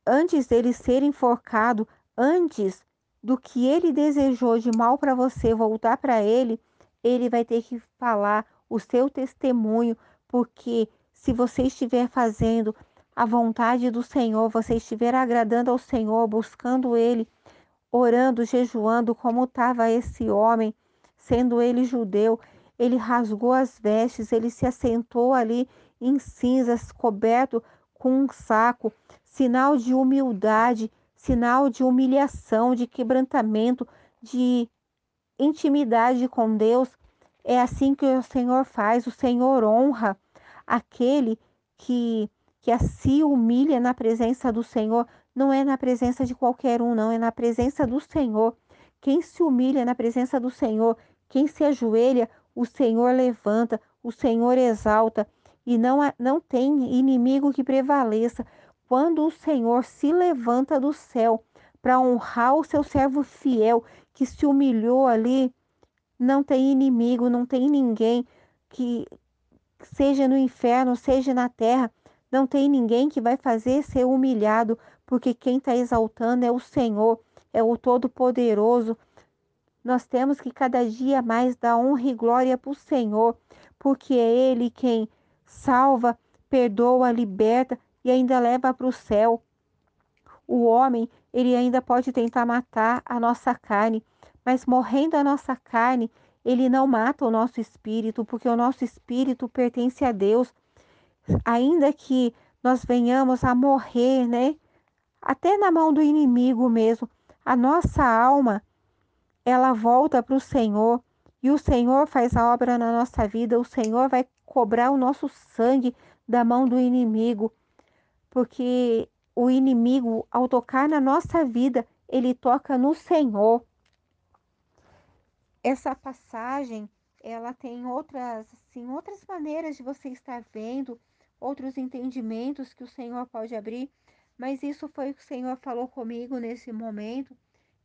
antes dele ser enforcado, antes do que ele desejou de mal para você voltar para ele, ele vai ter que falar o seu testemunho, porque se você estiver fazendo a vontade do Senhor, você estiver agradando ao Senhor, buscando Ele, orando, jejuando, como estava esse homem, sendo ele judeu, ele rasgou as vestes, ele se assentou ali em cinzas, coberto com um saco, sinal de humildade, sinal de humilhação, de quebrantamento, de intimidade com Deus. É assim que o Senhor faz, o Senhor honra aquele que que se humilha na presença do Senhor, não é na presença de qualquer um, não, é na presença do Senhor. Quem se humilha na presença do Senhor, quem se ajoelha, o Senhor levanta, o Senhor exalta, e não, não tem inimigo que prevaleça. Quando o Senhor se levanta do céu para honrar o seu servo fiel, que se humilhou ali, não tem inimigo, não tem ninguém que seja no inferno, seja na terra, não tem ninguém que vai fazer ser humilhado, porque quem está exaltando é o Senhor, é o Todo-Poderoso. Nós temos que cada dia mais dar honra e glória para o Senhor, porque é Ele quem salva, perdoa, liberta e ainda leva para o céu. O homem, ele ainda pode tentar matar a nossa carne, mas morrendo a nossa carne, ele não mata o nosso espírito, porque o nosso espírito pertence a Deus ainda que nós venhamos a morrer, né? Até na mão do inimigo mesmo, a nossa alma ela volta para o Senhor e o Senhor faz a obra na nossa vida. O Senhor vai cobrar o nosso sangue da mão do inimigo, porque o inimigo, ao tocar na nossa vida, ele toca no Senhor. Essa passagem, ela tem outras, assim, outras maneiras de você estar vendo outros entendimentos que o Senhor pode abrir, mas isso foi o que o Senhor falou comigo nesse momento.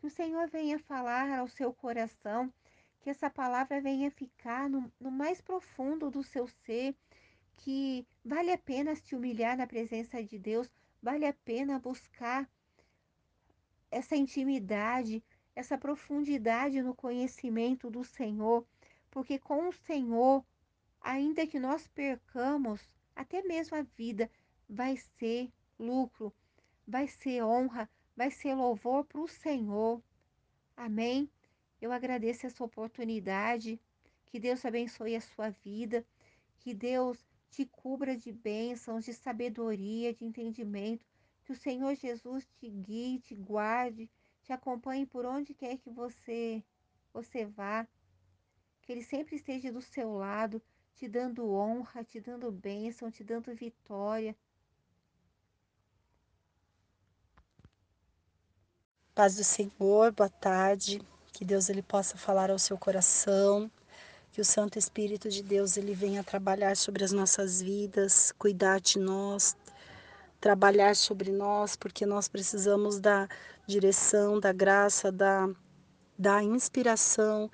Que o Senhor venha falar ao seu coração, que essa palavra venha ficar no, no mais profundo do seu ser, que vale a pena se humilhar na presença de Deus, vale a pena buscar essa intimidade, essa profundidade no conhecimento do Senhor, porque com o Senhor, ainda que nós percamos até mesmo a vida vai ser lucro, vai ser honra, vai ser louvor para o Senhor. Amém? Eu agradeço essa oportunidade. Que Deus abençoe a sua vida. Que Deus te cubra de bênçãos, de sabedoria, de entendimento. Que o Senhor Jesus te guie, te guarde, te acompanhe por onde quer que você você vá, que ele sempre esteja do seu lado, te dando honra, te dando bênção, te dando vitória. Paz do Senhor, boa tarde. Que Deus ele possa falar ao seu coração, que o Santo Espírito de Deus ele venha trabalhar sobre as nossas vidas, cuidar de nós, trabalhar sobre nós, porque nós precisamos da direção, da graça, da, da inspiração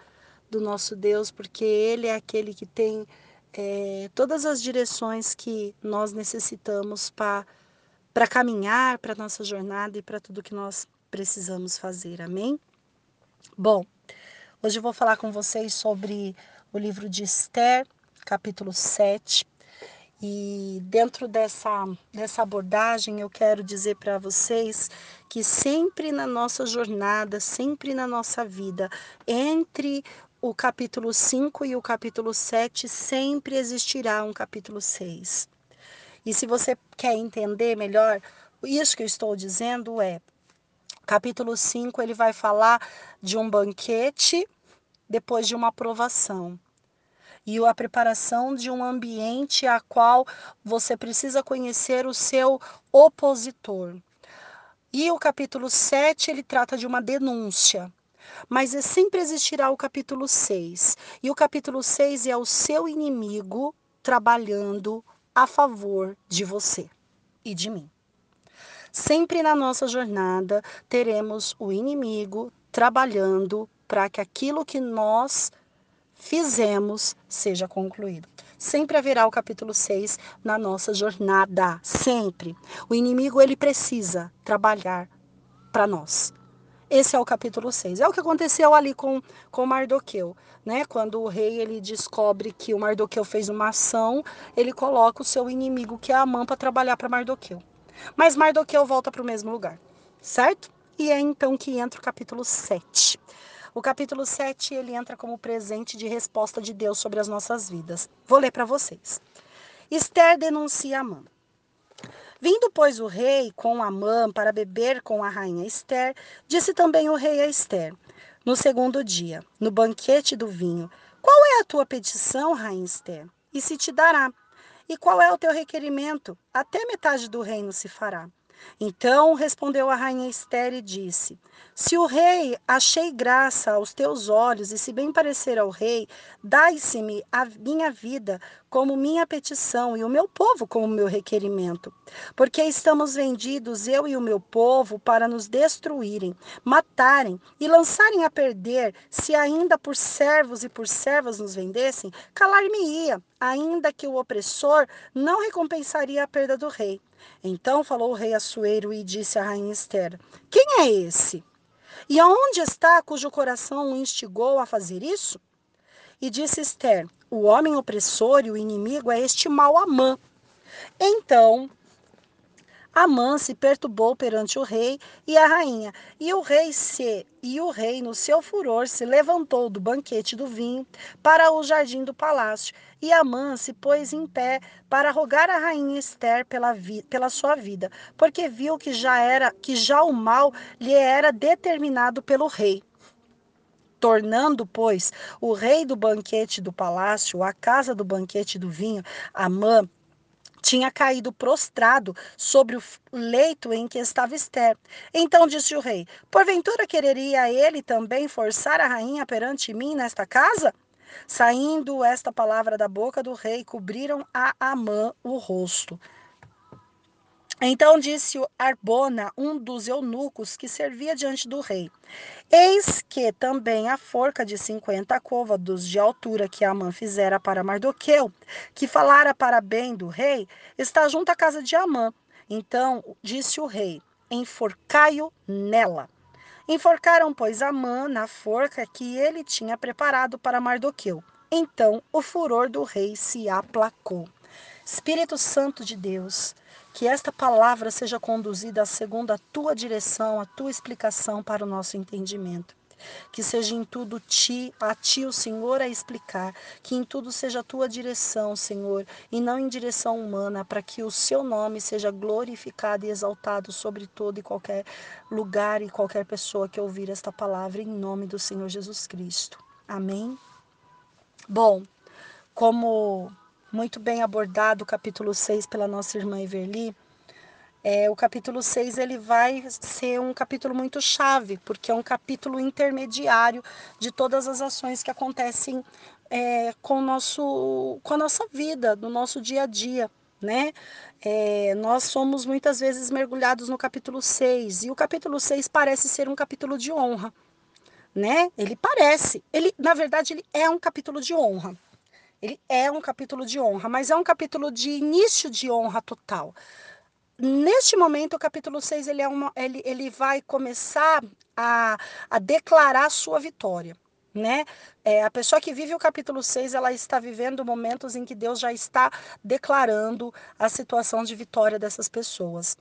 do nosso Deus, porque Ele é aquele que tem é, todas as direções que nós necessitamos para caminhar, para nossa jornada e para tudo que nós precisamos fazer. Amém? Bom, hoje eu vou falar com vocês sobre o livro de Esther, capítulo 7. E dentro dessa, dessa abordagem, eu quero dizer para vocês que sempre na nossa jornada, sempre na nossa vida, entre o capítulo 5 e o capítulo 7, sempre existirá um capítulo 6. E se você quer entender melhor, isso que eu estou dizendo é: capítulo 5 ele vai falar de um banquete depois de uma aprovação e a preparação de um ambiente a qual você precisa conhecer o seu opositor. E o capítulo 7, ele trata de uma denúncia. Mas sempre existirá o capítulo 6. E o capítulo 6 é o seu inimigo trabalhando a favor de você e de mim. Sempre na nossa jornada teremos o inimigo trabalhando para que aquilo que nós fizemos seja concluído. Sempre haverá o capítulo 6 na nossa jornada, sempre. O inimigo ele precisa trabalhar para nós. Esse é o capítulo 6. É o que aconteceu ali com, com Mardoqueu, né? Quando o rei ele descobre que o Mardoqueu fez uma ação, ele coloca o seu inimigo, que é Amã, para trabalhar para Mardoqueu. Mas Mardoqueu volta para o mesmo lugar, certo? E é então que entra o capítulo 7. O capítulo 7, ele entra como presente de resposta de Deus sobre as nossas vidas. Vou ler para vocês. Esther denuncia Amã. Vindo, pois, o rei com Amã para beber com a rainha Esther, disse também o rei a Esther, no segundo dia, no banquete do vinho: Qual é a tua petição, rainha Esther? E se te dará. E qual é o teu requerimento? Até metade do reino se fará. Então respondeu a rainha Esther e disse: Se o rei achei graça aos teus olhos, e se bem parecer ao rei, dai-se-me a minha vida como minha petição, e o meu povo como meu requerimento. Porque estamos vendidos, eu e o meu povo, para nos destruírem, matarem e lançarem a perder, se ainda por servos e por servas nos vendessem, calar-me-ia, ainda que o opressor não recompensaria a perda do rei. Então falou o rei Assuero e disse à rainha Esther: Quem é esse? E aonde está cujo coração o instigou a fazer isso? E disse Esther: O homem opressor e o inimigo é este mau Amã. Então Amã se perturbou perante o rei e a rainha, e o rei se e o rei no seu furor se levantou do banquete do vinho para o jardim do palácio, e Amã se pôs em pé para rogar a rainha Esther pela, pela sua vida, porque viu que já era que já o mal lhe era determinado pelo rei. Tornando, pois, o rei do banquete do palácio, a casa do banquete do vinho, Amã tinha caído prostrado sobre o leito em que estava Esther. Então disse o rei: Porventura quereria ele também forçar a rainha perante mim nesta casa? Saindo esta palavra da boca do rei, cobriram a Amã o rosto. Então disse Arbona, um dos eunucos que servia diante do rei: Eis que também a forca de cinquenta côvados de altura que Amã fizera para Mardoqueu, que falara para bem do rei, está junto à casa de Amã. Então disse o rei: Enforcai-o nela. Enforcaram, pois, Amã na forca que ele tinha preparado para Mardoqueu. Então o furor do rei se aplacou. Espírito Santo de Deus, que esta palavra seja conduzida segundo a tua direção, a tua explicação para o nosso entendimento. Que seja em tudo ti, a ti o Senhor a explicar, que em tudo seja a tua direção, Senhor, e não em direção humana, para que o seu nome seja glorificado e exaltado sobre todo e qualquer lugar e qualquer pessoa que ouvir esta palavra, em nome do Senhor Jesus Cristo. Amém. Bom, como muito bem abordado o capítulo 6 pela nossa irmã Everly, é, o capítulo 6 ele vai ser um capítulo muito chave, porque é um capítulo intermediário de todas as ações que acontecem é, com, nosso, com a nossa vida, no nosso dia a dia. Né? É, nós somos muitas vezes mergulhados no capítulo 6, e o capítulo 6 parece ser um capítulo de honra. Né? Ele parece, ele, na verdade, ele é um capítulo de honra. Ele é um capítulo de honra, mas é um capítulo de início de honra total neste momento, o capítulo 6 ele, é uma, ele, ele vai começar a, a declarar sua vitória. Né? É, a pessoa que vive o capítulo 6, ela está vivendo momentos em que Deus já está declarando a situação de vitória dessas pessoas.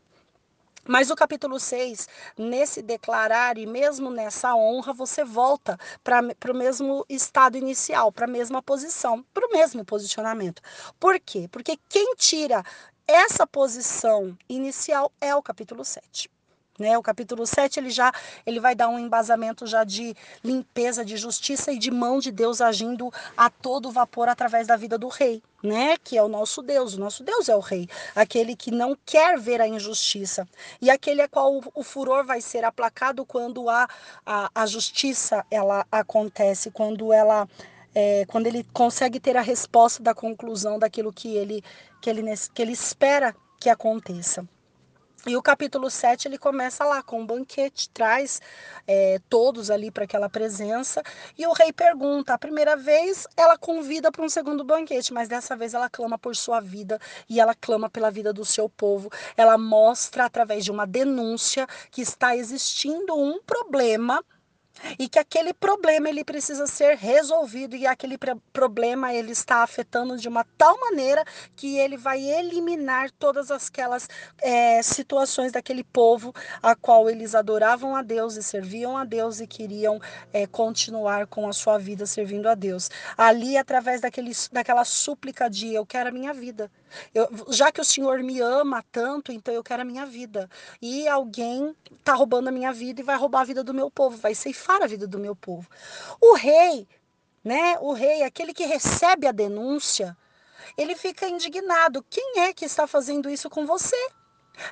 Mas o capítulo 6, nesse declarar e mesmo nessa honra, você volta para o mesmo estado inicial, para a mesma posição, para o mesmo posicionamento. Por quê? Porque quem tira essa posição inicial é o capítulo 7. Né? O capítulo 7 ele já ele vai dar um embasamento já de limpeza, de justiça e de mão de Deus agindo a todo vapor através da vida do rei, né? Que é o nosso Deus. O nosso Deus é o rei, aquele que não quer ver a injustiça e aquele a qual o, furor vai ser aplacado quando a, a, a justiça ela acontece, quando ela é, quando ele consegue ter a resposta da conclusão daquilo que ele, que ele, que ele espera que aconteça. E o capítulo 7 ele começa lá com um banquete, traz é, todos ali para aquela presença. E o rei pergunta: a primeira vez ela convida para um segundo banquete, mas dessa vez ela clama por sua vida e ela clama pela vida do seu povo. Ela mostra através de uma denúncia que está existindo um problema e que aquele problema ele precisa ser resolvido e aquele problema ele está afetando de uma tal maneira que ele vai eliminar todas aquelas é, situações daquele povo a qual eles adoravam a Deus e serviam a Deus e queriam é, continuar com a sua vida servindo a Deus. Ali, através daquele, daquela súplica de eu quero a minha vida. Eu, já que o Senhor me ama tanto, então eu quero a minha vida. E alguém está roubando a minha vida e vai roubar a vida do meu povo, vai ceifar a vida do meu povo. O rei, né? O rei, aquele que recebe a denúncia, ele fica indignado. Quem é que está fazendo isso com você?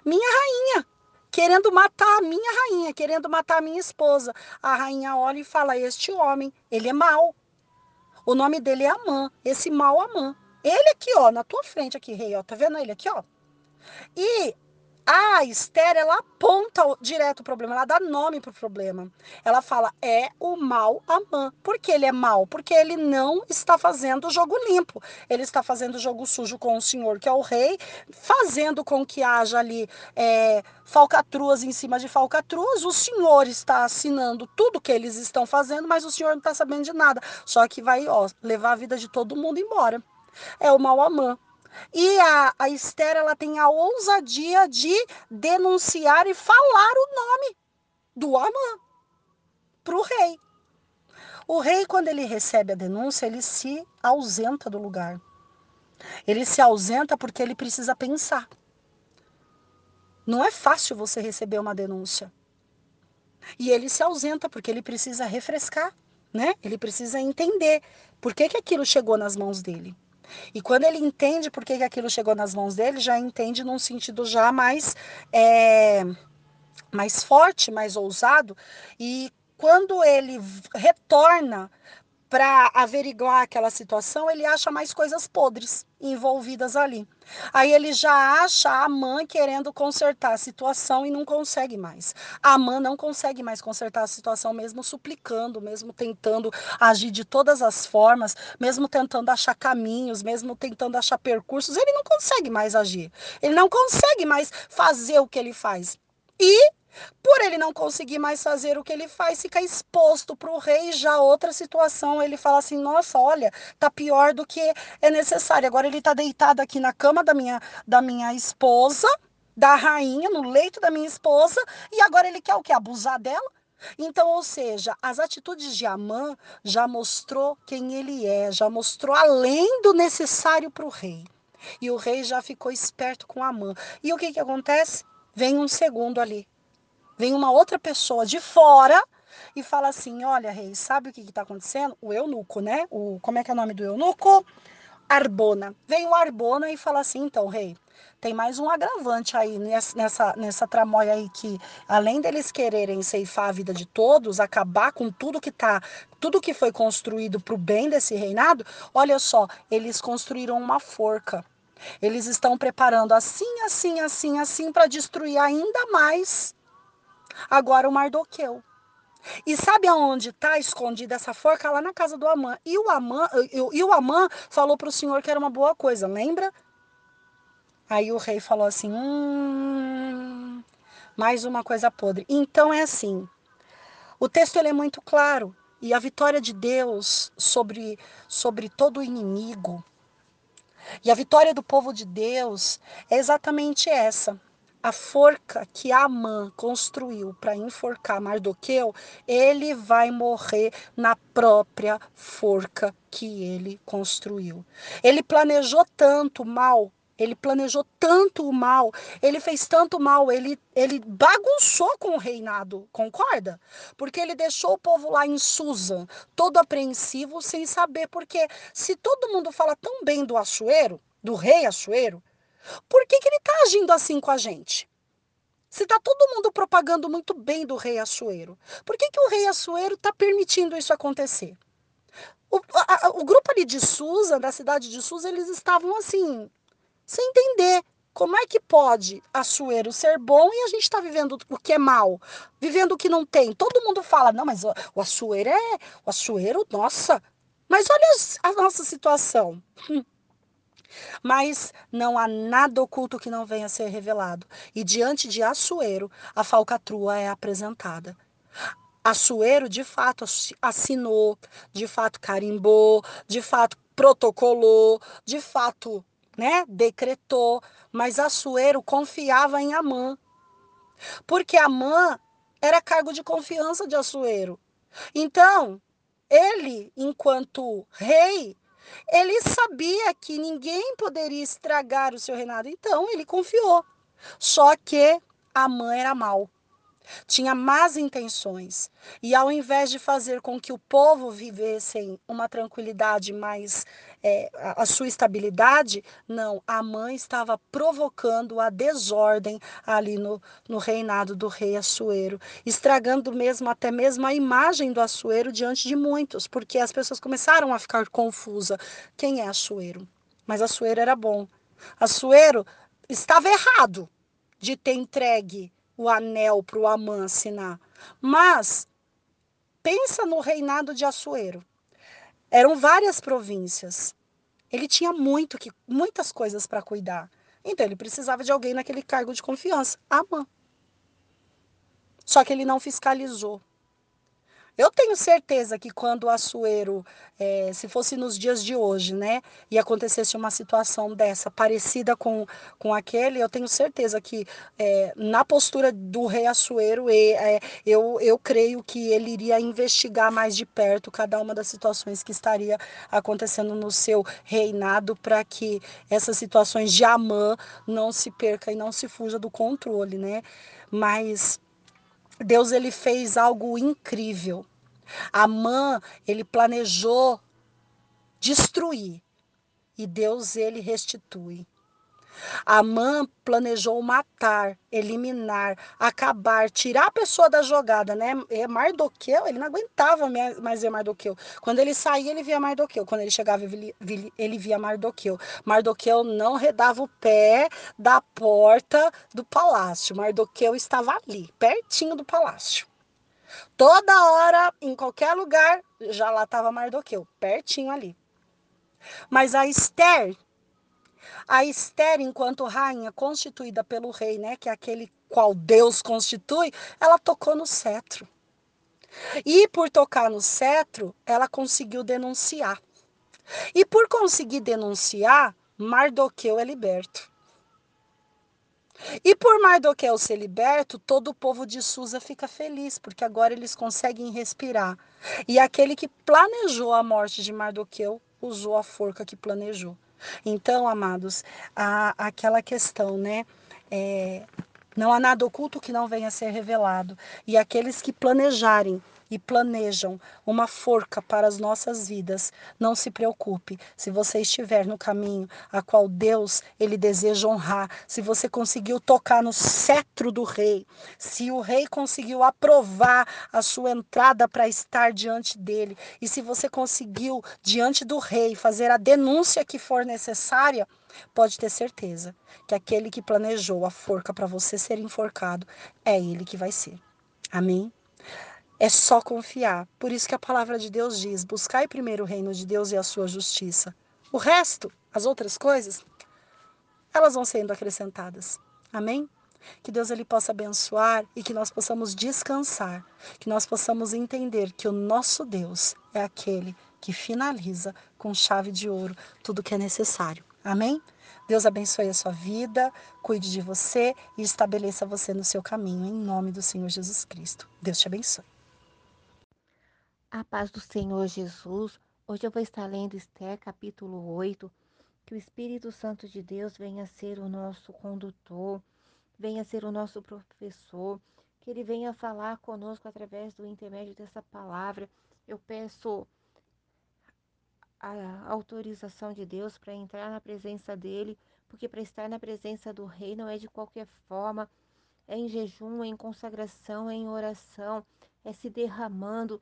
Minha rainha. Querendo matar a minha rainha, querendo matar a minha esposa. A rainha olha e fala: Este homem, ele é mau. O nome dele é Amã, esse mau Amã. Ele aqui, ó, na tua frente aqui, rei, ó, tá vendo ele aqui, ó? E a Esther, ela aponta direto o problema, ela dá nome pro problema. Ela fala, é o mal Amã. Por que ele é mal? Porque ele não está fazendo o jogo limpo. Ele está fazendo o jogo sujo com o senhor, que é o rei, fazendo com que haja ali é, falcatruas em cima de falcatruas. O senhor está assinando tudo que eles estão fazendo, mas o senhor não está sabendo de nada. Só que vai, ó, levar a vida de todo mundo embora é o Mauamã. E a, a Esther ela tem a ousadia de denunciar e falar o nome do Amã para o rei. O rei, quando ele recebe a denúncia, ele se ausenta do lugar. Ele se ausenta porque ele precisa pensar. Não é fácil você receber uma denúncia. E ele se ausenta porque ele precisa refrescar, né? Ele precisa entender por que, que aquilo chegou nas mãos dele. E quando ele entende por que, que aquilo chegou nas mãos dele, já entende num sentido já mais, é, mais forte, mais ousado. E quando ele retorna para averiguar aquela situação, ele acha mais coisas podres envolvidas ali. Aí ele já acha a mãe querendo consertar a situação e não consegue mais. A mãe não consegue mais consertar a situação, mesmo suplicando, mesmo tentando agir de todas as formas, mesmo tentando achar caminhos, mesmo tentando achar percursos, ele não consegue mais agir. Ele não consegue mais fazer o que ele faz. E por ele não conseguir mais fazer o que ele faz, fica exposto para o rei. Já outra situação, ele fala assim: nossa, olha, tá pior do que é necessário. Agora ele está deitado aqui na cama da minha, da minha esposa, da rainha, no leito da minha esposa, e agora ele quer o que? Abusar dela? Então, ou seja, as atitudes de Amã já mostrou quem ele é, já mostrou além do necessário para o rei. E o rei já ficou esperto com Amã. E o que, que acontece? Vem um segundo ali. Vem uma outra pessoa de fora e fala assim: Olha, rei, sabe o que está acontecendo? O eunuco, né? O, como é que é o nome do eunuco? Arbona. Vem o Arbona e fala assim: Então, rei, tem mais um agravante aí nessa, nessa tramóia aí que, além deles quererem ceifar a vida de todos, acabar com tudo que tá, tudo que foi construído para o bem desse reinado, olha só, eles construíram uma forca. Eles estão preparando assim, assim, assim, assim para destruir ainda mais agora o Mardoqueu. E sabe aonde está escondida essa forca? Lá na casa do Amã. E o Amã, e o Amã falou para o Senhor que era uma boa coisa, lembra? Aí o rei falou assim: hum, mais uma coisa podre. Então é assim. O texto ele é muito claro e a vitória de Deus sobre sobre todo o inimigo e a vitória do povo de Deus é exatamente essa. A forca que Amã construiu para enforcar Mardoqueu, ele vai morrer na própria forca que ele construiu. Ele planejou tanto mal ele planejou tanto o mal, ele fez tanto mal, ele, ele bagunçou com o reinado, concorda? Porque ele deixou o povo lá em Susa, todo apreensivo, sem saber. Porque se todo mundo fala tão bem do Assuero, do rei Assuero, por que, que ele está agindo assim com a gente? Se está todo mundo propagando muito bem do rei Assuero, por que, que o rei Assuero está permitindo isso acontecer? O, a, o grupo ali de Susa, da cidade de Susa, eles estavam assim, sem entender como é que pode Açoeiro ser bom e a gente está vivendo o que é mal, vivendo o que não tem. Todo mundo fala, não, mas o Açoeiro é. O Açoeiro, nossa. Mas olha a nossa situação. Hum. Mas não há nada oculto que não venha a ser revelado. E diante de Açoeiro, a falcatrua é apresentada. Açoeiro, de fato, assinou, de fato, carimbou, de fato, protocolou, de fato, né, decretou, mas Assuero confiava em Amã. Porque Amã era cargo de confiança de Assuero. Então, ele, enquanto rei, ele sabia que ninguém poderia estragar o seu reinado, então ele confiou. Só que Amã era mau tinha más intenções. E ao invés de fazer com que o povo vivesse uma tranquilidade mais é, a sua estabilidade, não, a mãe estava provocando a desordem ali no, no reinado do rei Assuero, estragando mesmo até mesmo a imagem do Assuero diante de muitos, porque as pessoas começaram a ficar confusas. Quem é Assuero? Mas Assuero era bom. Assuero estava errado de ter entregue o anel para o Amã assinar. Mas pensa no reinado de Assuero. Eram várias províncias. Ele tinha muito que, muitas coisas para cuidar. Então ele precisava de alguém naquele cargo de confiança, Amã. Só que ele não fiscalizou. Eu tenho certeza que quando o Açoeiro, é, se fosse nos dias de hoje, né, e acontecesse uma situação dessa, parecida com, com aquele, eu tenho certeza que é, na postura do rei Açoeiro, é, eu, eu creio que ele iria investigar mais de perto cada uma das situações que estaria acontecendo no seu reinado para que essas situações de Amã não se perca e não se fuja do controle, né? Mas Deus ele fez algo incrível. Amã, ele planejou destruir e Deus ele restitui. Amã planejou matar, eliminar, acabar, tirar a pessoa da jogada, né? E Mardoqueu, ele não aguentava mais ver Mardoqueu. Quando ele saía, ele via Mardoqueu. Quando ele chegava, ele via Mardoqueu. Mardoqueu não redava o pé da porta do palácio. Mardoqueu estava ali, pertinho do palácio. Toda hora, em qualquer lugar, já lá estava Mardoqueu, pertinho ali. Mas a Esther a Esther, enquanto rainha constituída pelo rei, né, que é aquele qual Deus constitui, ela tocou no cetro. E por tocar no cetro, ela conseguiu denunciar. E por conseguir denunciar, Mardoqueu é liberto. E por Mardoqueu ser liberto, todo o povo de Susa fica feliz, porque agora eles conseguem respirar. E aquele que planejou a morte de Mardoqueu usou a forca que planejou. Então, amados, a, aquela questão, né? É, não há nada oculto que não venha a ser revelado. E aqueles que planejarem e planejam uma forca para as nossas vidas, não se preocupe. Se você estiver no caminho a qual Deus ele deseja honrar, se você conseguiu tocar no cetro do rei, se o rei conseguiu aprovar a sua entrada para estar diante dele, e se você conseguiu diante do rei fazer a denúncia que for necessária, pode ter certeza que aquele que planejou a forca para você ser enforcado é ele que vai ser. Amém? É só confiar. Por isso que a palavra de Deus diz: buscai primeiro o reino de Deus e a sua justiça. O resto, as outras coisas, elas vão sendo acrescentadas. Amém? Que Deus ele possa abençoar e que nós possamos descansar, que nós possamos entender que o nosso Deus é aquele que finaliza com chave de ouro tudo que é necessário. Amém? Deus abençoe a sua vida, cuide de você e estabeleça você no seu caminho, em nome do Senhor Jesus Cristo. Deus te abençoe. A paz do Senhor Jesus. Hoje eu vou estar lendo Esther, capítulo 8. Que o Espírito Santo de Deus venha ser o nosso condutor, venha ser o nosso professor, que ele venha falar conosco através do intermédio dessa palavra. Eu peço a autorização de Deus para entrar na presença dele, porque para estar na presença do rei não é de qualquer forma, é em jejum, é em consagração, é em oração, é se derramando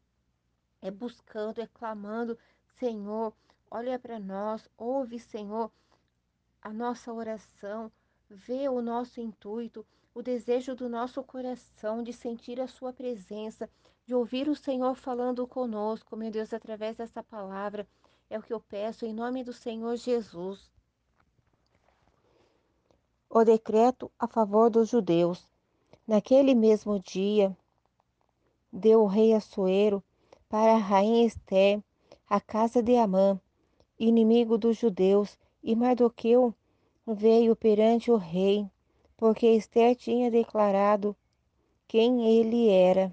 é buscando, é clamando, Senhor, olha para nós, ouve, Senhor, a nossa oração, vê o nosso intuito, o desejo do nosso coração de sentir a Sua presença, de ouvir o Senhor falando conosco, meu Deus, através dessa palavra. É o que eu peço em nome do Senhor Jesus. O decreto a favor dos judeus. Naquele mesmo dia, deu o rei Assuero para a rainha Esté, a casa de Amã, inimigo dos judeus, e Mardoqueu veio perante o rei, porque Esté tinha declarado quem ele era.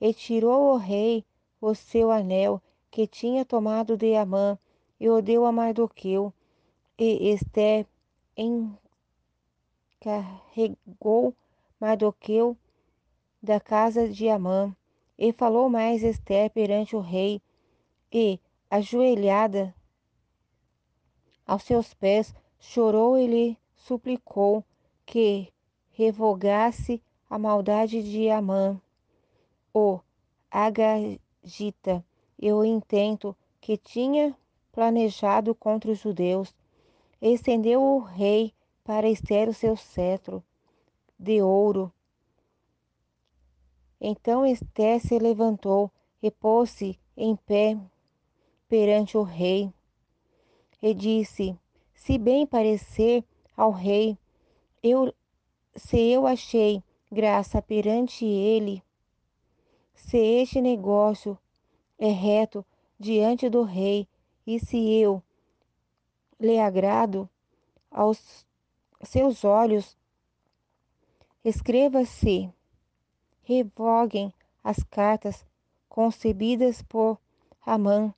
E tirou o rei o seu anel que tinha tomado de Amã e o deu a Mardoqueu. E Esté encarregou Mardoqueu da casa de Amã e falou mais Esther perante o rei, e, ajoelhada aos seus pés, chorou e lhe suplicou que revogasse a maldade de Amã, o Agagita, e o intento que tinha planejado contra os judeus. Estendeu o rei para Esther o seu cetro de ouro então Esté se levantou e pôs-se em pé perante o rei e disse: Se bem parecer ao rei, eu, se eu achei graça perante ele, se este negócio é reto diante do rei, e se eu lhe agrado aos seus olhos, escreva-se revoguem as cartas concebidas por Amã,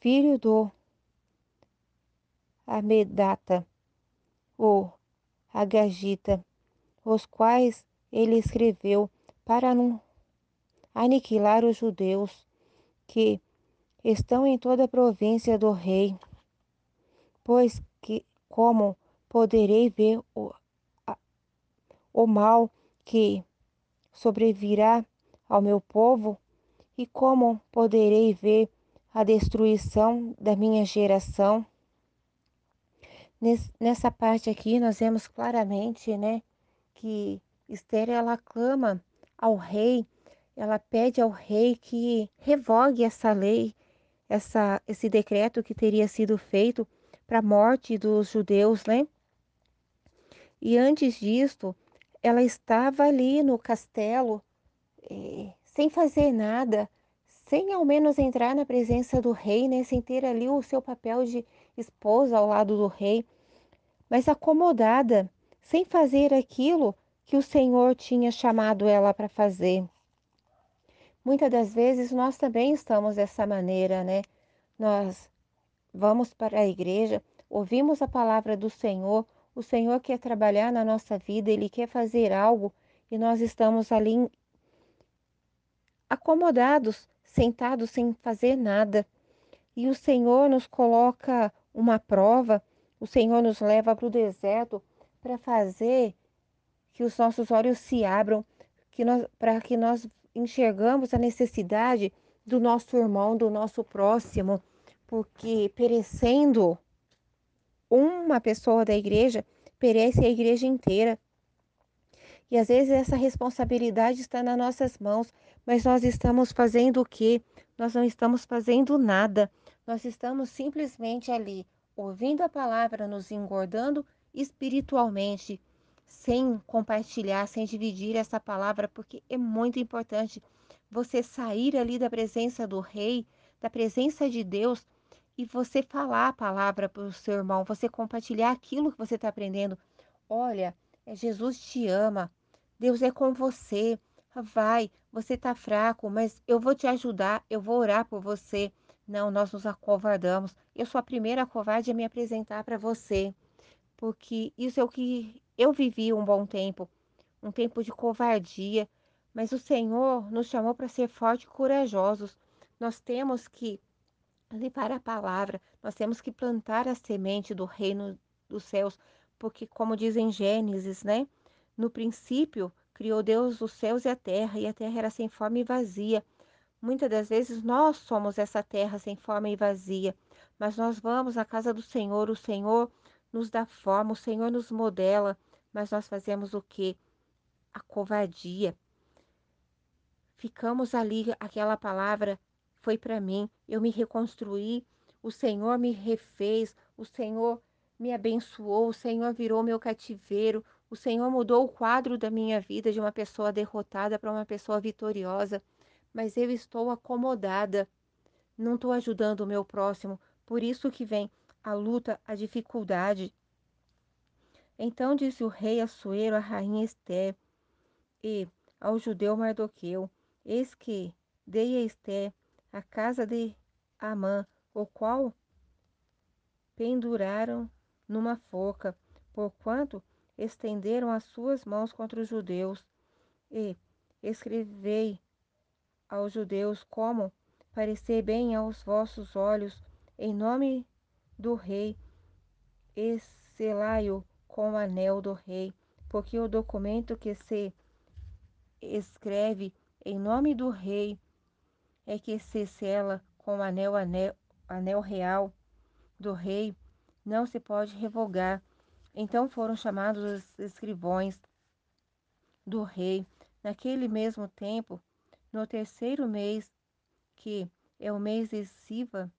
filho do Amedata, o Agagita, os quais ele escreveu para aniquilar os judeus que estão em toda a província do rei, pois que como poderei ver o, a, o mal que sobrevirá ao meu povo? E como poderei ver a destruição da minha geração? Nessa parte aqui nós vemos claramente, né, que Esther ela clama ao rei, ela pede ao rei que revogue essa lei, essa, esse decreto que teria sido feito para a morte dos judeus, né? E antes disto, ela estava ali no castelo, eh, sem fazer nada, sem ao menos entrar na presença do rei, né, sem ter ali o seu papel de esposa ao lado do rei, mas acomodada, sem fazer aquilo que o Senhor tinha chamado ela para fazer. Muitas das vezes nós também estamos dessa maneira, né? Nós vamos para a igreja, ouvimos a palavra do Senhor, o Senhor quer trabalhar na nossa vida, Ele quer fazer algo e nós estamos ali acomodados, sentados sem fazer nada. E o Senhor nos coloca uma prova, o Senhor nos leva para o deserto para fazer que os nossos olhos se abram, que nós, para que nós enxergamos a necessidade do nosso irmão, do nosso próximo, porque perecendo uma pessoa da igreja, perece a igreja inteira. E às vezes essa responsabilidade está nas nossas mãos, mas nós estamos fazendo o quê? Nós não estamos fazendo nada. Nós estamos simplesmente ali, ouvindo a palavra, nos engordando espiritualmente, sem compartilhar, sem dividir essa palavra, porque é muito importante você sair ali da presença do Rei, da presença de Deus e você falar a palavra para o seu irmão, você compartilhar aquilo que você está aprendendo. Olha, é, Jesus te ama, Deus é com você. Vai, você está fraco, mas eu vou te ajudar, eu vou orar por você. Não, nós nos acovardamos. Eu sou a primeira covarde a me apresentar para você, porque isso é o que eu vivi um bom tempo, um tempo de covardia, mas o Senhor nos chamou para ser fortes e corajosos. Nós temos que levar a palavra, nós temos que plantar a semente do reino dos céus, porque como diz em Gênesis, né? No princípio criou Deus os céus e a terra, e a terra era sem forma e vazia. Muitas das vezes nós somos essa terra sem forma e vazia, mas nós vamos à casa do Senhor, o Senhor nos dá forma, o Senhor nos modela, mas nós fazemos o que? A covardia. Ficamos ali, aquela palavra foi para mim, eu me reconstruí, o Senhor me refez, o Senhor me abençoou, o Senhor virou meu cativeiro, o Senhor mudou o quadro da minha vida de uma pessoa derrotada para uma pessoa vitoriosa, mas eu estou acomodada, não estou ajudando o meu próximo, por isso que vem a luta, a dificuldade. Então disse o rei Assuero à rainha Esté e ao judeu Mardoqueu: Eis que dei a Esté a casa de Amã, o qual penduraram numa forca, porquanto estenderam as suas mãos contra os judeus. E escrevei aos judeus como parecer bem aos vossos olhos, em nome do rei, e selai-o com o anel do rei, porque o documento que se escreve em nome do rei é que se sela com o anel, anel, anel real do rei, não se pode revogar. Então foram chamados os escrivões do rei, naquele mesmo tempo, no terceiro mês, que é o mês de Siva,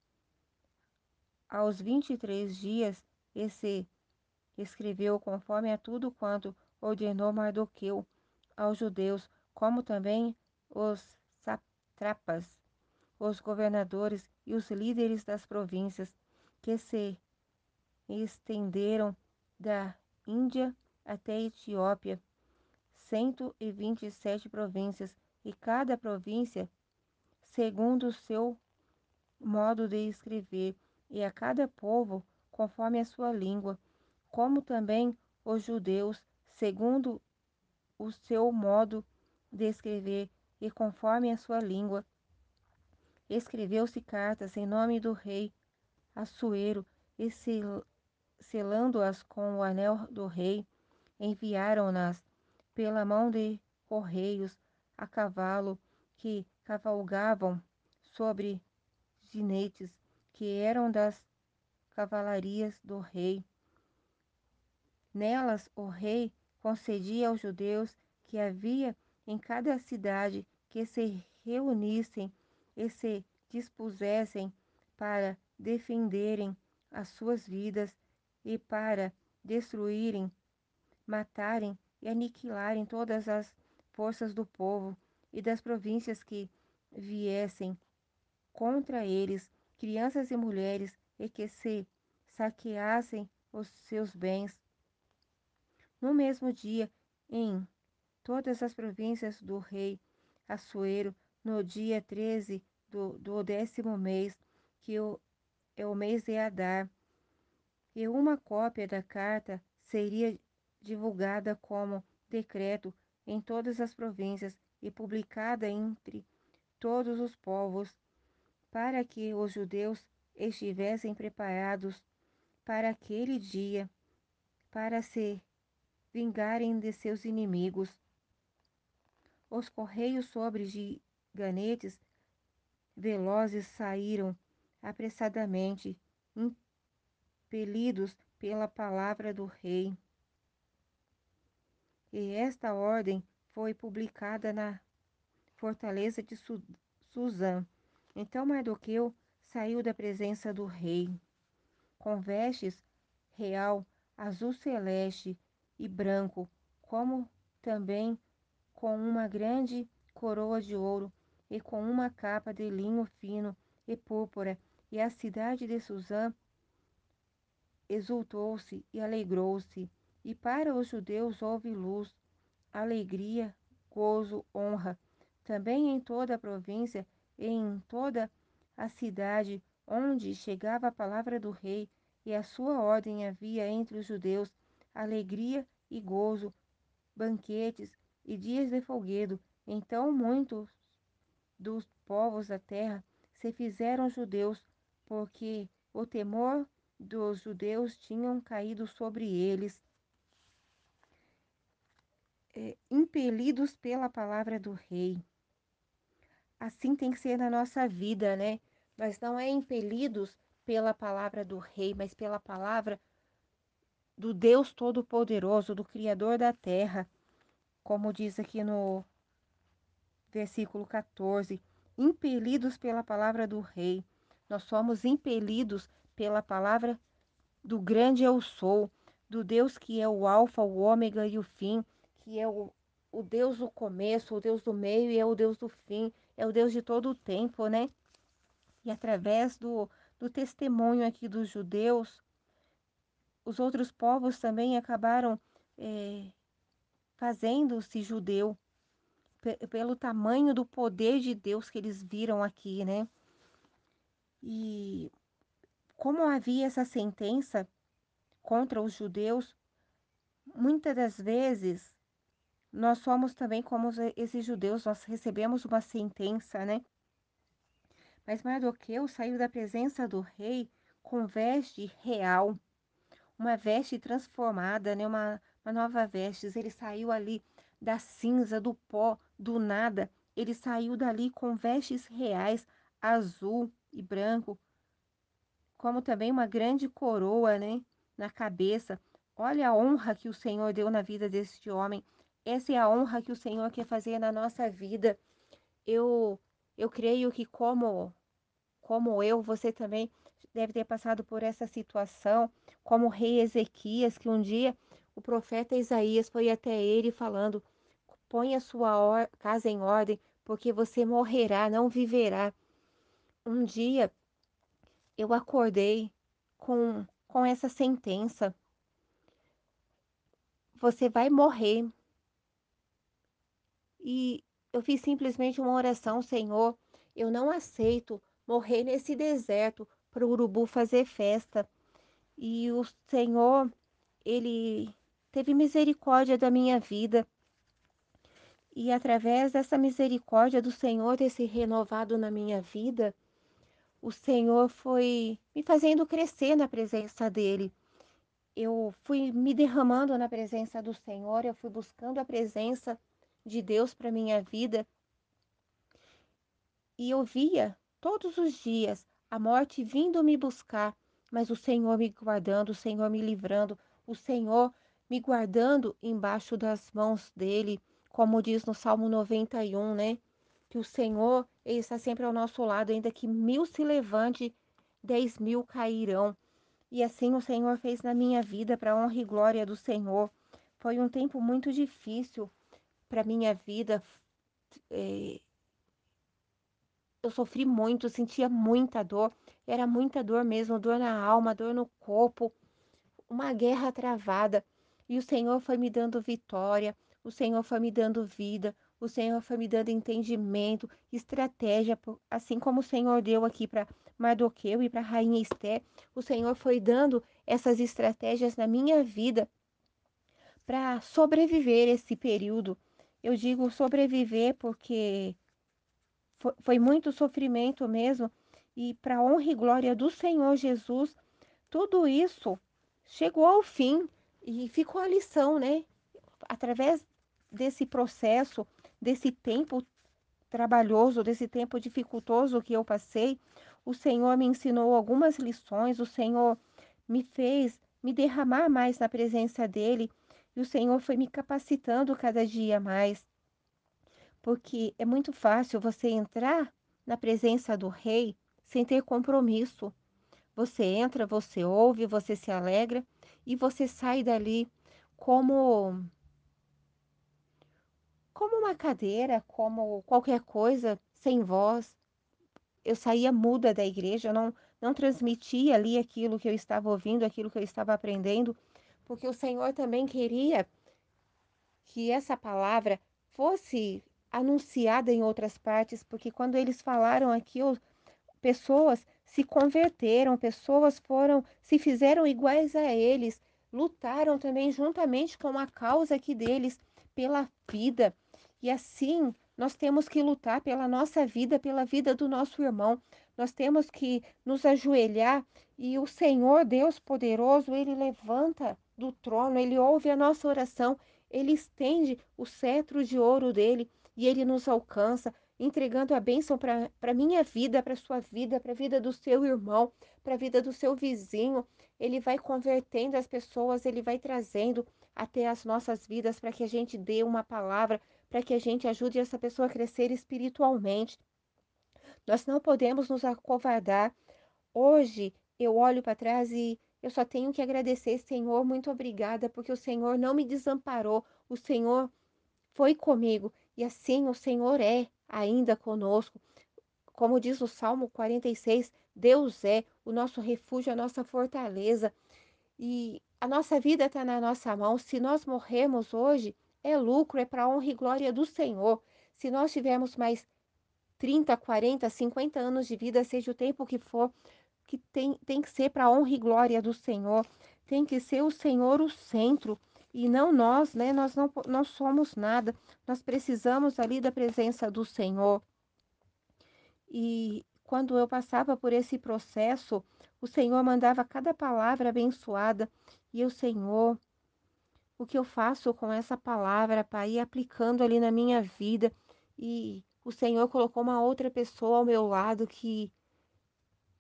aos vinte e três dias, esse escreveu conforme a tudo quanto ordenou Mardoqueu aos judeus, como também os satrapas, os governadores e os líderes das províncias que se estenderam da Índia até a Etiópia, cento e vinte e sete províncias, e cada província segundo o seu modo de escrever, e a cada povo conforme a sua língua, como também os judeus, segundo o seu modo de escrever e conforme a sua língua. Escreveu-se cartas em nome do rei Assuero e selando-as com o anel do rei, enviaram-nas pela mão de correios a cavalo que cavalgavam sobre ginetes que eram das cavalarias do rei. Nelas o rei concedia aos judeus que havia em cada cidade que se reunissem e se dispusessem para defenderem as suas vidas e para destruírem, matarem e aniquilarem todas as forças do povo e das províncias que viessem contra eles, crianças e mulheres, e que se saqueassem os seus bens. No mesmo dia, em todas as províncias do rei Assuero, no dia 13 do, do décimo mês, que o, é o mês de Adar, e uma cópia da carta seria divulgada como decreto em todas as províncias e publicada entre todos os povos, para que os judeus estivessem preparados para aquele dia, para se vingarem de seus inimigos. Os correios sobre giganetes velozes saíram apressadamente, impelidos pela palavra do rei. E esta ordem foi publicada na fortaleza de Suzã. Então Mardoqueu saiu da presença do rei, com vestes real azul celeste e branco, como também com uma grande coroa de ouro e com uma capa de linho fino e púrpura, e a cidade de Suzã exultou-se e alegrou-se, e para os judeus houve luz, alegria, gozo, honra, também em toda a província e em toda a cidade onde chegava a palavra do rei e a sua ordem havia entre os judeus alegria e gozo, banquetes e dias de folguedo. Então muitos dos povos da terra se fizeram judeus, porque o temor dos judeus tinham caído sobre eles, é, impelidos pela palavra do rei. Assim tem que ser na nossa vida, né? Mas não é impelidos pela palavra do rei, mas pela palavra do Deus Todo-Poderoso, do Criador da terra, como diz aqui no versículo 14, impelidos pela palavra do rei. Nós somos impelidos pela palavra do grande eu sou, do Deus que é o alfa, o ômega e o fim, que é o, o Deus do começo, o Deus do meio e é o Deus do fim, é o Deus de todo o tempo, né? E através do, do testemunho aqui dos judeus, os outros povos também acabaram é, fazendo-se judeu pelo tamanho do poder de Deus que eles viram aqui, né? E como havia essa sentença contra os judeus, muitas das vezes nós somos também como esses judeus, nós recebemos uma sentença, né? Mas Mardoqueu saiu da presença do rei com veste real, uma veste transformada, né? uma, uma nova veste. Ele saiu ali da cinza, do pó, do nada. Ele saiu dali com vestes reais, azul e branco, como também uma grande coroa né? na cabeça. Olha a honra que o Senhor deu na vida deste homem. Essa é a honra que o Senhor quer fazer na nossa vida. Eu eu creio que como como eu, você também deve ter passado por essa situação, como o rei Ezequias, que um dia o profeta Isaías foi até ele falando: "Põe a sua casa em ordem, porque você morrerá, não viverá". Um dia eu acordei com com essa sentença. Você vai morrer. E eu fiz simplesmente uma oração, Senhor, eu não aceito morrer nesse deserto para o urubu fazer festa. E o Senhor, ele teve misericórdia da minha vida. E através dessa misericórdia do Senhor ter se renovado na minha vida, o Senhor foi me fazendo crescer na presença dele. Eu fui me derramando na presença do Senhor, eu fui buscando a presença de Deus para minha vida. E eu via todos os dias a morte vindo me buscar, mas o Senhor me guardando, o Senhor me livrando, o Senhor me guardando embaixo das mãos dele, como diz no Salmo 91, né? Que o Senhor ele está sempre ao nosso lado, ainda que mil se levante, dez mil cairão. E assim o Senhor fez na minha vida, para honra e glória do Senhor. Foi um tempo muito difícil, para minha vida. É, eu sofri muito, sentia muita dor, era muita dor mesmo, dor na alma, dor no corpo, uma guerra travada. e o Senhor foi me dando vitória, o Senhor foi me dando vida, o Senhor foi me dando entendimento, estratégia, assim como o Senhor deu aqui para Mardoqueu e para a rainha Esther, o Senhor foi dando essas estratégias na minha vida para sobreviver esse período. Eu digo sobreviver porque foi, foi muito sofrimento mesmo, e para honra e glória do Senhor Jesus, tudo isso chegou ao fim e ficou a lição, né? Através desse processo, desse tempo trabalhoso, desse tempo dificultoso que eu passei, o Senhor me ensinou algumas lições, o Senhor me fez me derramar mais na presença dele e o Senhor foi me capacitando cada dia mais. Porque é muito fácil você entrar na presença do rei sem ter compromisso. Você entra, você ouve, você se alegra e você sai dali como como uma cadeira, como qualquer coisa, sem voz. Eu saía muda da igreja, eu não, não transmitia ali aquilo que eu estava ouvindo, aquilo que eu estava aprendendo, porque o Senhor também queria que essa palavra fosse anunciada em outras partes, porque quando eles falaram aqui, pessoas se converteram, pessoas foram, se fizeram iguais a eles, lutaram também juntamente com a causa aqui deles pela vida. E assim, nós temos que lutar pela nossa vida, pela vida do nosso irmão. Nós temos que nos ajoelhar e o Senhor, Deus poderoso, ele levanta do trono, ele ouve a nossa oração, ele estende o cetro de ouro dele e ele nos alcança, entregando a bênção para a minha vida, para a sua vida, para a vida do seu irmão, para a vida do seu vizinho. Ele vai convertendo as pessoas, ele vai trazendo até as nossas vidas para que a gente dê uma palavra, para que a gente ajude essa pessoa a crescer espiritualmente. Nós não podemos nos acovardar. Hoje eu olho para trás e eu só tenho que agradecer, Senhor, muito obrigada, porque o Senhor não me desamparou, o Senhor foi comigo e assim o Senhor é ainda conosco. Como diz o Salmo 46, Deus é o nosso refúgio, a nossa fortaleza. E a nossa vida está na nossa mão. Se nós morrermos hoje, é lucro, é para honra e glória do Senhor. Se nós tivermos mais 30, 40, 50 anos de vida, seja o tempo que for, que tem, tem que ser para a honra e glória do Senhor, tem que ser o Senhor o centro e não nós, né? Nós não, não somos nada, nós precisamos ali da presença do Senhor. E quando eu passava por esse processo, o Senhor mandava cada palavra abençoada e o Senhor, o que eu faço com essa palavra para ir aplicando ali na minha vida. E o Senhor colocou uma outra pessoa ao meu lado que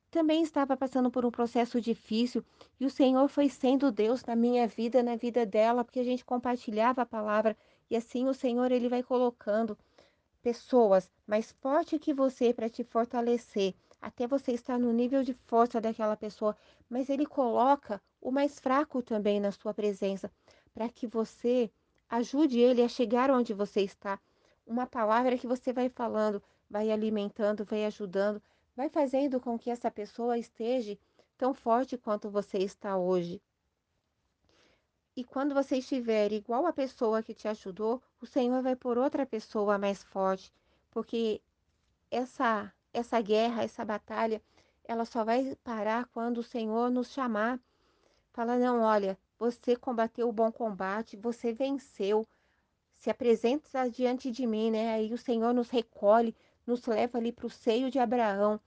também estava passando por um processo difícil. E o Senhor foi sendo Deus na minha vida, na vida dela, porque a gente compartilhava a palavra. E assim o Senhor ele vai colocando pessoas mais fortes que você para te fortalecer, até você estar no nível de força daquela pessoa, mas ele coloca o mais fraco também na sua presença, para que você ajude ele a chegar onde você está. Uma palavra que você vai falando, vai alimentando, vai ajudando, vai fazendo com que essa pessoa esteja tão forte quanto você está hoje. E quando você estiver igual a pessoa que te ajudou, o Senhor vai por outra pessoa mais forte, porque essa essa guerra, essa batalha, ela só vai parar quando o Senhor nos chamar. Fala: "Não, olha, você combateu o bom combate, você venceu. Se apresenta diante de mim, né? Aí o Senhor nos recolhe, nos leva ali para o seio de Abraão.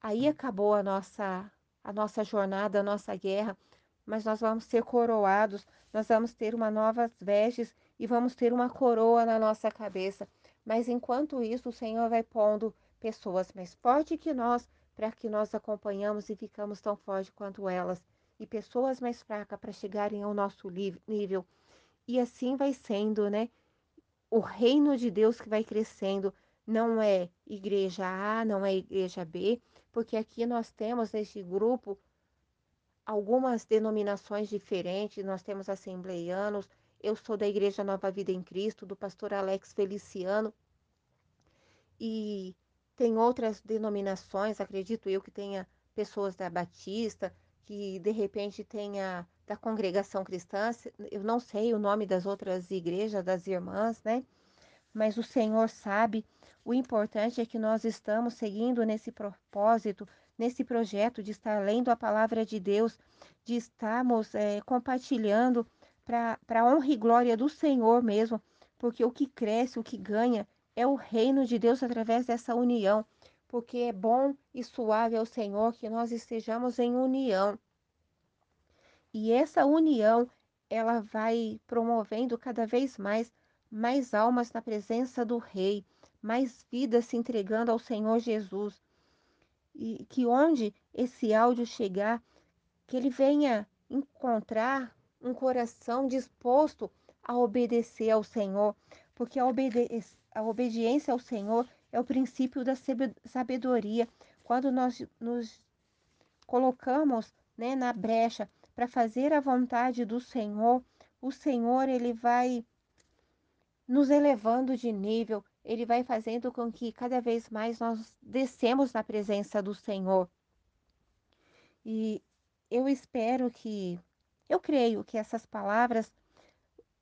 Aí acabou a nossa, a nossa jornada, a nossa guerra, mas nós vamos ser coroados, nós vamos ter uma novas vestes e vamos ter uma coroa na nossa cabeça. Mas enquanto isso, o Senhor vai pondo pessoas mais fortes que nós, para que nós acompanhamos e ficamos tão fortes quanto elas, e pessoas mais fracas para chegarem ao nosso nível. E assim vai sendo, né? O reino de Deus que vai crescendo, não é igreja A, não é igreja B, porque aqui nós temos neste grupo algumas denominações diferentes, nós temos assembleianos, eu sou da Igreja Nova Vida em Cristo, do pastor Alex Feliciano, e tem outras denominações, acredito eu que tenha pessoas da Batista, que de repente tenha da congregação cristã, eu não sei o nome das outras igrejas, das irmãs, né? Mas o Senhor sabe. O importante é que nós estamos seguindo nesse propósito, nesse projeto de estar lendo a palavra de Deus, de estarmos é, compartilhando para a honra e glória do Senhor mesmo, porque o que cresce, o que ganha é o reino de Deus através dessa união, porque é bom e suave ao Senhor que nós estejamos em união. E essa união, ela vai promovendo cada vez mais mais almas na presença do Rei, mais vidas se entregando ao Senhor Jesus. E que onde esse áudio chegar, que ele venha encontrar um coração disposto a obedecer ao Senhor, porque a, obedi a obediência ao Senhor é o princípio da sabedoria. Quando nós nos colocamos né, na brecha para fazer a vontade do Senhor, o Senhor ele vai nos elevando de nível, ele vai fazendo com que cada vez mais nós descemos na presença do Senhor. E eu espero que, eu creio que essas palavras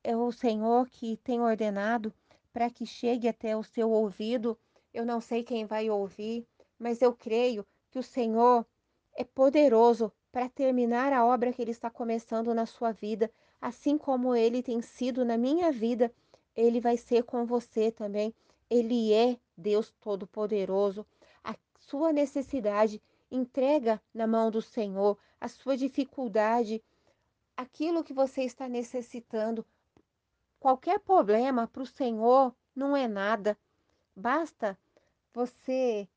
é o Senhor que tem ordenado para que chegue até o seu ouvido. Eu não sei quem vai ouvir, mas eu creio que o Senhor é poderoso para terminar a obra que Ele está começando na sua vida, assim como Ele tem sido na minha vida, Ele vai ser com você também. Ele é Deus Todo-Poderoso. A sua necessidade entrega na mão do Senhor, a sua dificuldade, aquilo que você está necessitando. Qualquer problema para o Senhor não é nada. Basta você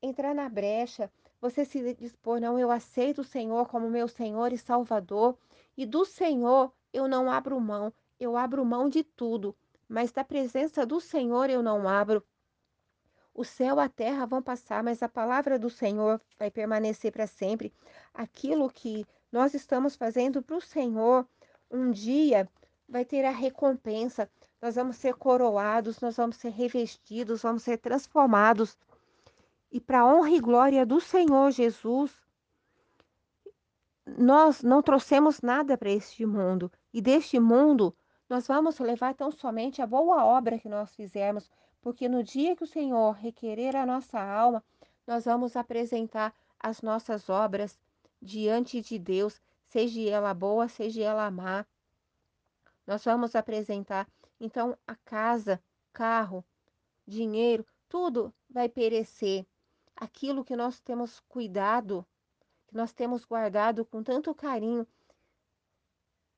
entrar na brecha, você se dispor, não, eu aceito o Senhor como meu Senhor e Salvador, e do Senhor eu não abro mão, eu abro mão de tudo, mas da presença do Senhor eu não abro. O céu e a terra vão passar, mas a palavra do Senhor vai permanecer para sempre. Aquilo que nós estamos fazendo para o Senhor, um dia vai ter a recompensa. Nós vamos ser coroados, nós vamos ser revestidos, vamos ser transformados. E para honra e glória do Senhor Jesus, nós não trouxemos nada para este mundo. E deste mundo, nós vamos levar tão somente a boa obra que nós fizermos, porque no dia que o Senhor requerer a nossa alma, nós vamos apresentar as nossas obras diante de Deus, seja ela boa, seja ela má. Nós vamos apresentar. Então, a casa, carro, dinheiro, tudo vai perecer. Aquilo que nós temos cuidado, que nós temos guardado com tanto carinho,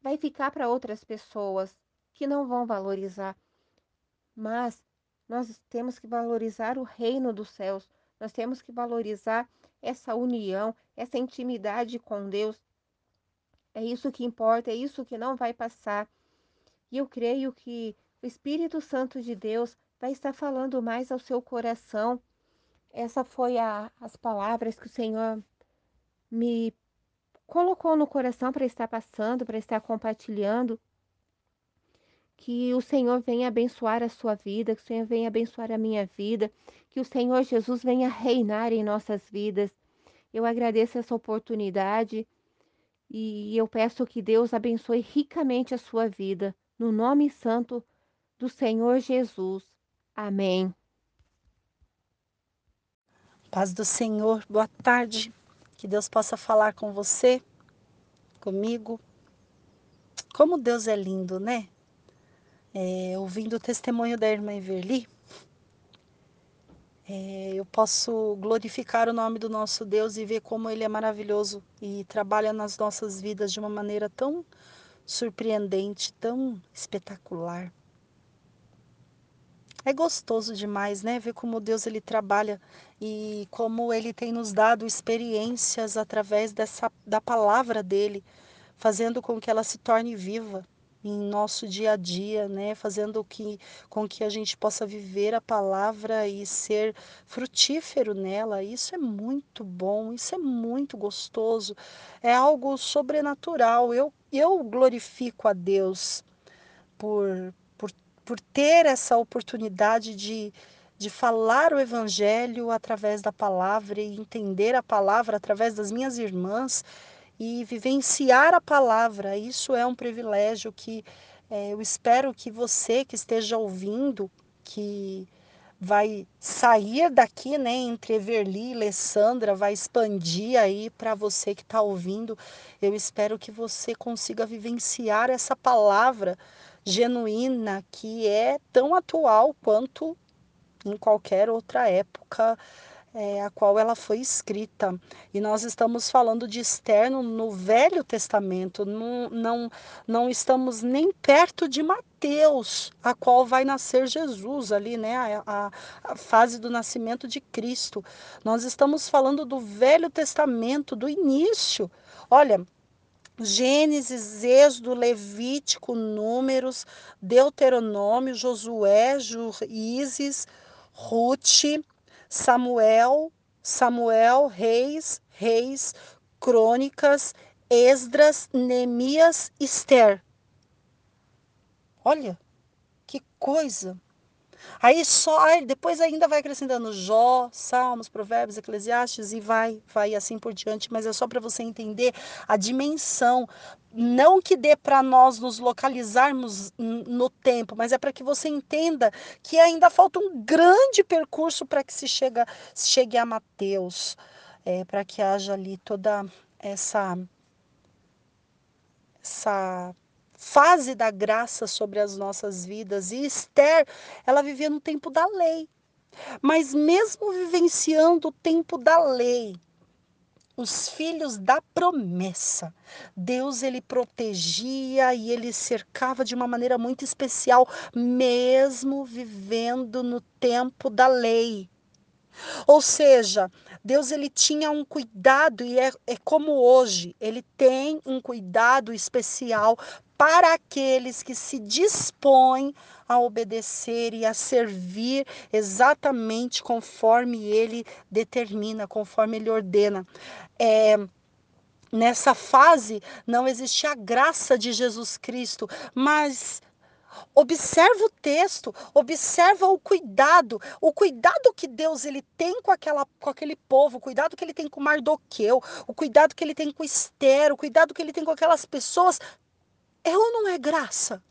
vai ficar para outras pessoas que não vão valorizar. Mas nós temos que valorizar o reino dos céus, nós temos que valorizar essa união, essa intimidade com Deus. É isso que importa, é isso que não vai passar. E eu creio que o Espírito Santo de Deus vai estar falando mais ao seu coração. Essa foi a, as palavras que o Senhor me colocou no coração para estar passando, para estar compartilhando. Que o Senhor venha abençoar a sua vida, que o Senhor venha abençoar a minha vida, que o Senhor Jesus venha reinar em nossas vidas. Eu agradeço essa oportunidade e eu peço que Deus abençoe ricamente a sua vida no nome santo do Senhor Jesus. Amém. Paz do Senhor, boa tarde. Que Deus possa falar com você, comigo. Como Deus é lindo, né? É, ouvindo o testemunho da irmã Everly, é, eu posso glorificar o nome do nosso Deus e ver como Ele é maravilhoso e trabalha nas nossas vidas de uma maneira tão surpreendente, tão espetacular. É gostoso demais, né? Ver como Deus ele trabalha e como ele tem nos dado experiências através dessa da palavra dele, fazendo com que ela se torne viva em nosso dia a dia, né? Fazendo que, com que a gente possa viver a palavra e ser frutífero nela. Isso é muito bom, isso é muito gostoso, é algo sobrenatural. Eu, eu glorifico a Deus por, por, por ter essa oportunidade de, de falar o Evangelho através da palavra e entender a palavra através das minhas irmãs e vivenciar a palavra. Isso é um privilégio que é, eu espero que você que esteja ouvindo, que vai sair daqui, né, entre Everly e Alessandra, vai expandir aí para você que está ouvindo. Eu espero que você consiga vivenciar essa palavra genuína que é tão atual quanto em qualquer outra época é, a qual ela foi escrita. E nós estamos falando de externo no Velho Testamento, não, não, não estamos nem perto de Mateus, a qual vai nascer Jesus ali, né? A, a, a fase do nascimento de Cristo. Nós estamos falando do Velho Testamento, do início. Olha, Gênesis, Êxodo, Levítico, Números, Deuteronômio, Josué, Juízes, Ruth, Samuel, Samuel, Reis, Reis, Crônicas, Esdras, Neemias, Esther. Olha, que coisa! Aí só, aí depois ainda vai acrescentando Jó, Salmos, Provérbios, Eclesiastes e vai, vai assim por diante, mas é só para você entender a dimensão, não que dê para nós nos localizarmos no tempo, mas é para que você entenda que ainda falta um grande percurso para que se chega, chegue a Mateus, é, para que haja ali toda essa essa fase da graça sobre as nossas vidas. E Esther, ela vivia no tempo da lei. Mas mesmo vivenciando o tempo da lei, os filhos da promessa. Deus ele protegia e ele cercava de uma maneira muito especial, mesmo vivendo no tempo da lei. Ou seja, Deus ele tinha um cuidado e é, é como hoje, ele tem um cuidado especial para aqueles que se dispõem a obedecer e a servir exatamente conforme ele determina, conforme ele ordena. É, nessa fase não existia a graça de Jesus Cristo, mas Observa o texto, observa o cuidado, o cuidado que Deus ele tem com, aquela, com aquele povo, o cuidado que ele tem com Mardoqueu, o cuidado que ele tem com Esther, o cuidado que ele tem com aquelas pessoas é ou não é graça?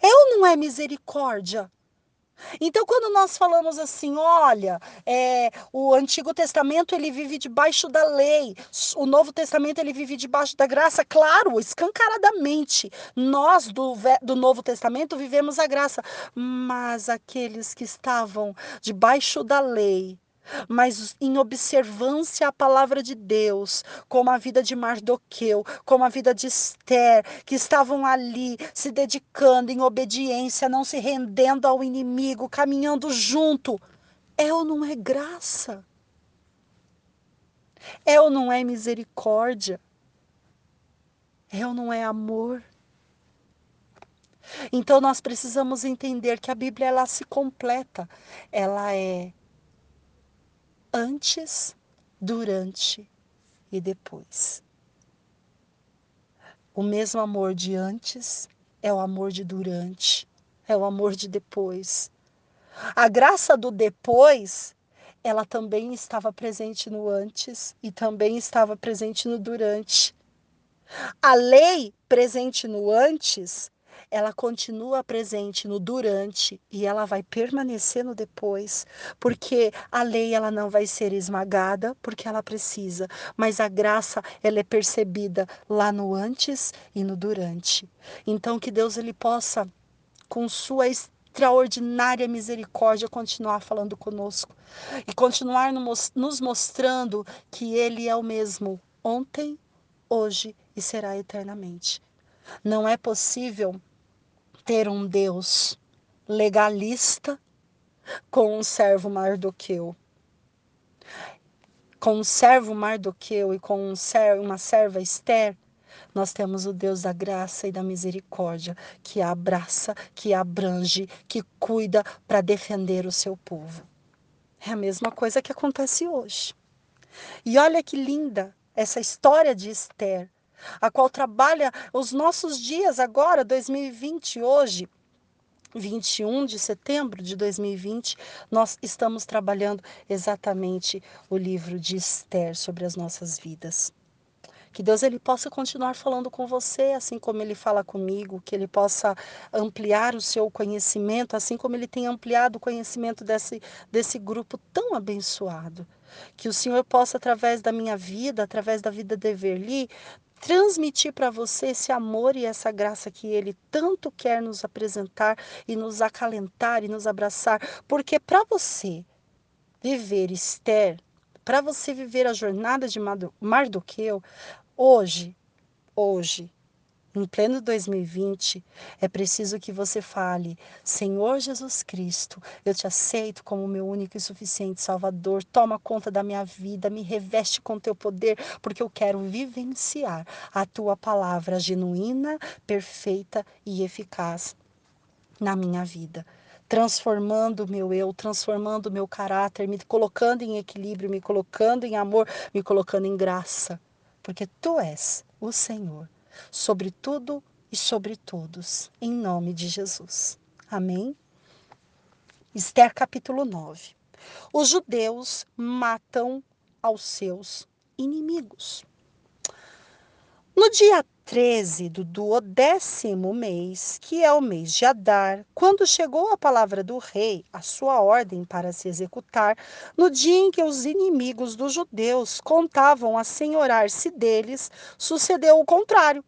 É ou não é misericórdia? Então, quando nós falamos assim, olha, é, o Antigo Testamento ele vive debaixo da lei, o Novo Testamento ele vive debaixo da graça, claro, escancaradamente. Nós do, do Novo Testamento vivemos a graça, mas aqueles que estavam debaixo da lei, mas em observância à palavra de Deus, como a vida de Mardoqueu, como a vida de Esther, que estavam ali se dedicando em obediência, não se rendendo ao inimigo, caminhando junto. É ou não é graça? É ou não é misericórdia? É ou não é amor? Então nós precisamos entender que a Bíblia ela se completa. Ela é antes, durante e depois. O mesmo amor de antes é o amor de durante, é o amor de depois. A graça do depois, ela também estava presente no antes e também estava presente no durante. A lei presente no antes ela continua presente no durante e ela vai permanecer no depois, porque a lei ela não vai ser esmagada, porque ela precisa, mas a graça ela é percebida lá no antes e no durante. Então que Deus ele possa com sua extraordinária misericórdia continuar falando conosco e continuar nos mostrando que ele é o mesmo ontem, hoje e será eternamente. Não é possível ter um Deus legalista com um servo Mardoqueu. Com um servo Mardoqueu e com um uma serva Esther, nós temos o Deus da graça e da misericórdia, que abraça, que abrange, que cuida para defender o seu povo. É a mesma coisa que acontece hoje. E olha que linda essa história de Esther a qual trabalha os nossos dias agora, 2020, hoje. 21 de setembro de 2020, nós estamos trabalhando exatamente o livro de Esther sobre as nossas vidas. Que Deus ele possa continuar falando com você, assim como ele fala comigo, que ele possa ampliar o seu conhecimento, assim como ele tem ampliado o conhecimento desse, desse grupo tão abençoado. Que o Senhor possa, através da minha vida, através da vida de Everly, transmitir para você esse amor e essa graça que Ele tanto quer nos apresentar e nos acalentar e nos abraçar. Porque para você viver Esther, para você viver a jornada de Mardoqueu, Hoje, hoje, em pleno 2020, é preciso que você fale: Senhor Jesus Cristo, eu te aceito como meu único e suficiente Salvador. Toma conta da minha vida, me reveste com teu poder, porque eu quero vivenciar a tua palavra genuína, perfeita e eficaz na minha vida. Transformando o meu eu, transformando o meu caráter, me colocando em equilíbrio, me colocando em amor, me colocando em graça. Porque tu és o Senhor sobre tudo e sobre todos, em nome de Jesus. Amém? Esther capítulo 9. Os judeus matam aos seus inimigos. No dia 13 do duodécimo mês, que é o mês de Adar, quando chegou a palavra do rei, a sua ordem para se executar, no dia em que os inimigos dos judeus contavam assenhorar-se deles, sucedeu o contrário.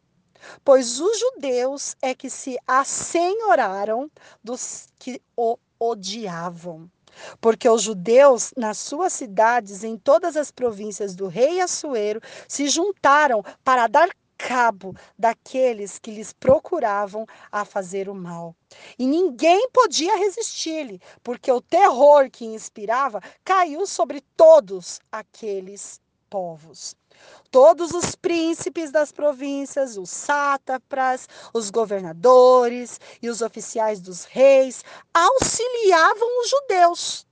Pois os judeus é que se assenhoraram dos que o odiavam. Porque os judeus, nas suas cidades, em todas as províncias do rei Assuero, se juntaram para dar cabo daqueles que lhes procuravam a fazer o mal. E ninguém podia resistir-lhe, porque o terror que inspirava caiu sobre todos aqueles povos. Todos os príncipes das províncias, os sátrapas, os governadores e os oficiais dos reis auxiliavam os judeus,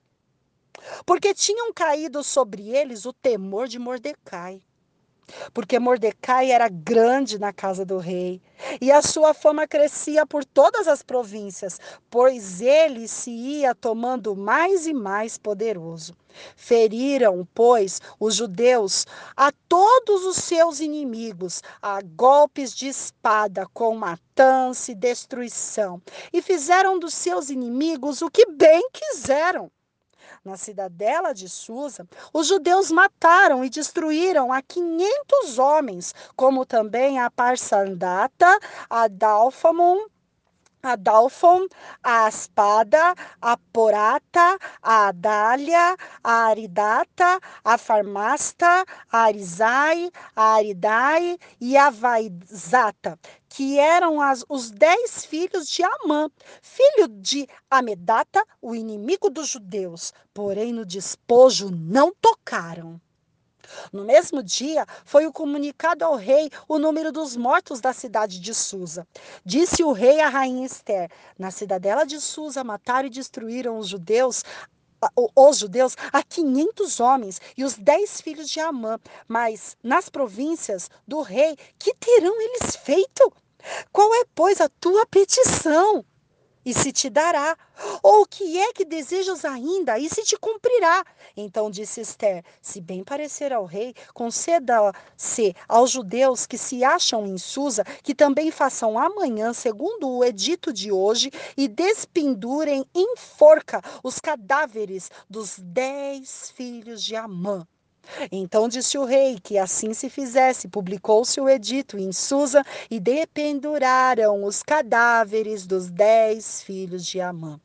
porque tinham caído sobre eles o temor de Mordecai porque Mordecai era grande na casa do rei, e a sua fama crescia por todas as províncias, pois ele se ia tomando mais e mais poderoso. Feriram, pois, os judeus a todos os seus inimigos, a golpes de espada, com matança e destruição, e fizeram dos seus inimigos o que bem quiseram na cidadela de Susa, os judeus mataram e destruíram a 500 homens, como também a Parsandata, a Dalfamon, a Dalfon, a Aspada, a Porata, a Adália, a Aridata, a Farmasta, a Arizai, a Aridai e a Vaizata, que eram as, os dez filhos de Amã, filho de Amedata, o inimigo dos judeus, porém no despojo não tocaram. No mesmo dia, foi o comunicado ao rei o número dos mortos da cidade de Susa. Disse o rei à rainha Esther: Na cidadela de Susa mataram e destruíram os judeus os judeus a 500 homens e os dez filhos de Amã, mas nas províncias do rei, que terão eles feito? Qual é, pois, a tua petição? e se te dará. Ou o que é que desejas ainda, e se te cumprirá. Então disse Esther: Se bem parecer ao rei, conceda-se aos judeus que se acham em Susa, que também façam amanhã, segundo o edito de hoje, e despendurem em forca os cadáveres dos dez filhos de Amã. Então disse o rei que assim se fizesse. Publicou-se o edito em Susa e dependuraram os cadáveres dos dez filhos de Amã.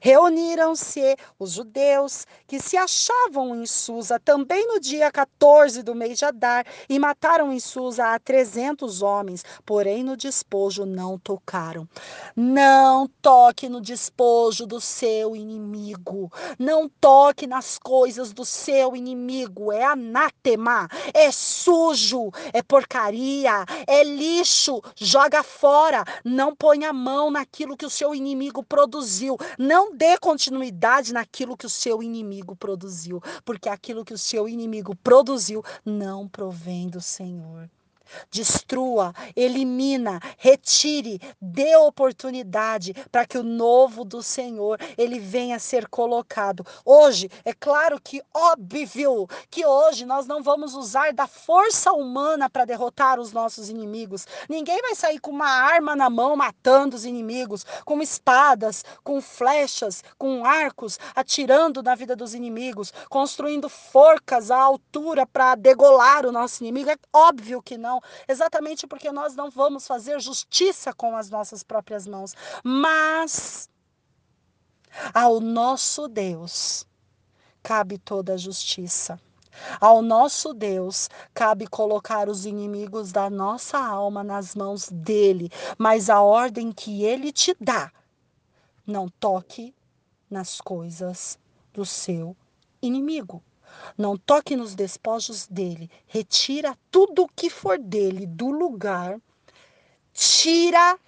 Reuniram-se os judeus que se achavam em Susa também no dia 14 do mês de Adar e mataram em Susa a 300 homens, porém no despojo não tocaram. Não toque no despojo do seu inimigo. Não toque nas coisas do seu inimigo. É anátema, é sujo, é porcaria, é lixo. Joga fora. Não ponha a mão naquilo que o seu inimigo produziu não dê continuidade naquilo que o seu inimigo produziu, porque aquilo que o seu inimigo produziu não provém do Senhor. Destrua, elimina, retire, dê oportunidade para que o novo do Senhor ele venha ser colocado. Hoje, é claro que óbvio que hoje nós não vamos usar da força humana para derrotar os nossos inimigos. Ninguém vai sair com uma arma na mão matando os inimigos, com espadas, com flechas, com arcos, atirando na vida dos inimigos, construindo forcas à altura para degolar o nosso inimigo. É óbvio que não exatamente porque nós não vamos fazer justiça com as nossas próprias mãos, mas ao nosso Deus cabe toda a justiça. Ao nosso Deus cabe colocar os inimigos da nossa alma nas mãos dele, mas a ordem que ele te dá, não toque nas coisas do seu inimigo. Não toque nos despojos dele. Retira tudo o que for dele do lugar. Tira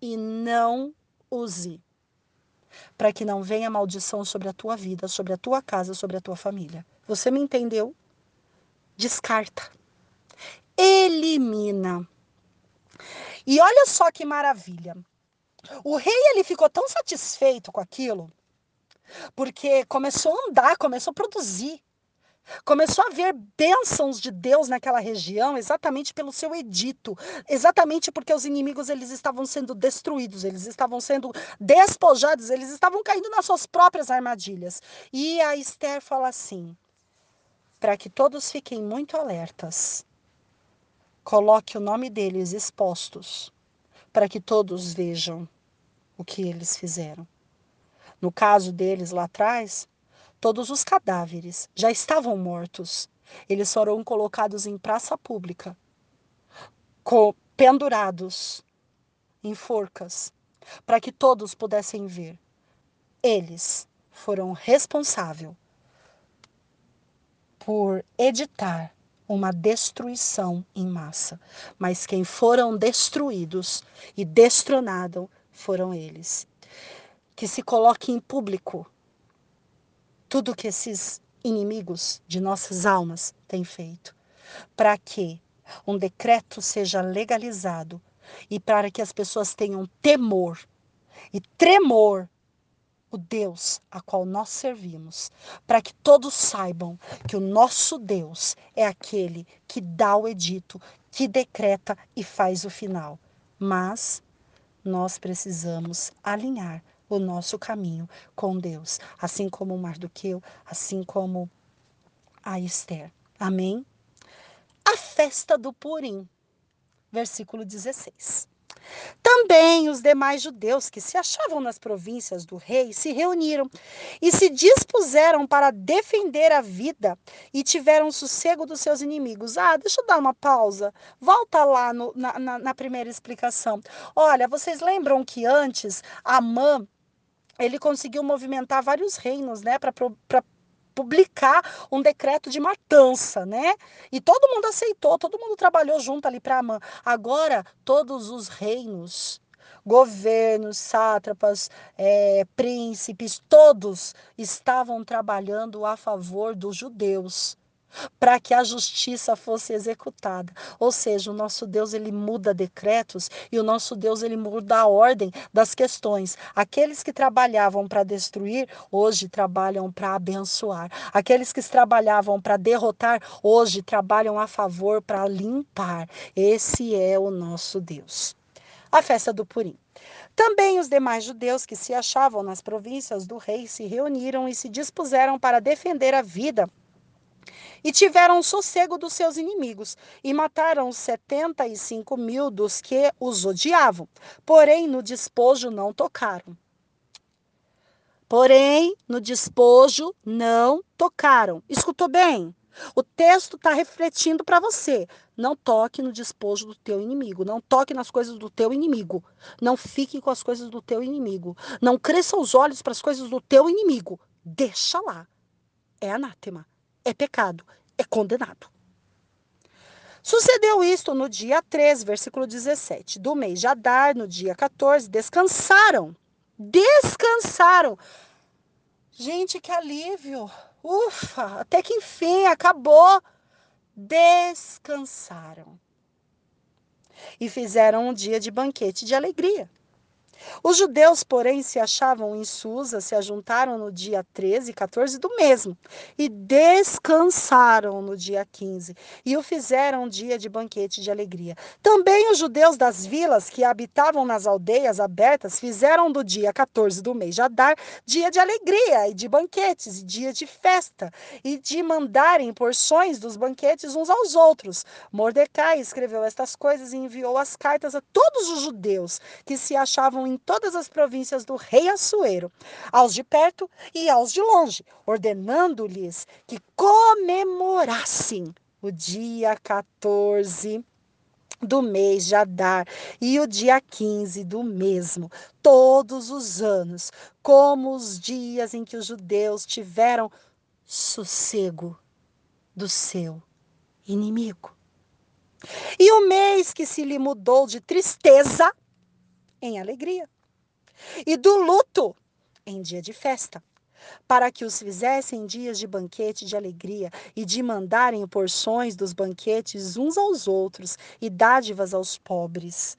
e não use. Para que não venha maldição sobre a tua vida, sobre a tua casa, sobre a tua família. Você me entendeu? Descarta. Elimina. E olha só que maravilha. O rei ele ficou tão satisfeito com aquilo porque começou a andar, começou a produzir. Começou a haver bênçãos de Deus naquela região, exatamente pelo seu edito, exatamente porque os inimigos eles estavam sendo destruídos, eles estavam sendo despojados, eles estavam caindo nas suas próprias armadilhas. E a Esther fala assim: para que todos fiquem muito alertas, coloque o nome deles expostos, para que todos vejam o que eles fizeram. No caso deles lá atrás, todos os cadáveres já estavam mortos. Eles foram colocados em praça pública, pendurados em forcas, para que todos pudessem ver. Eles foram responsáveis por editar uma destruição em massa, mas quem foram destruídos e destronados foram eles que se coloque em público tudo que esses inimigos de nossas almas têm feito, para que um decreto seja legalizado e para que as pessoas tenham temor e tremor o Deus a qual nós servimos, para que todos saibam que o nosso Deus é aquele que dá o edito, que decreta e faz o final. Mas nós precisamos alinhar o nosso caminho com Deus, assim como Mardoqueu, assim como a Esther. Amém? A festa do Purim, versículo 16. Também os demais judeus que se achavam nas províncias do rei se reuniram e se dispuseram para defender a vida e tiveram sossego dos seus inimigos. Ah, deixa eu dar uma pausa. Volta lá no, na, na, na primeira explicação. Olha, vocês lembram que antes Amã ele conseguiu movimentar vários reinos, né, para publicar um decreto de matança, né? E todo mundo aceitou, todo mundo trabalhou junto ali para Amã. Agora, todos os reinos, governos, sátrapas, é, príncipes, todos estavam trabalhando a favor dos judeus para que a justiça fosse executada. Ou seja, o nosso Deus ele muda decretos e o nosso Deus ele muda a ordem das questões. Aqueles que trabalhavam para destruir, hoje trabalham para abençoar. Aqueles que trabalhavam para derrotar, hoje trabalham a favor para limpar. Esse é o nosso Deus. A festa do Purim. Também os demais judeus que se achavam nas províncias do rei se reuniram e se dispuseram para defender a vida e tiveram sossego dos seus inimigos, e mataram setenta e cinco mil dos que os odiavam. Porém, no despojo não tocaram. Porém, no despojo não tocaram. Escutou bem? O texto está refletindo para você. Não toque no despojo do teu inimigo. Não toque nas coisas do teu inimigo. Não fique com as coisas do teu inimigo. Não cresça os olhos para as coisas do teu inimigo. Deixa lá. É anátema é pecado, é condenado. Sucedeu isto no dia 3, versículo 17, do mês de Adar, no dia 14, descansaram. Descansaram. Gente, que alívio. Ufa, até que enfim acabou. Descansaram. e fizeram um dia de banquete de alegria. Os judeus, porém, se achavam em Susa, se ajuntaram no dia 13 e 14 do mesmo, e descansaram no dia 15, e o fizeram um dia de banquete de alegria. Também os judeus das vilas que habitavam nas aldeias abertas fizeram do dia 14 do mês de Adar dia de alegria e de banquetes, e dia de festa, e de mandarem porções dos banquetes uns aos outros. Mordecai escreveu estas coisas e enviou as cartas a todos os judeus que se achavam em todas as províncias do rei Assuero, aos de perto e aos de longe, ordenando-lhes que comemorassem o dia 14 do mês de Adar e o dia 15 do mesmo, todos os anos, como os dias em que os judeus tiveram sossego do seu inimigo. E o mês que se lhe mudou de tristeza em alegria, e do luto em dia de festa, para que os fizessem dias de banquete de alegria e de mandarem porções dos banquetes uns aos outros e dádivas aos pobres.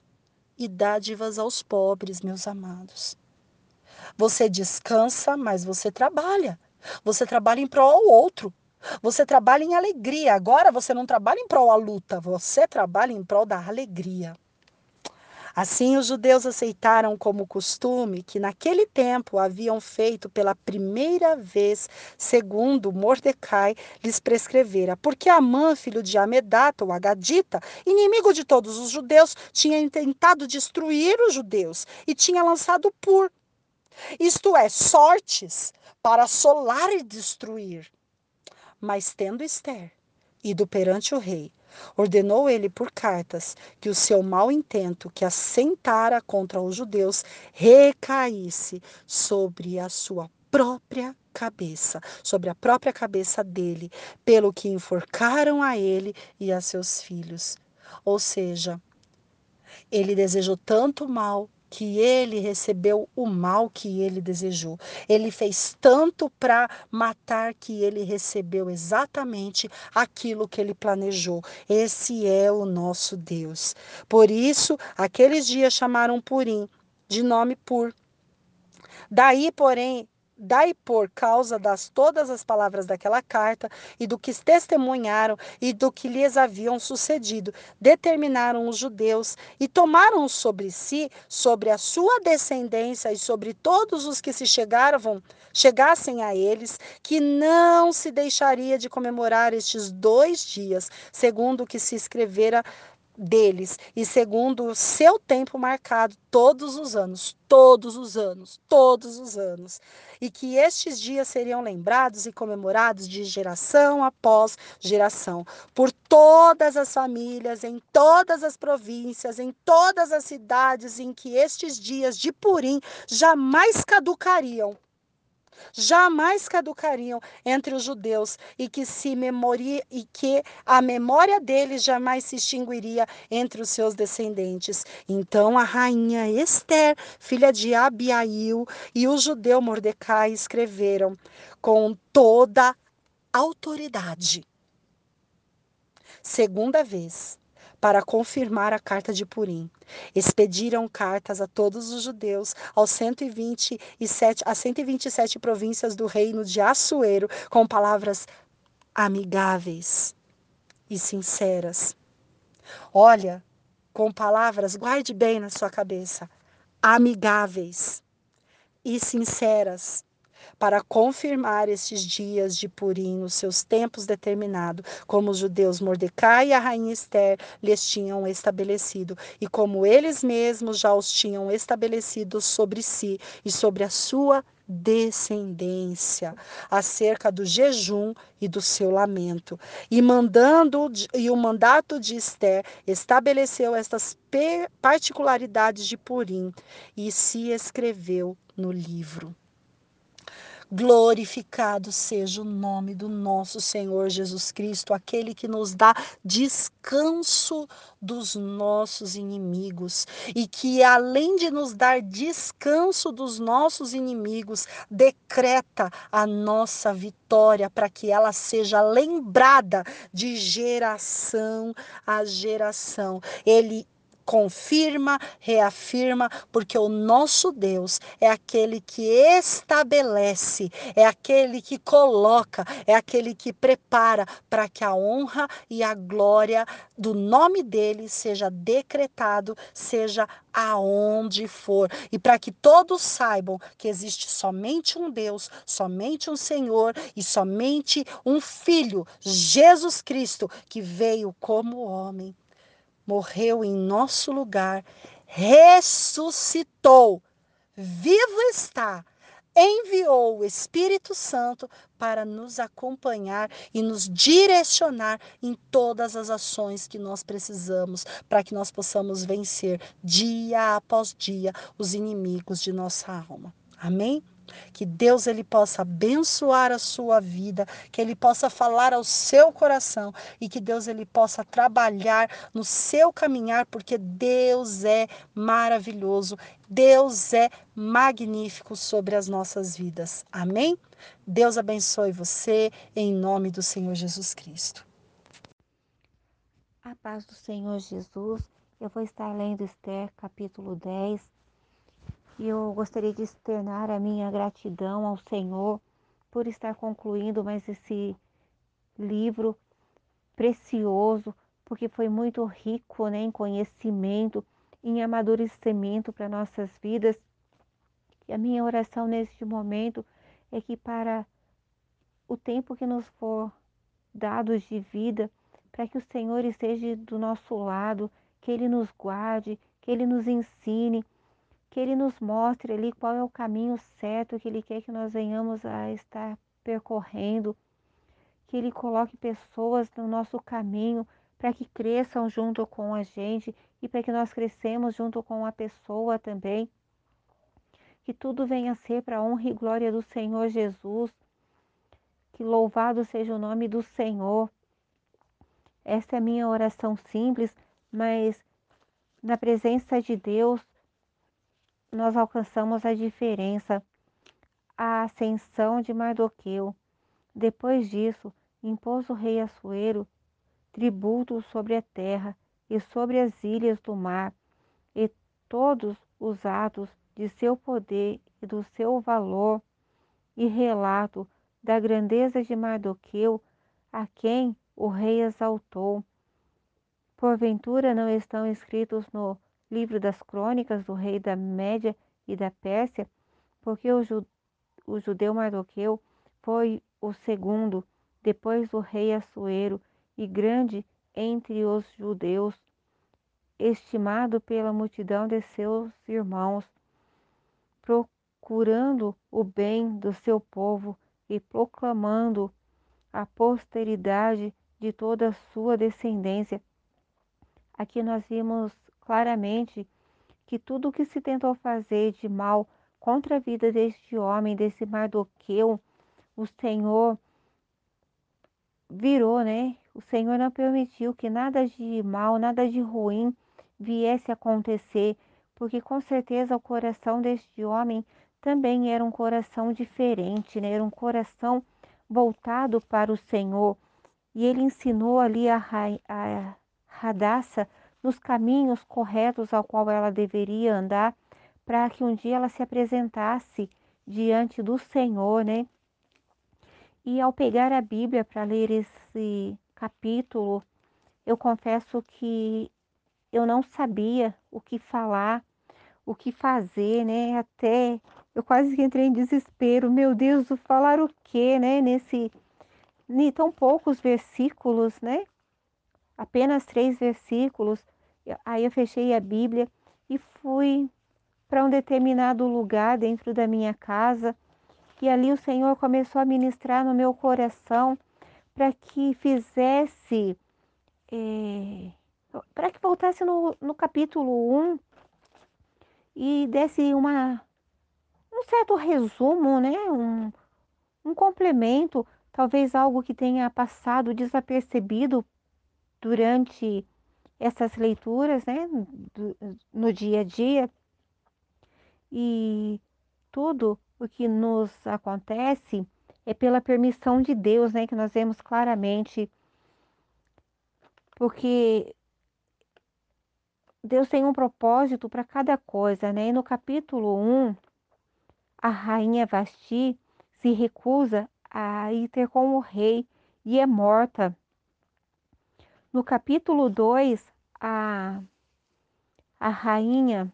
E dádivas aos pobres, meus amados. Você descansa, mas você trabalha. Você trabalha em prol ao outro. Você trabalha em alegria. Agora você não trabalha em prol à luta, você trabalha em prol da alegria. Assim, os judeus aceitaram como costume que naquele tempo haviam feito pela primeira vez, segundo Mordecai lhes prescrevera, porque Amã, filho de Amedata, o Agadita, inimigo de todos os judeus, tinha tentado destruir os judeus e tinha lançado pur, isto é, sortes, para assolar e destruir. Mas tendo Esther ido perante o rei, Ordenou ele por cartas que o seu mau intento, que assentara contra os judeus, recaísse sobre a sua própria cabeça, sobre a própria cabeça dele, pelo que enforcaram a ele e a seus filhos. Ou seja, ele desejou tanto mal que ele recebeu o mal que ele desejou. Ele fez tanto para matar que ele recebeu exatamente aquilo que ele planejou. Esse é o nosso Deus. Por isso, aqueles dias chamaram Purim de nome Pur. Daí, porém, Daí, por causa das todas as palavras daquela carta e do que testemunharam e do que lhes haviam sucedido, determinaram os judeus e tomaram sobre si, sobre a sua descendência e sobre todos os que se chegaram, chegassem a eles, que não se deixaria de comemorar estes dois dias, segundo o que se escrevera deles e segundo o seu tempo marcado todos os anos, todos os anos, todos os anos, e que estes dias seriam lembrados e comemorados de geração após geração, por todas as famílias, em todas as províncias, em todas as cidades em que estes dias de Purim jamais caducariam jamais caducariam entre os judeus e que se memoria e que a memória deles jamais se extinguiria entre os seus descendentes. Então a rainha Esther, filha de Abiail, e o judeu Mordecai escreveram com toda autoridade. Segunda vez, para confirmar a carta de Purim. Expediram cartas a todos os judeus, aos 127, às 127 províncias do reino de Assuero, com palavras amigáveis e sinceras. Olha, com palavras, guarde bem na sua cabeça, amigáveis e sinceras para confirmar estes dias de Purim, os seus tempos determinados, como os judeus Mordecai e a rainha Esther lhes tinham estabelecido, e como eles mesmos já os tinham estabelecido sobre si e sobre a sua descendência acerca do jejum e do seu lamento. E mandando e o mandato de Esther estabeleceu estas particularidades de Purim e se escreveu no livro. Glorificado seja o nome do nosso Senhor Jesus Cristo, aquele que nos dá descanso dos nossos inimigos e que, além de nos dar descanso dos nossos inimigos, decreta a nossa vitória para que ela seja lembrada de geração a geração. Ele confirma, reafirma, porque o nosso Deus é aquele que estabelece, é aquele que coloca, é aquele que prepara para que a honra e a glória do nome dele seja decretado, seja aonde for, e para que todos saibam que existe somente um Deus, somente um Senhor e somente um Filho, Jesus Cristo, que veio como homem morreu em nosso lugar, ressuscitou, vivo está, enviou o Espírito Santo para nos acompanhar e nos direcionar em todas as ações que nós precisamos para que nós possamos vencer dia após dia os inimigos de nossa alma. Amém? Que Deus ele possa abençoar a sua vida, que ele possa falar ao seu coração e que Deus ele possa trabalhar no seu caminhar, porque Deus é maravilhoso, Deus é magnífico sobre as nossas vidas. Amém? Deus abençoe você em nome do Senhor Jesus Cristo. A paz do Senhor Jesus. Eu vou estar lendo Esther, capítulo 10, e eu gostaria de externar a minha gratidão ao Senhor por estar concluindo mais esse livro precioso, porque foi muito rico né, em conhecimento, em amadurecimento para nossas vidas. E a minha oração neste momento é que para o tempo que nos for dado de vida, para que o Senhor esteja do nosso lado, que Ele nos guarde, que Ele nos ensine, que Ele nos mostre ali qual é o caminho certo que Ele quer que nós venhamos a estar percorrendo, que Ele coloque pessoas no nosso caminho para que cresçam junto com a gente e para que nós crescemos junto com a pessoa também. Que tudo venha a ser para a honra e glória do Senhor Jesus. Que louvado seja o nome do Senhor. Essa é a minha oração simples, mas na presença de Deus, nós alcançamos a diferença, a ascensão de Mardoqueu. Depois disso, impôs o rei Assuero tributo sobre a terra e sobre as ilhas do mar, e todos os atos de seu poder e do seu valor, e relato da grandeza de Mardoqueu, a quem o rei exaltou. Porventura não estão escritos no livro das crônicas do rei da Média e da Pérsia, porque o, ju o judeu Mardoqueu foi o segundo, depois do rei Assuero, e grande entre os judeus, estimado pela multidão de seus irmãos, procurando o bem do seu povo e proclamando a posteridade de toda a sua descendência. Aqui nós vimos claramente que tudo o que se tentou fazer de mal contra a vida deste homem, desse Mardoqueu, o Senhor virou, né? O Senhor não permitiu que nada de mal, nada de ruim viesse acontecer, porque com certeza o coração deste homem também era um coração diferente, né? Era um coração voltado para o Senhor. E ele ensinou ali a, a Radassa nos caminhos corretos ao qual ela deveria andar, para que um dia ela se apresentasse diante do Senhor, né? E ao pegar a Bíblia para ler esse capítulo, eu confesso que eu não sabia o que falar, o que fazer, né? Até eu quase que entrei em desespero. Meu Deus, falar o quê, né? Nesse tão poucos versículos, né? Apenas três versículos. Aí eu fechei a Bíblia e fui para um determinado lugar dentro da minha casa. E ali o Senhor começou a ministrar no meu coração para que fizesse, é, para que voltasse no, no capítulo 1 e desse uma, um certo resumo, né? um, um complemento, talvez algo que tenha passado desapercebido durante essas leituras, né, do, no dia a dia. E tudo o que nos acontece é pela permissão de Deus, né, que nós vemos claramente. Porque Deus tem um propósito para cada coisa, né? E no capítulo 1, a rainha Vasti se recusa a ir ter com o rei e é morta. No capítulo 2, a, a rainha,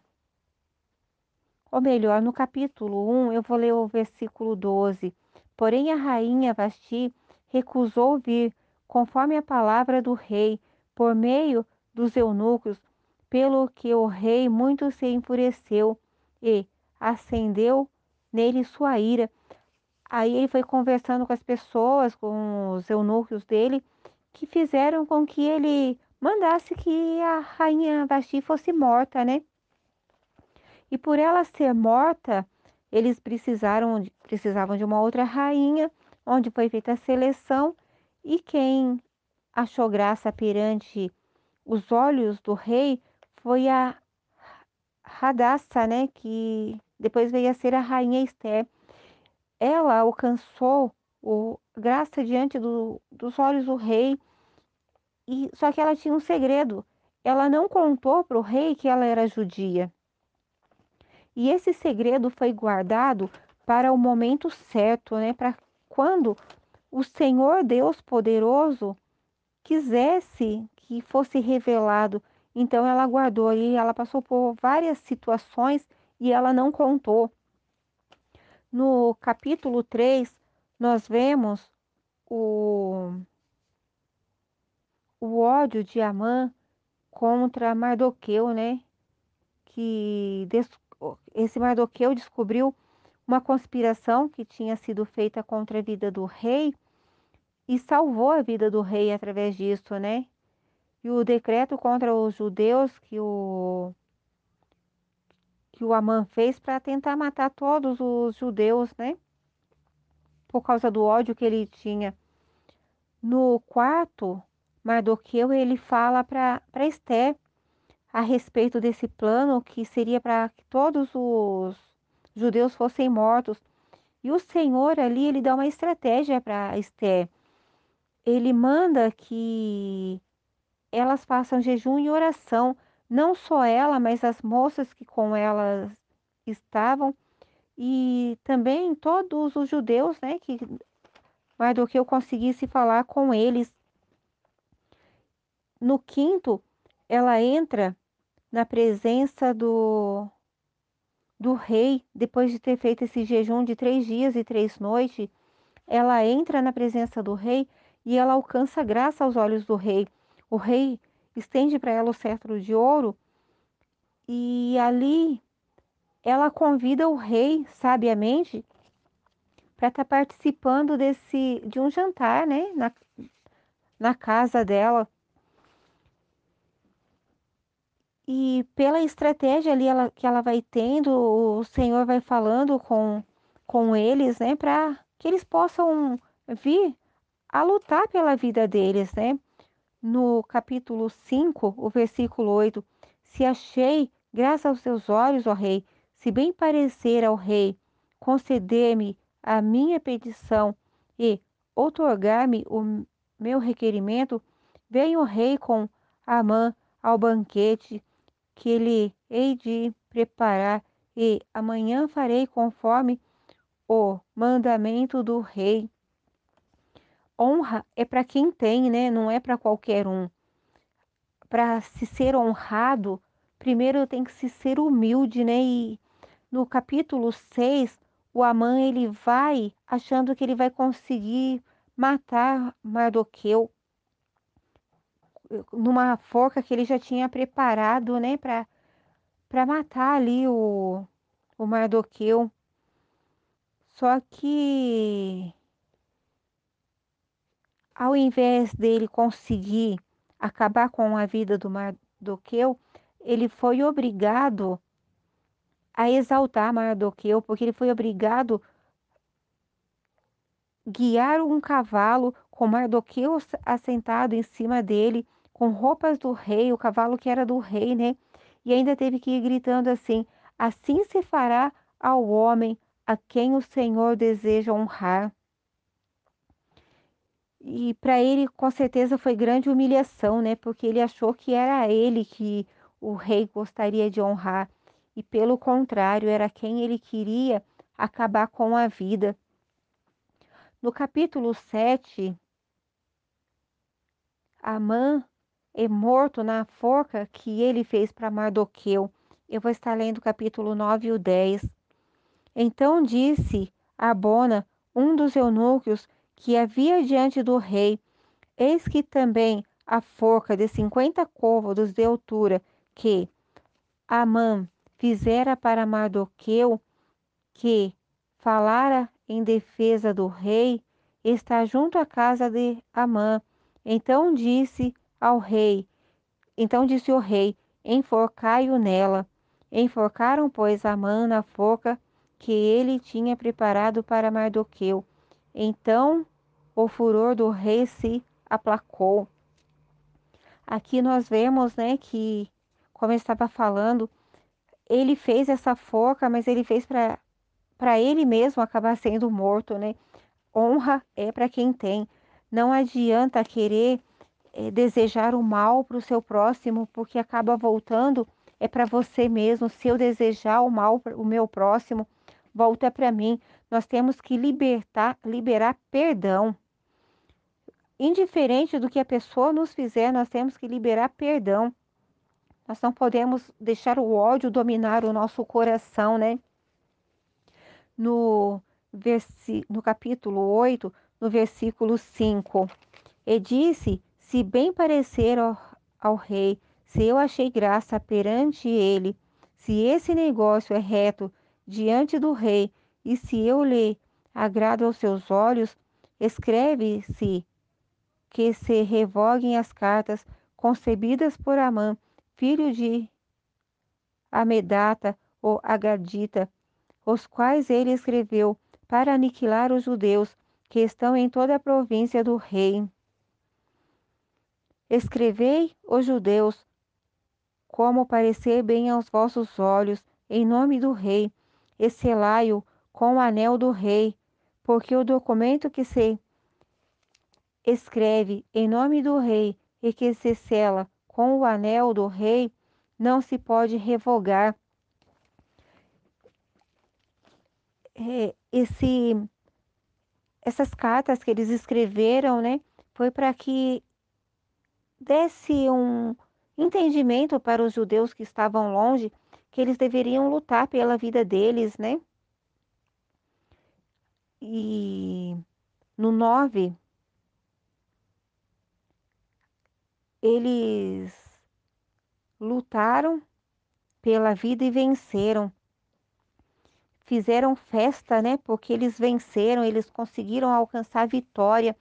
ou melhor, no capítulo 1, eu vou ler o versículo 12. Porém, a rainha Vasti recusou vir, conforme a palavra do rei, por meio dos eunucos, pelo que o rei muito se enfureceu e acendeu nele sua ira. Aí ele foi conversando com as pessoas, com os eunucos dele, que fizeram com que ele mandasse que a rainha Vasti fosse morta, né? E por ela ser morta, eles precisaram, precisavam de uma outra rainha, onde foi feita a seleção, e quem achou graça perante os olhos do rei foi a Radassa, né? Que depois veio a ser a rainha Esther. Ela alcançou o, graça diante do, dos olhos do rei, e só que ela tinha um segredo. Ela não contou para o rei que ela era judia. E esse segredo foi guardado para o momento certo, né? Para quando o Senhor Deus poderoso quisesse que fosse revelado. Então ela guardou e ela passou por várias situações e ela não contou. No capítulo 3, nós vemos o, o ódio de Amã contra Mardoqueu, né? Que des, esse Mardoqueu descobriu uma conspiração que tinha sido feita contra a vida do rei e salvou a vida do rei através disso, né? E o decreto contra os judeus que o que o Amã fez para tentar matar todos os judeus, né? Por causa do ódio que ele tinha. No quarto, Mardoqueu ele fala para Esther a respeito desse plano que seria para que todos os judeus fossem mortos. E o Senhor ali ele dá uma estratégia para Esther. Ele manda que elas façam jejum e oração não só ela, mas as moças que com elas estavam e também todos os judeus, né, que mais do que eu conseguisse falar com eles. No quinto, ela entra na presença do do rei, depois de ter feito esse jejum de três dias e três noites, ela entra na presença do rei e ela alcança graça aos olhos do rei. O rei estende para ela o cetro de ouro e ali ela convida o rei sabiamente para estar tá participando desse de um jantar, né, na, na casa dela. E pela estratégia ali ela, que ela vai tendo, o Senhor vai falando com, com eles, né, para que eles possam vir a lutar pela vida deles, né? no capítulo 5, o versículo 8: Se achei graça aos teus olhos, ó Rei, se bem parecer ao Rei, conceder-me a minha petição e outorgar-me o meu requerimento, venha o Rei com Amã ao banquete que lhe hei de preparar, e amanhã farei conforme o mandamento do Rei honra é para quem tem, né? Não é para qualquer um. Para se ser honrado, primeiro tem que se ser humilde, né? E no capítulo 6, o Amã ele vai achando que ele vai conseguir matar Mardoqueu numa forca que ele já tinha preparado, né, para para matar ali o o Mardoqueu. Só que ao invés dele conseguir acabar com a vida do Mardoqueu, ele foi obrigado a exaltar Mardoqueu, porque ele foi obrigado a guiar um cavalo com Mardoqueu assentado em cima dele, com roupas do rei, o cavalo que era do rei, né? E ainda teve que ir gritando assim: Assim se fará ao homem a quem o Senhor deseja honrar. E para ele, com certeza, foi grande humilhação, né? Porque ele achou que era ele que o rei gostaria de honrar, e pelo contrário, era quem ele queria acabar com a vida. No capítulo 7, Amã é morto na forca que ele fez para Mardoqueu. Eu vou estar lendo o capítulo 9 e o 10. Então disse Abona, um dos eunucos que havia diante do rei, eis que também a forca de cinquenta côvados de altura que Amã fizera para Mardoqueu, que falara em defesa do rei, está junto à casa de Amã. Então disse ao rei, então disse o rei, enforcai-o nela. Enforcaram, pois, Amã na forca que ele tinha preparado para Mardoqueu. Então o furor do rei se aplacou. Aqui nós vemos, né, que, como eu estava falando, ele fez essa forca, mas ele fez para ele mesmo acabar sendo morto, né? Honra é para quem tem. Não adianta querer é, desejar o mal para o seu próximo, porque acaba voltando é para você mesmo. Se eu desejar o mal o meu próximo, volta para mim. Nós temos que libertar, liberar perdão. Indiferente do que a pessoa nos fizer, nós temos que liberar perdão. Nós não podemos deixar o ódio dominar o nosso coração, né? no, versi, no capítulo 8, no versículo 5. E disse: Se bem parecer ao, ao rei, se eu achei graça perante ele, se esse negócio é reto diante do rei, e se eu lhe agrado aos seus olhos, escreve-se que se revoguem as cartas concebidas por Amã, filho de Amedata ou Agadita, os quais ele escreveu para aniquilar os judeus que estão em toda a província do rei. Escrevei os judeus como parecer bem aos vossos olhos, em nome do rei, e selai-o com o anel do rei, porque o documento que se escreve em nome do rei e que se sela com o anel do rei não se pode revogar, é, esse, essas cartas que eles escreveram, né, foi para que desse um entendimento para os judeus que estavam longe que eles deveriam lutar pela vida deles, né? E no 9, eles lutaram pela vida e venceram fizeram festa, né? Porque eles venceram, eles conseguiram alcançar a vitória.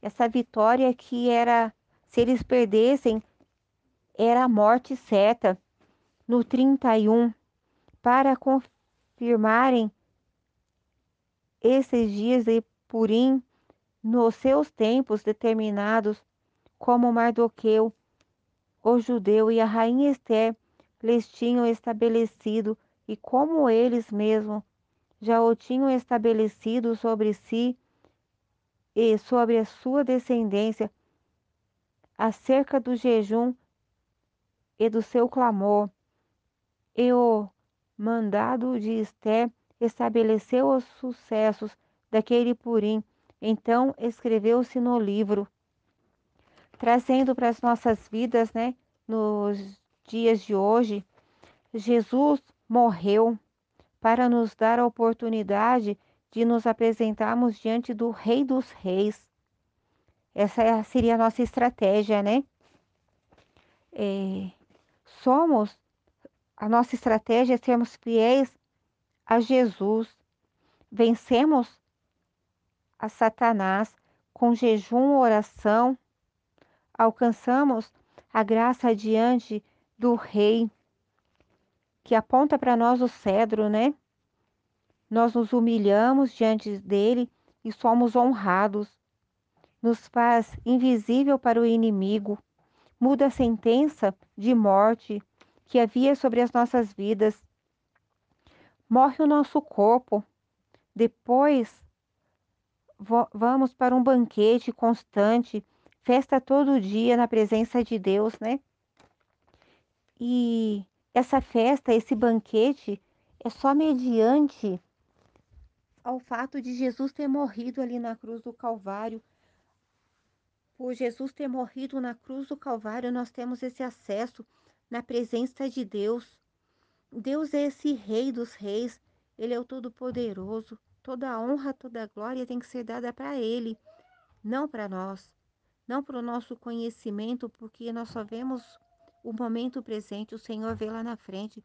Essa vitória que era, se eles perdessem, era a morte certa. No 31, para confirmarem esses dias de Purim nos seus tempos determinados, como Mardoqueu, o judeu e a rainha Esther lhes tinham estabelecido, e como eles mesmos já o tinham estabelecido sobre si e sobre a sua descendência, acerca do jejum e do seu clamor. E o mandado de Esther estabeleceu os sucessos daquele purim. Então escreveu-se no livro, trazendo para as nossas vidas, né, nos dias de hoje, Jesus morreu para nos dar a oportunidade de nos apresentarmos diante do Rei dos Reis. Essa é seria a nossa estratégia, né? É, somos, a nossa estratégia é sermos fiéis a Jesus. Vencemos a Satanás com jejum, oração, alcançamos a graça diante do Rei que aponta para nós o cedro, né? Nós nos humilhamos diante dele e somos honrados. Nos faz invisível para o inimigo, muda a sentença de morte que havia sobre as nossas vidas. Morre o nosso corpo, depois vamos para um banquete constante, festa todo dia na presença de Deus, né? E essa festa, esse banquete, é só mediante ao fato de Jesus ter morrido ali na cruz do Calvário. Por Jesus ter morrido na cruz do Calvário, nós temos esse acesso na presença de Deus. Deus é esse Rei dos Reis, Ele é o Todo-Poderoso. Toda a honra, toda a glória tem que ser dada para Ele, não para nós, não para o nosso conhecimento, porque nós só vemos o momento presente, o Senhor vê lá na frente.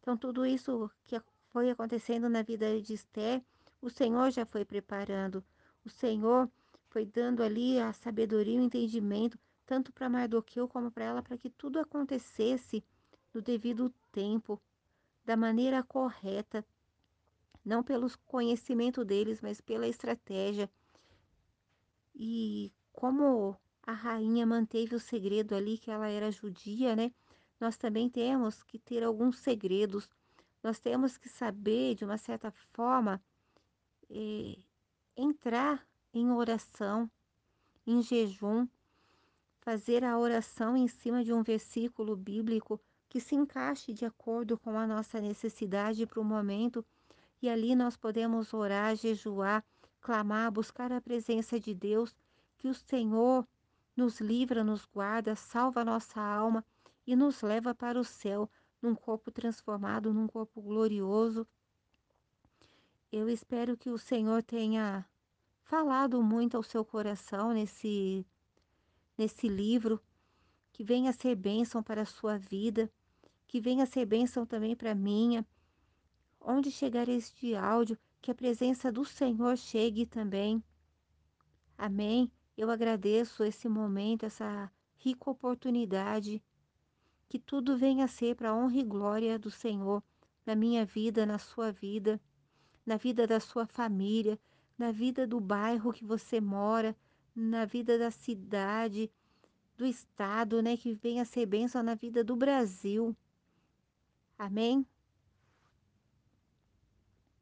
Então, tudo isso que foi acontecendo na vida de Esther, o Senhor já foi preparando, o Senhor foi dando ali a sabedoria e o entendimento, tanto para Mardoqueu como para ela, para que tudo acontecesse no devido tempo, da maneira correta, não pelo conhecimento deles, mas pela estratégia. E como a rainha manteve o segredo ali que ela era judia, né? Nós também temos que ter alguns segredos. Nós temos que saber, de uma certa forma, eh, entrar em oração, em jejum, fazer a oração em cima de um versículo bíblico que se encaixe de acordo com a nossa necessidade para o momento, e ali nós podemos orar, jejuar, clamar, buscar a presença de Deus, que o Senhor nos livra, nos guarda, salva a nossa alma e nos leva para o céu, num corpo transformado, num corpo glorioso. Eu espero que o Senhor tenha falado muito ao seu coração nesse nesse livro, que venha ser bênção para a sua vida, que venha ser bênção também para a minha. Onde chegar este áudio, que a presença do Senhor chegue também. Amém. Eu agradeço esse momento, essa rica oportunidade. Que tudo venha a ser para a honra e glória do Senhor na minha vida, na sua vida, na vida da sua família, na vida do bairro que você mora, na vida da cidade, do estado, né, que venha a ser bênção na vida do Brasil. Amém?